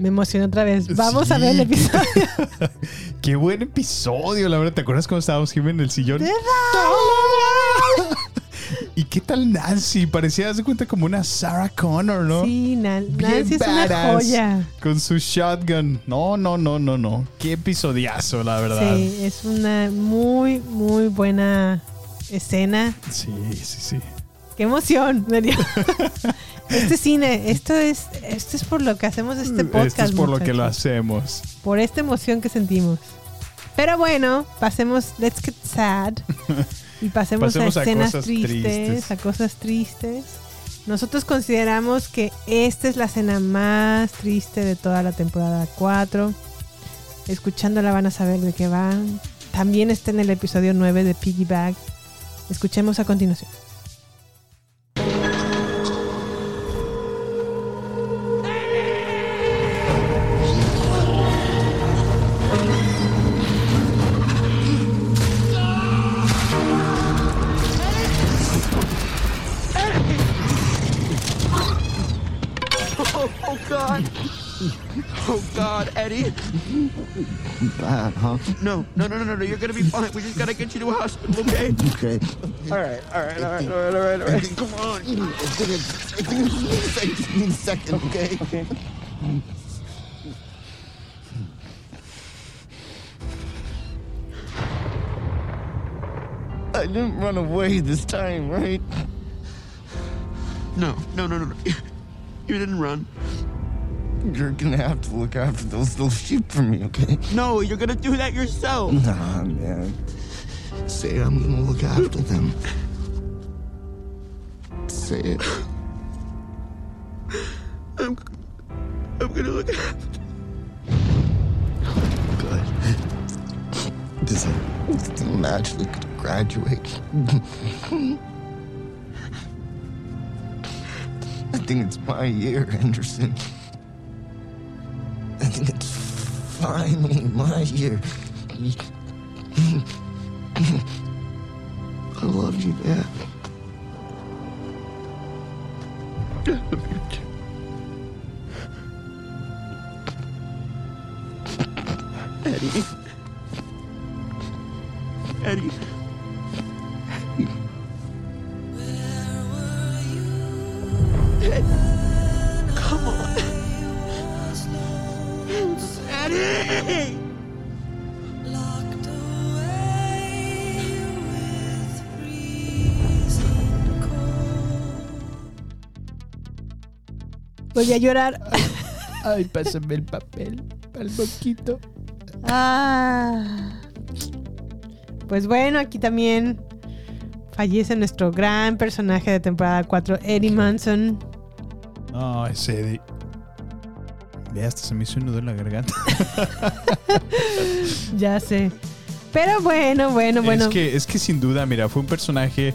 Me emocionó otra vez. Vamos a ver el episodio. Qué buen episodio, la verdad. ¿Te acuerdas cuando estábamos Jimmy en el sillón? ¿Y qué tal Nancy? Parecía, de cuenta, como una Sarah Connor, ¿no? Sí, Nan- Bien Nancy es una joya. Con su shotgun. No, no, no, no, no. Qué episodiazo, la verdad. Sí, es una muy, muy buena escena. Sí, sí, sí. ¡Qué emoción! este cine, esto es, esto es por lo que hacemos este podcast. Esto es por lo que lo muchachos. hacemos. Por esta emoción que sentimos. Pero bueno, pasemos. Let's get sad. Y pasemos, Pasemos a a escenas cosas tristes, tristes. a cosas tristes. Nosotros consideramos que esta es la escena más triste de toda la temporada 4. Escuchándola van a saber de qué va. También está en el episodio 9 de Piggyback. Escuchemos a continuación. God. Oh God, Eddie. Bad, huh? No, no, no, no, no, no. You're gonna be fine. We just gotta get you to a hospital, okay? Okay. All right, all right, all right, all right, all right, all right. Come on. Give me a second, okay? Okay. I didn't run away this time, right? No, no, no, no, no. You didn't run. You're gonna have to look after those little sheep for me, okay? No, you're gonna do that yourself. Nah, man. Say I'm gonna look after them. Say it. I'm, I'm gonna look after. Good. This is magically gonna graduate. I think it's my year, Henderson. I think it's finally my year. I love you, Dad. Too. Eddie. Eddie. Eddie. Volví a llorar. Ay, pásame el papel. Al poquito. Ah. Pues bueno, aquí también fallece nuestro gran personaje de temporada 4, Eddie Manson. No, ese Eddie. Ve, hasta se me hizo un nudo en la garganta. Ya sé. Pero bueno, bueno, bueno. Es que, es que sin duda, mira, fue un personaje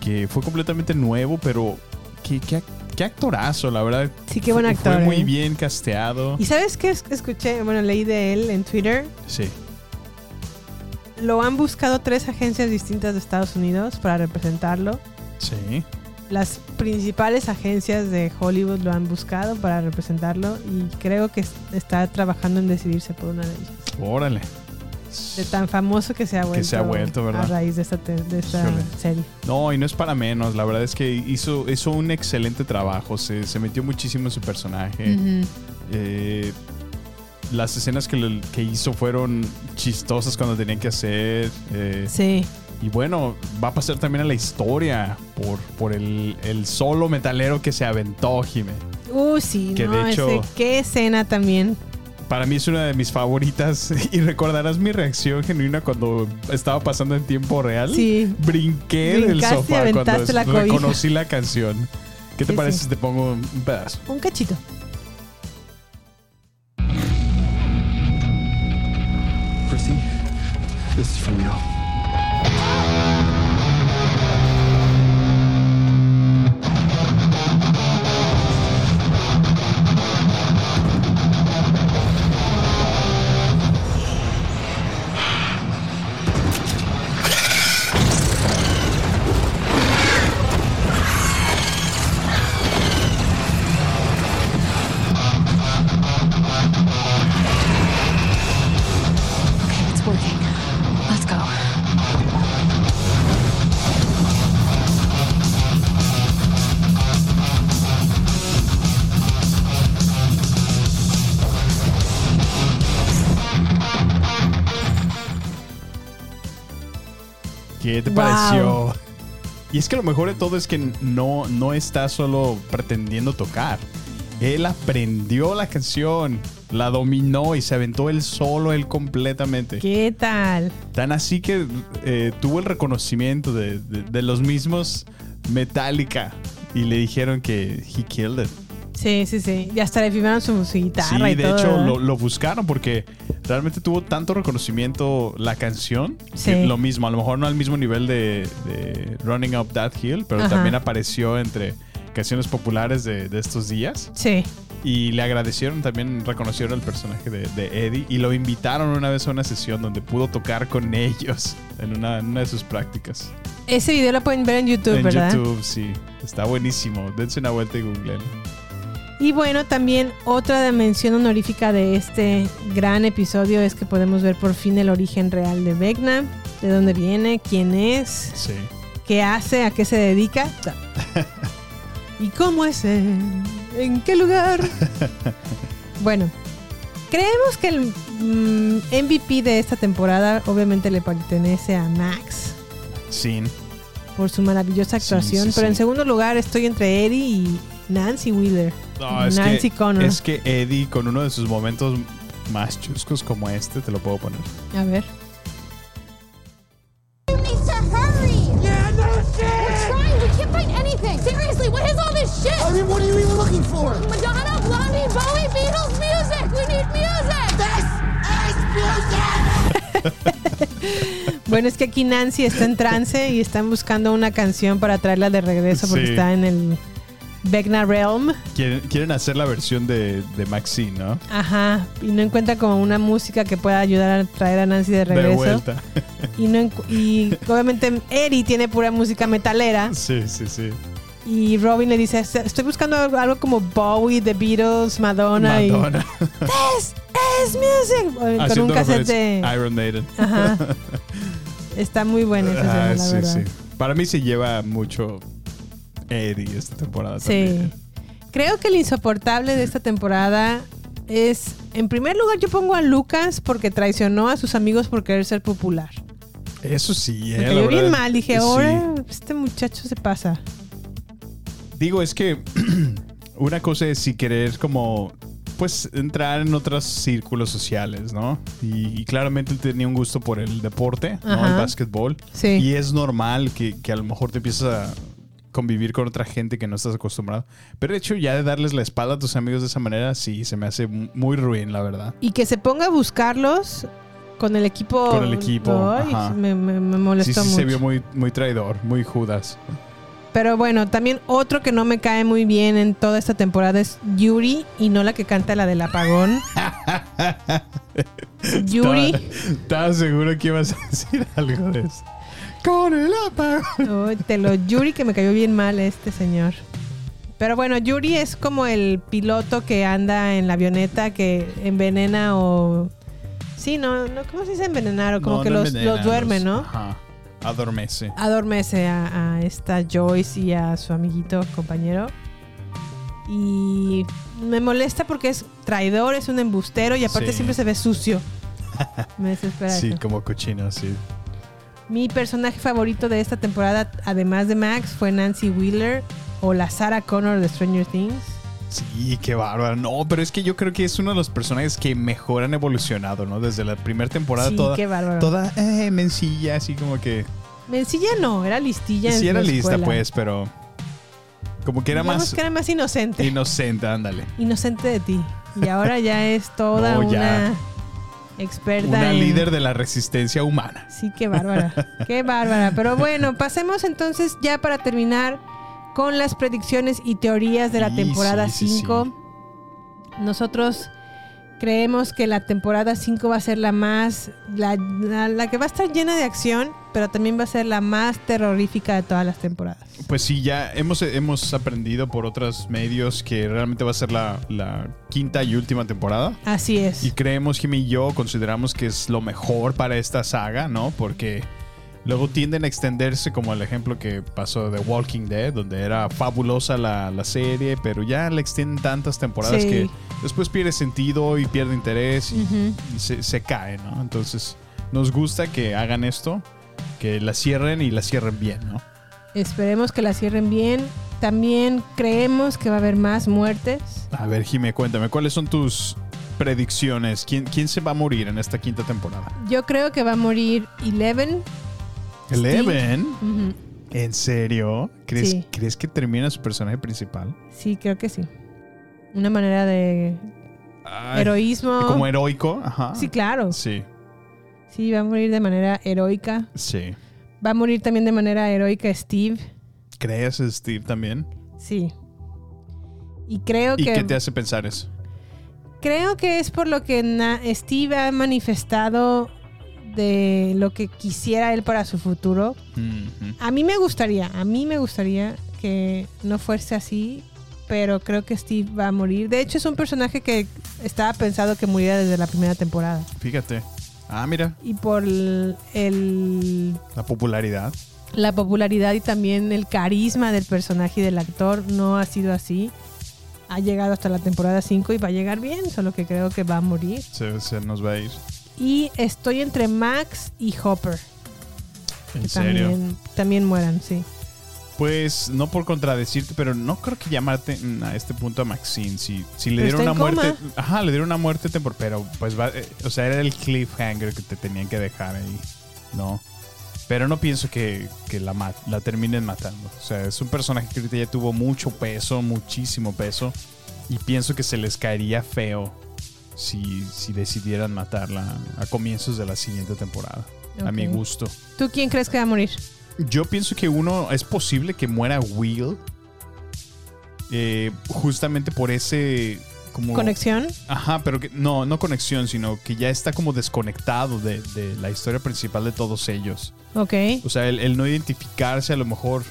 que fue completamente nuevo, pero qué, qué, qué actorazo, la verdad. Sí, qué buen actor, Fue muy ¿eh? bien casteado. ¿Y sabes qué es- escuché? Bueno, leí de él en Twitter. Sí. Lo han buscado tres agencias distintas de Estados Unidos para representarlo. Sí. Las principales agencias de Hollywood lo han buscado para representarlo y creo que es- está trabajando en decidirse por una de ellas. Órale. De tan famoso que se ha vuelto, se ha vuelto, ¿verdad? a raíz de esta, de esta serie. No, y no es para menos. La verdad es que hizo, hizo un excelente trabajo. Se, se metió muchísimo en su personaje. Eh, las escenas que, que hizo fueron chistosas cuando tenían que hacer. eh, Sí. Y bueno, va a pasar también a la historia por, por el, el solo metalero que se aventó, Jime. Uh, sí, Que no, de hecho- ese- qué escena también. Para mí es una de mis favoritas y recordarás mi reacción genuina cuando estaba pasando en tiempo real. Sí. Brinqué del sofá cuando la reconocí la canción. ¿Qué te Sí, parece sí. si te pongo un pedazo? Un cachito. Chrissy, this is from you. Pareció? Y es que lo mejor de todo es que no, no está solo pretendiendo tocar. Él aprendió la canción. La dominó y se aventó él solo, él completamente. ¿Qué tal? Tan así que eh, tuvo el reconocimiento de, de- de los mismos Metallica y le dijeron que he killed it. Sí, sí, sí. Y hasta le firmaron su, su guitarra Sí, y de todo. hecho lo, lo buscaron porque realmente tuvo tanto reconocimiento la canción. Sí. Que lo mismo, a lo mejor no al mismo nivel de, de Running Up That Hill, pero Ajá. también apareció entre canciones populares de, de estos días. Sí. Y le agradecieron, también reconocieron el personaje de, de Eddie y lo invitaron una vez a una sesión donde pudo tocar con ellos en una, en una de sus prácticas. Ese video lo pueden ver en YouTube, en ¿verdad? YouTube, sí. Está buenísimo. Dense una vuelta y googleen. Y bueno, también otra mención honorífica de este gran episodio es que podemos ver por fin el origen real de Vecna, de dónde viene, quién es, Sí. qué hace, a qué se dedica. ¿Y cómo es él? ¿En qué lugar? Bueno, creemos que el mm, MVP de esta temporada obviamente le pertenece a Max Sin. por su maravillosa Sí, actuación, sí, pero sí. en segundo lugar estoy entre Eddie y Nancy Wheeler. No, es Nancy que, Connor. es que Eddie, con uno de sus momentos más chuscos como este, te lo puedo poner. A ver. You need to hurry! Yeah, no shit! We're trying, we can't find anything! Seriously, what is all this shit? I mean, what are you even looking for? Madonna, Blondie, Bowie, Beatles, music! We need music! This is music! Bueno, es que aquí Nancy está en trance y están buscando una canción para traerla de regreso porque Sí. está en el Vecna Realm. Quieren, quieren hacer la versión de, de Maxine, ¿no? Ajá. Y no encuentra como una música que pueda ayudar a traer a Nancy de regreso. De vuelta. Y, no y obviamente Eddie tiene pura música metalera. Sí, sí, sí. Y Robin le dice, estoy buscando algo, algo como Bowie, The Beatles, Madonna. y- Madonna. This is music. Con un cassette de... Iron Maiden. Ajá. Está muy buena esa escena, Ah, la sí, verdad. sí. Para mí se lleva mucho Eddie esta temporada Sí. también. Creo que el insoportable de esta temporada es, en primer lugar, yo pongo a Lucas porque traicionó a sus amigos por querer ser popular. Eso sí, Me eh, la cayó bien mal, dije, sí. ahora este muchacho se pasa. Digo, es que una cosa es si querer como pues entrar en otros círculos sociales, ¿no? Y, y claramente él tenía un gusto por el deporte, ¿no? El básquetbol. Sí. Y es normal que, que a lo mejor te empiezas a convivir con otra gente que no estás acostumbrado. Pero de hecho ya de darles la espalda a tus amigos de esa manera, sí, se me hace muy ruin, la verdad. Y que se ponga a buscarlos con el equipo. Con el equipo, me, me- me molestó Sí, sí, mucho. se vio muy, muy traidor, muy Judas. Pero bueno, también otro que no me cae muy bien en toda esta temporada es Yuri y no la que canta la del apagón. Yuri. Estaba, estaba seguro que ibas a decir algo de eso. Con el apagón. Te lo Yuri que me cayó bien mal este señor. Pero bueno, Yuri es como el piloto que anda en la avioneta que envenena o sí, no, no ¿cómo se dice envenenar? O como No, que no los, duerme, los- ¿no? Ajá. Adormece. Adormece a, a esta Joyce y a su amiguito compañero. Y me molesta porque es traidor, es un embustero y aparte Sí. siempre se ve sucio. Me desespera Sí, eso. como cochino, sí. Mi personaje favorito de esta temporada, además de Max, fue Nancy Wheeler o la Sarah Connor de Stranger Things. Sí, qué bárbaro. No, pero es que yo creo que es uno de los personajes que mejor han evolucionado, ¿no? Desde la primera temporada Sí, toda, qué bárbaro. toda eh, mencilla, así como que... Mencilla no, era listilla en sí era lista, escuela. pues, pero... Como que era Digamos más que era más inocente. inocente, ándale. inocente de ti. Y ahora ya es toda No, ya. Una experta Una en... líder de la resistencia humana. Sí, qué bárbara. qué bárbara. Pero bueno, pasemos entonces ya para terminar con las predicciones y teorías de la Sí, temporada sí, sí, 5. Nosotros creemos que la temporada 5 va a ser la más, la, la- la que va a estar llena de acción, pero también va a ser la más terrorífica de todas las temporadas. Pues sí, ya hemos, hemos aprendido por otros medios que realmente va a ser la, la quinta y última temporada. Así es. Y creemos, Jimmy y yo, consideramos que es lo mejor para esta saga, ¿no? Porque luego tienden a extenderse, como el ejemplo que pasó de Walking Dead, donde era fabulosa la, la serie, pero ya le extienden tantas temporadas Sí. que después pierde sentido y pierde interés y, Ujú. y se, se cae, ¿no? Entonces, nos gusta que hagan esto, que la cierren y la cierren bien, ¿no? Esperemos que la cierren bien. También creemos que va a haber más muertes. A ver, Jimmy, cuéntame, ¿cuáles son tus predicciones. ¿Quién, ¿Quién se va a morir en esta quinta temporada? Yo creo que va a morir Eleven. ¿Eleven? ¿En serio? ¿Crees, Sí. ¿Crees que termina su personaje principal? Sí, creo que sí. Una manera de Ay, heroísmo. Como heroico, ajá. Sí, claro. Sí, Sí, va a morir de manera heroica. sí. Va a morir también de manera heroica Steve. ¿Crees Steve también? Sí. Y creo ¿Y que qué te hace pensar eso? creo que es por lo que Steve ha manifestado de lo que quisiera él para su futuro. A mí me gustaría, a mí me gustaría que no fuese así, pero creo que Steve va a morir. De hecho, es un personaje que estaba pensado que muriera desde la primera temporada. Fíjate. Ah, mira, Y por el, el- la popularidad. la popularidad y también el carisma del personaje y del actor no ha sido así. Ha llegado hasta la temporada 5 y va a llegar bien, solo que creo que va a morir. Se, se nos va a ir. Y estoy entre Max y Hopper. ¿En que serio? También, también mueran, sí. Pues no por contradecirte, pero no creo que llamarte a este punto a Maxine. Si, si le dieron una muerte. coma. Ajá, le dieron una muerte temporal. Pero pues va. eh, o sea, era el cliffhanger que te tenían que dejar ahí. No. Pero no pienso que, que la, ma- la terminen matando. O sea, es un personaje que ahorita ya tuvo mucho peso, muchísimo peso. Y pienso que se les caería feo si, si decidieran matarla a comienzos de la siguiente temporada. A mi gusto. ¿Tú quién crees que va a morir? Yo pienso que uno es posible que muera Will. eh, justamente por ese. Como, ¿Conexión? Ajá, pero que no, no conexión, sino que ya está como desconectado de, de la historia principal de todos ellos. Ok. O sea, el, el no identificarse a lo mejor,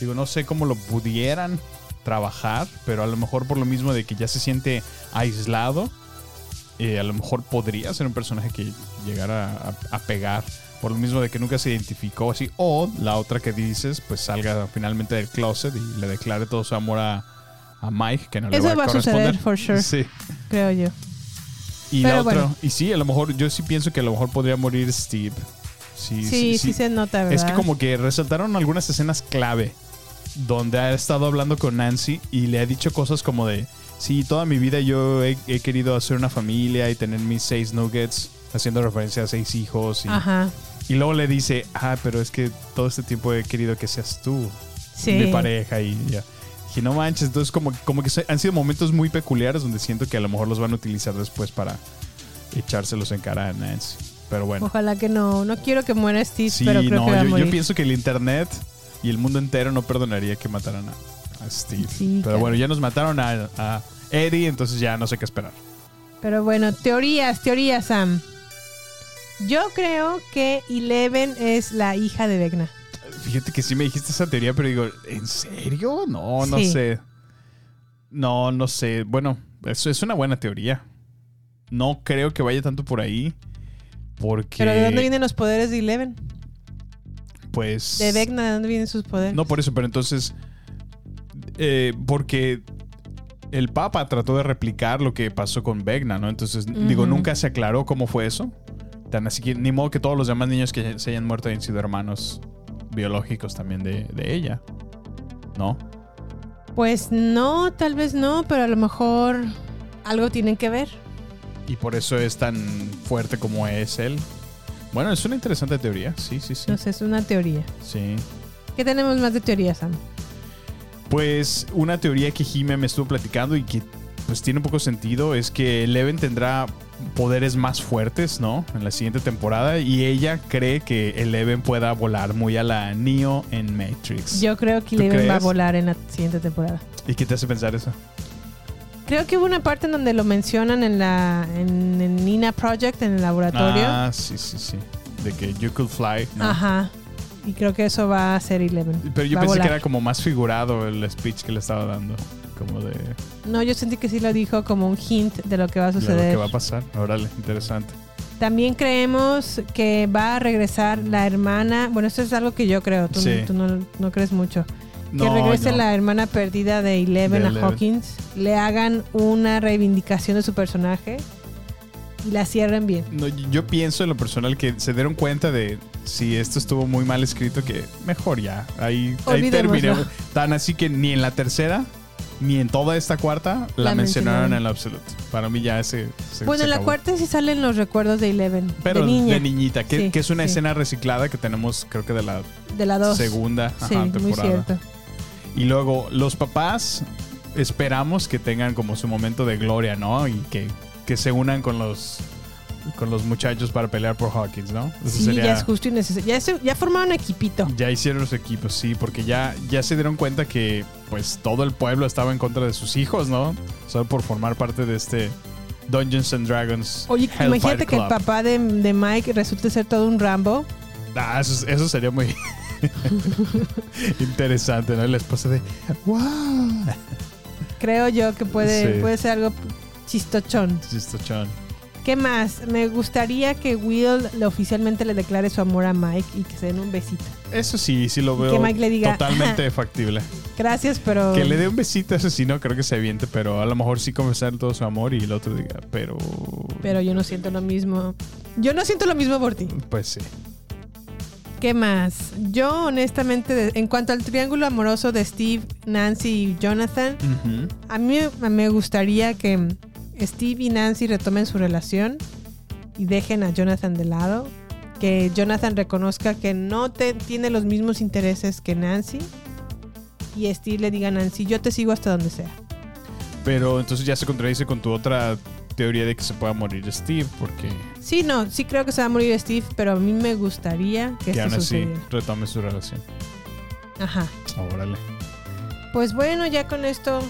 digo, no sé cómo lo pudieran trabajar, pero a lo mejor por lo mismo de que ya se siente aislado, eh, a lo mejor podría ser un personaje que llegara a, a pegar. Por lo mismo de que nunca se identificó así. O la otra que dices, pues salga finalmente del closet y le declare todo su amor a, a Mike, que no le va a va a corresponder. suceder, for sure. Sí. Creo yo. Y Pero la otra, bueno. y sí, a lo mejor, yo sí pienso que a lo mejor podría morir Steve. Sí, Sí, sí, se nota, ¿verdad? Es que como que resaltaron algunas escenas clave donde ha estado hablando con Nancy y le ha dicho cosas como de, sí, toda mi vida yo he, he querido hacer una familia y tener mis seis nuggets, haciendo referencia a seis hijos. Y, Ajá. Y luego le dice, ah, pero es que todo este tiempo he querido que seas tú, Sí. mi pareja y ya. Dije, no manches, entonces como, como que han sido momentos muy peculiares donde siento que a lo mejor los van a utilizar después para echárselos en cara a Nancy. Pero bueno. Ojalá que no. No quiero que muera Steve, Sí, pero creo no, que va a yo, yo morir. pienso que el internet y el mundo entero no perdonaría que mataran a, a Steve. Sí, Pero claro. bueno, ya nos mataron a, a Eddie, entonces ya no sé qué esperar. Pero bueno, teorías, teorías, Sam. Yo creo que Eleven es la hija de Vecna. Fíjate que sí me dijiste esa teoría, pero digo, ¿en serio? No, no Sí. sé. No, no sé. Bueno, eso es una buena teoría. No creo que vaya tanto por ahí. Porque. Pero ¿de dónde vienen los poderes de Eleven? Pues. De Vecna, ¿de dónde vienen sus poderes? No por eso, pero entonces. eh, porque el Papa trató de replicar lo que pasó con Vecna, ¿no? Entonces, digo, nunca se aclaró cómo fue eso. Así que ni modo que todos los demás niños que se hayan muerto hayan sido hermanos biológicos también de, de ella. ¿No? Pues no, tal vez no, pero a lo mejor algo tienen que ver. Y por eso es tan fuerte como es él. Bueno, es una interesante teoría. Sí, sí, sí. No sé, es una teoría. Sí. ¿Qué tenemos más de teorías, Sam? Pues una teoría que Jime me estuvo platicando y que pues tiene un poco sentido es que Eleven tendrá poderes más fuertes, ¿no? En la siguiente temporada y ella cree que Eleven pueda volar muy a la Neo en Matrix. Yo creo que ¿Tú Eleven va a volar en la siguiente temporada. ¿Y qué te hace pensar eso? Creo que hubo una parte en donde lo mencionan en la en, Nina Project, en el laboratorio. Ah, sí, sí, sí. De que you could fly. ¿no? Ajá. Y creo que eso va a ser Eleven. Pero yo Va pensé que era como más figurado el speech que le estaba dando. Como de, de No, yo sentí que sí lo dijo como un hint de lo que va a lo suceder. que va a pasar. Órale, interesante. También creemos que va a regresar la hermana. Bueno, esto es algo que yo creo. Tú, Sí. tú no, no crees mucho. Que regrese no. la hermana perdida de Eleven De a Eleven. Hawkins. Le hagan una reivindicación de su personaje. Y la cierren bien. No, yo pienso en lo personal que se dieron cuenta de si esto estuvo muy mal escrito, que mejor ya. Ahí, ahí terminemos. Tan así que ni en la tercera ni en toda esta cuarta la, La mencionaron mencionaron. en la Absolute. Para mí ya ese. se- Bueno, se en la cuarta sí salen los recuerdos de Eleven. Pero de niña. niñita, que, Sí, que es una sí. escena reciclada que tenemos, creo que de la De la dos. segunda ajá, Sí, muy temporada. cierto. Y luego, los papás esperamos que tengan como su momento de gloria, ¿no? Y que, que se unan con los con los muchachos para pelear por Hawkins, ¿no? Eso Sí, sería- ya es justo y necesario. Ya, se- ya formaron equipito. ya hicieron los equipos, sí, porque ya, ya se dieron cuenta que pues todo el pueblo estaba en contra de sus hijos, ¿no? Solo por formar parte de este Dungeons and Dragons. Oye, Hellfire imagínate que el papá de, de Mike resulte ser todo un Rambo. Ah, eso, eso sería muy interesante, ¿no? Y La esposa de ¡Wow! Creo yo que puede, Sí. puede ser algo chistochón. Chistochón. ¿Qué más? Me gustaría que Will oficialmente le declare su amor a Mike y que se den un besito. Eso sí, sí lo veo que Mike le diga, totalmente factible. Gracias, pero. Que le dé un besito, eso sí, no creo que se aviente, pero a lo mejor sí confesar todo su amor y el otro diga, pero. Pero yo no siento lo mismo. Yo no siento lo mismo por ti. Pues sí. ¿Qué más? Yo, honestamente, en cuanto al triángulo amoroso de Steve, Nancy y Jonathan, a mí me gustaría que Steve y Nancy retomen su relación y dejen a Jonathan de lado. Que Jonathan reconozca que no te- tiene los mismos intereses que Nancy. Y Steve le diga a Nancy, yo te sigo hasta donde sea. Pero entonces ya se contradice con tu otra teoría de que se pueda morir Steve, porque Sí, no, sí creo que se va a morir Steve, pero a mí me gustaría que que aún así retome su relación. Ajá. Órale. Pues bueno, ya con esto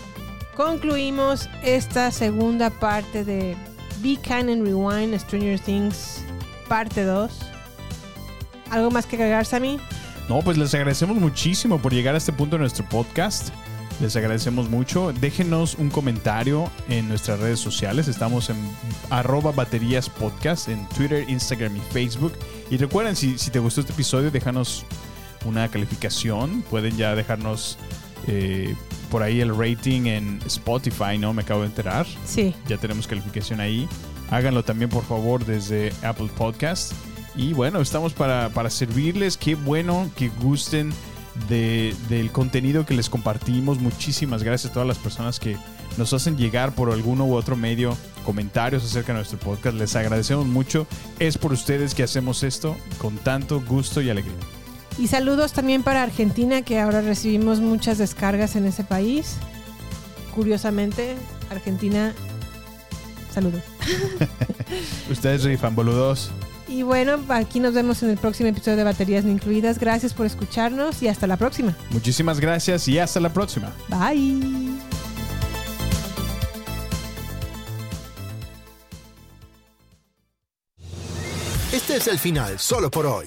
concluimos esta segunda parte de Be Kind and Rewind Stranger Things parte 2. ¿Algo más que agregar, Sammy? No, pues les agradecemos muchísimo por llegar a este punto de nuestro podcast. Les agradecemos mucho. Déjenos un comentario en nuestras redes sociales. Estamos en arroba baterías podcast en Twitter, Instagram y Facebook. Y recuerden, si, si te gustó este episodio, déjanos una calificación. Pueden ya dejarnos eh, por ahí el rating en Spotify, ¿no? Me acabo de enterar. Sí. Ya tenemos calificación ahí. Háganlo también, por favor, desde Apple Podcast. Y bueno, estamos para, para servirles. Qué bueno que gusten de- del contenido que les compartimos. Muchísimas gracias a todas las personas que nos hacen llegar por alguno u otro medio comentarios acerca de nuestro podcast. Les agradecemos mucho. Es por ustedes que hacemos esto con tanto gusto y alegría. Y saludos también para Argentina, que ahora recibimos muchas descargas en ese país. Curiosamente, Argentina, saludos. Ustedes rifan, boludos. Y bueno, aquí nos vemos en el próximo episodio de Baterías No Incluidas. Gracias por escucharnos y hasta la próxima. Muchísimas gracias y hasta la próxima. Bye. Este es el final, solo por hoy.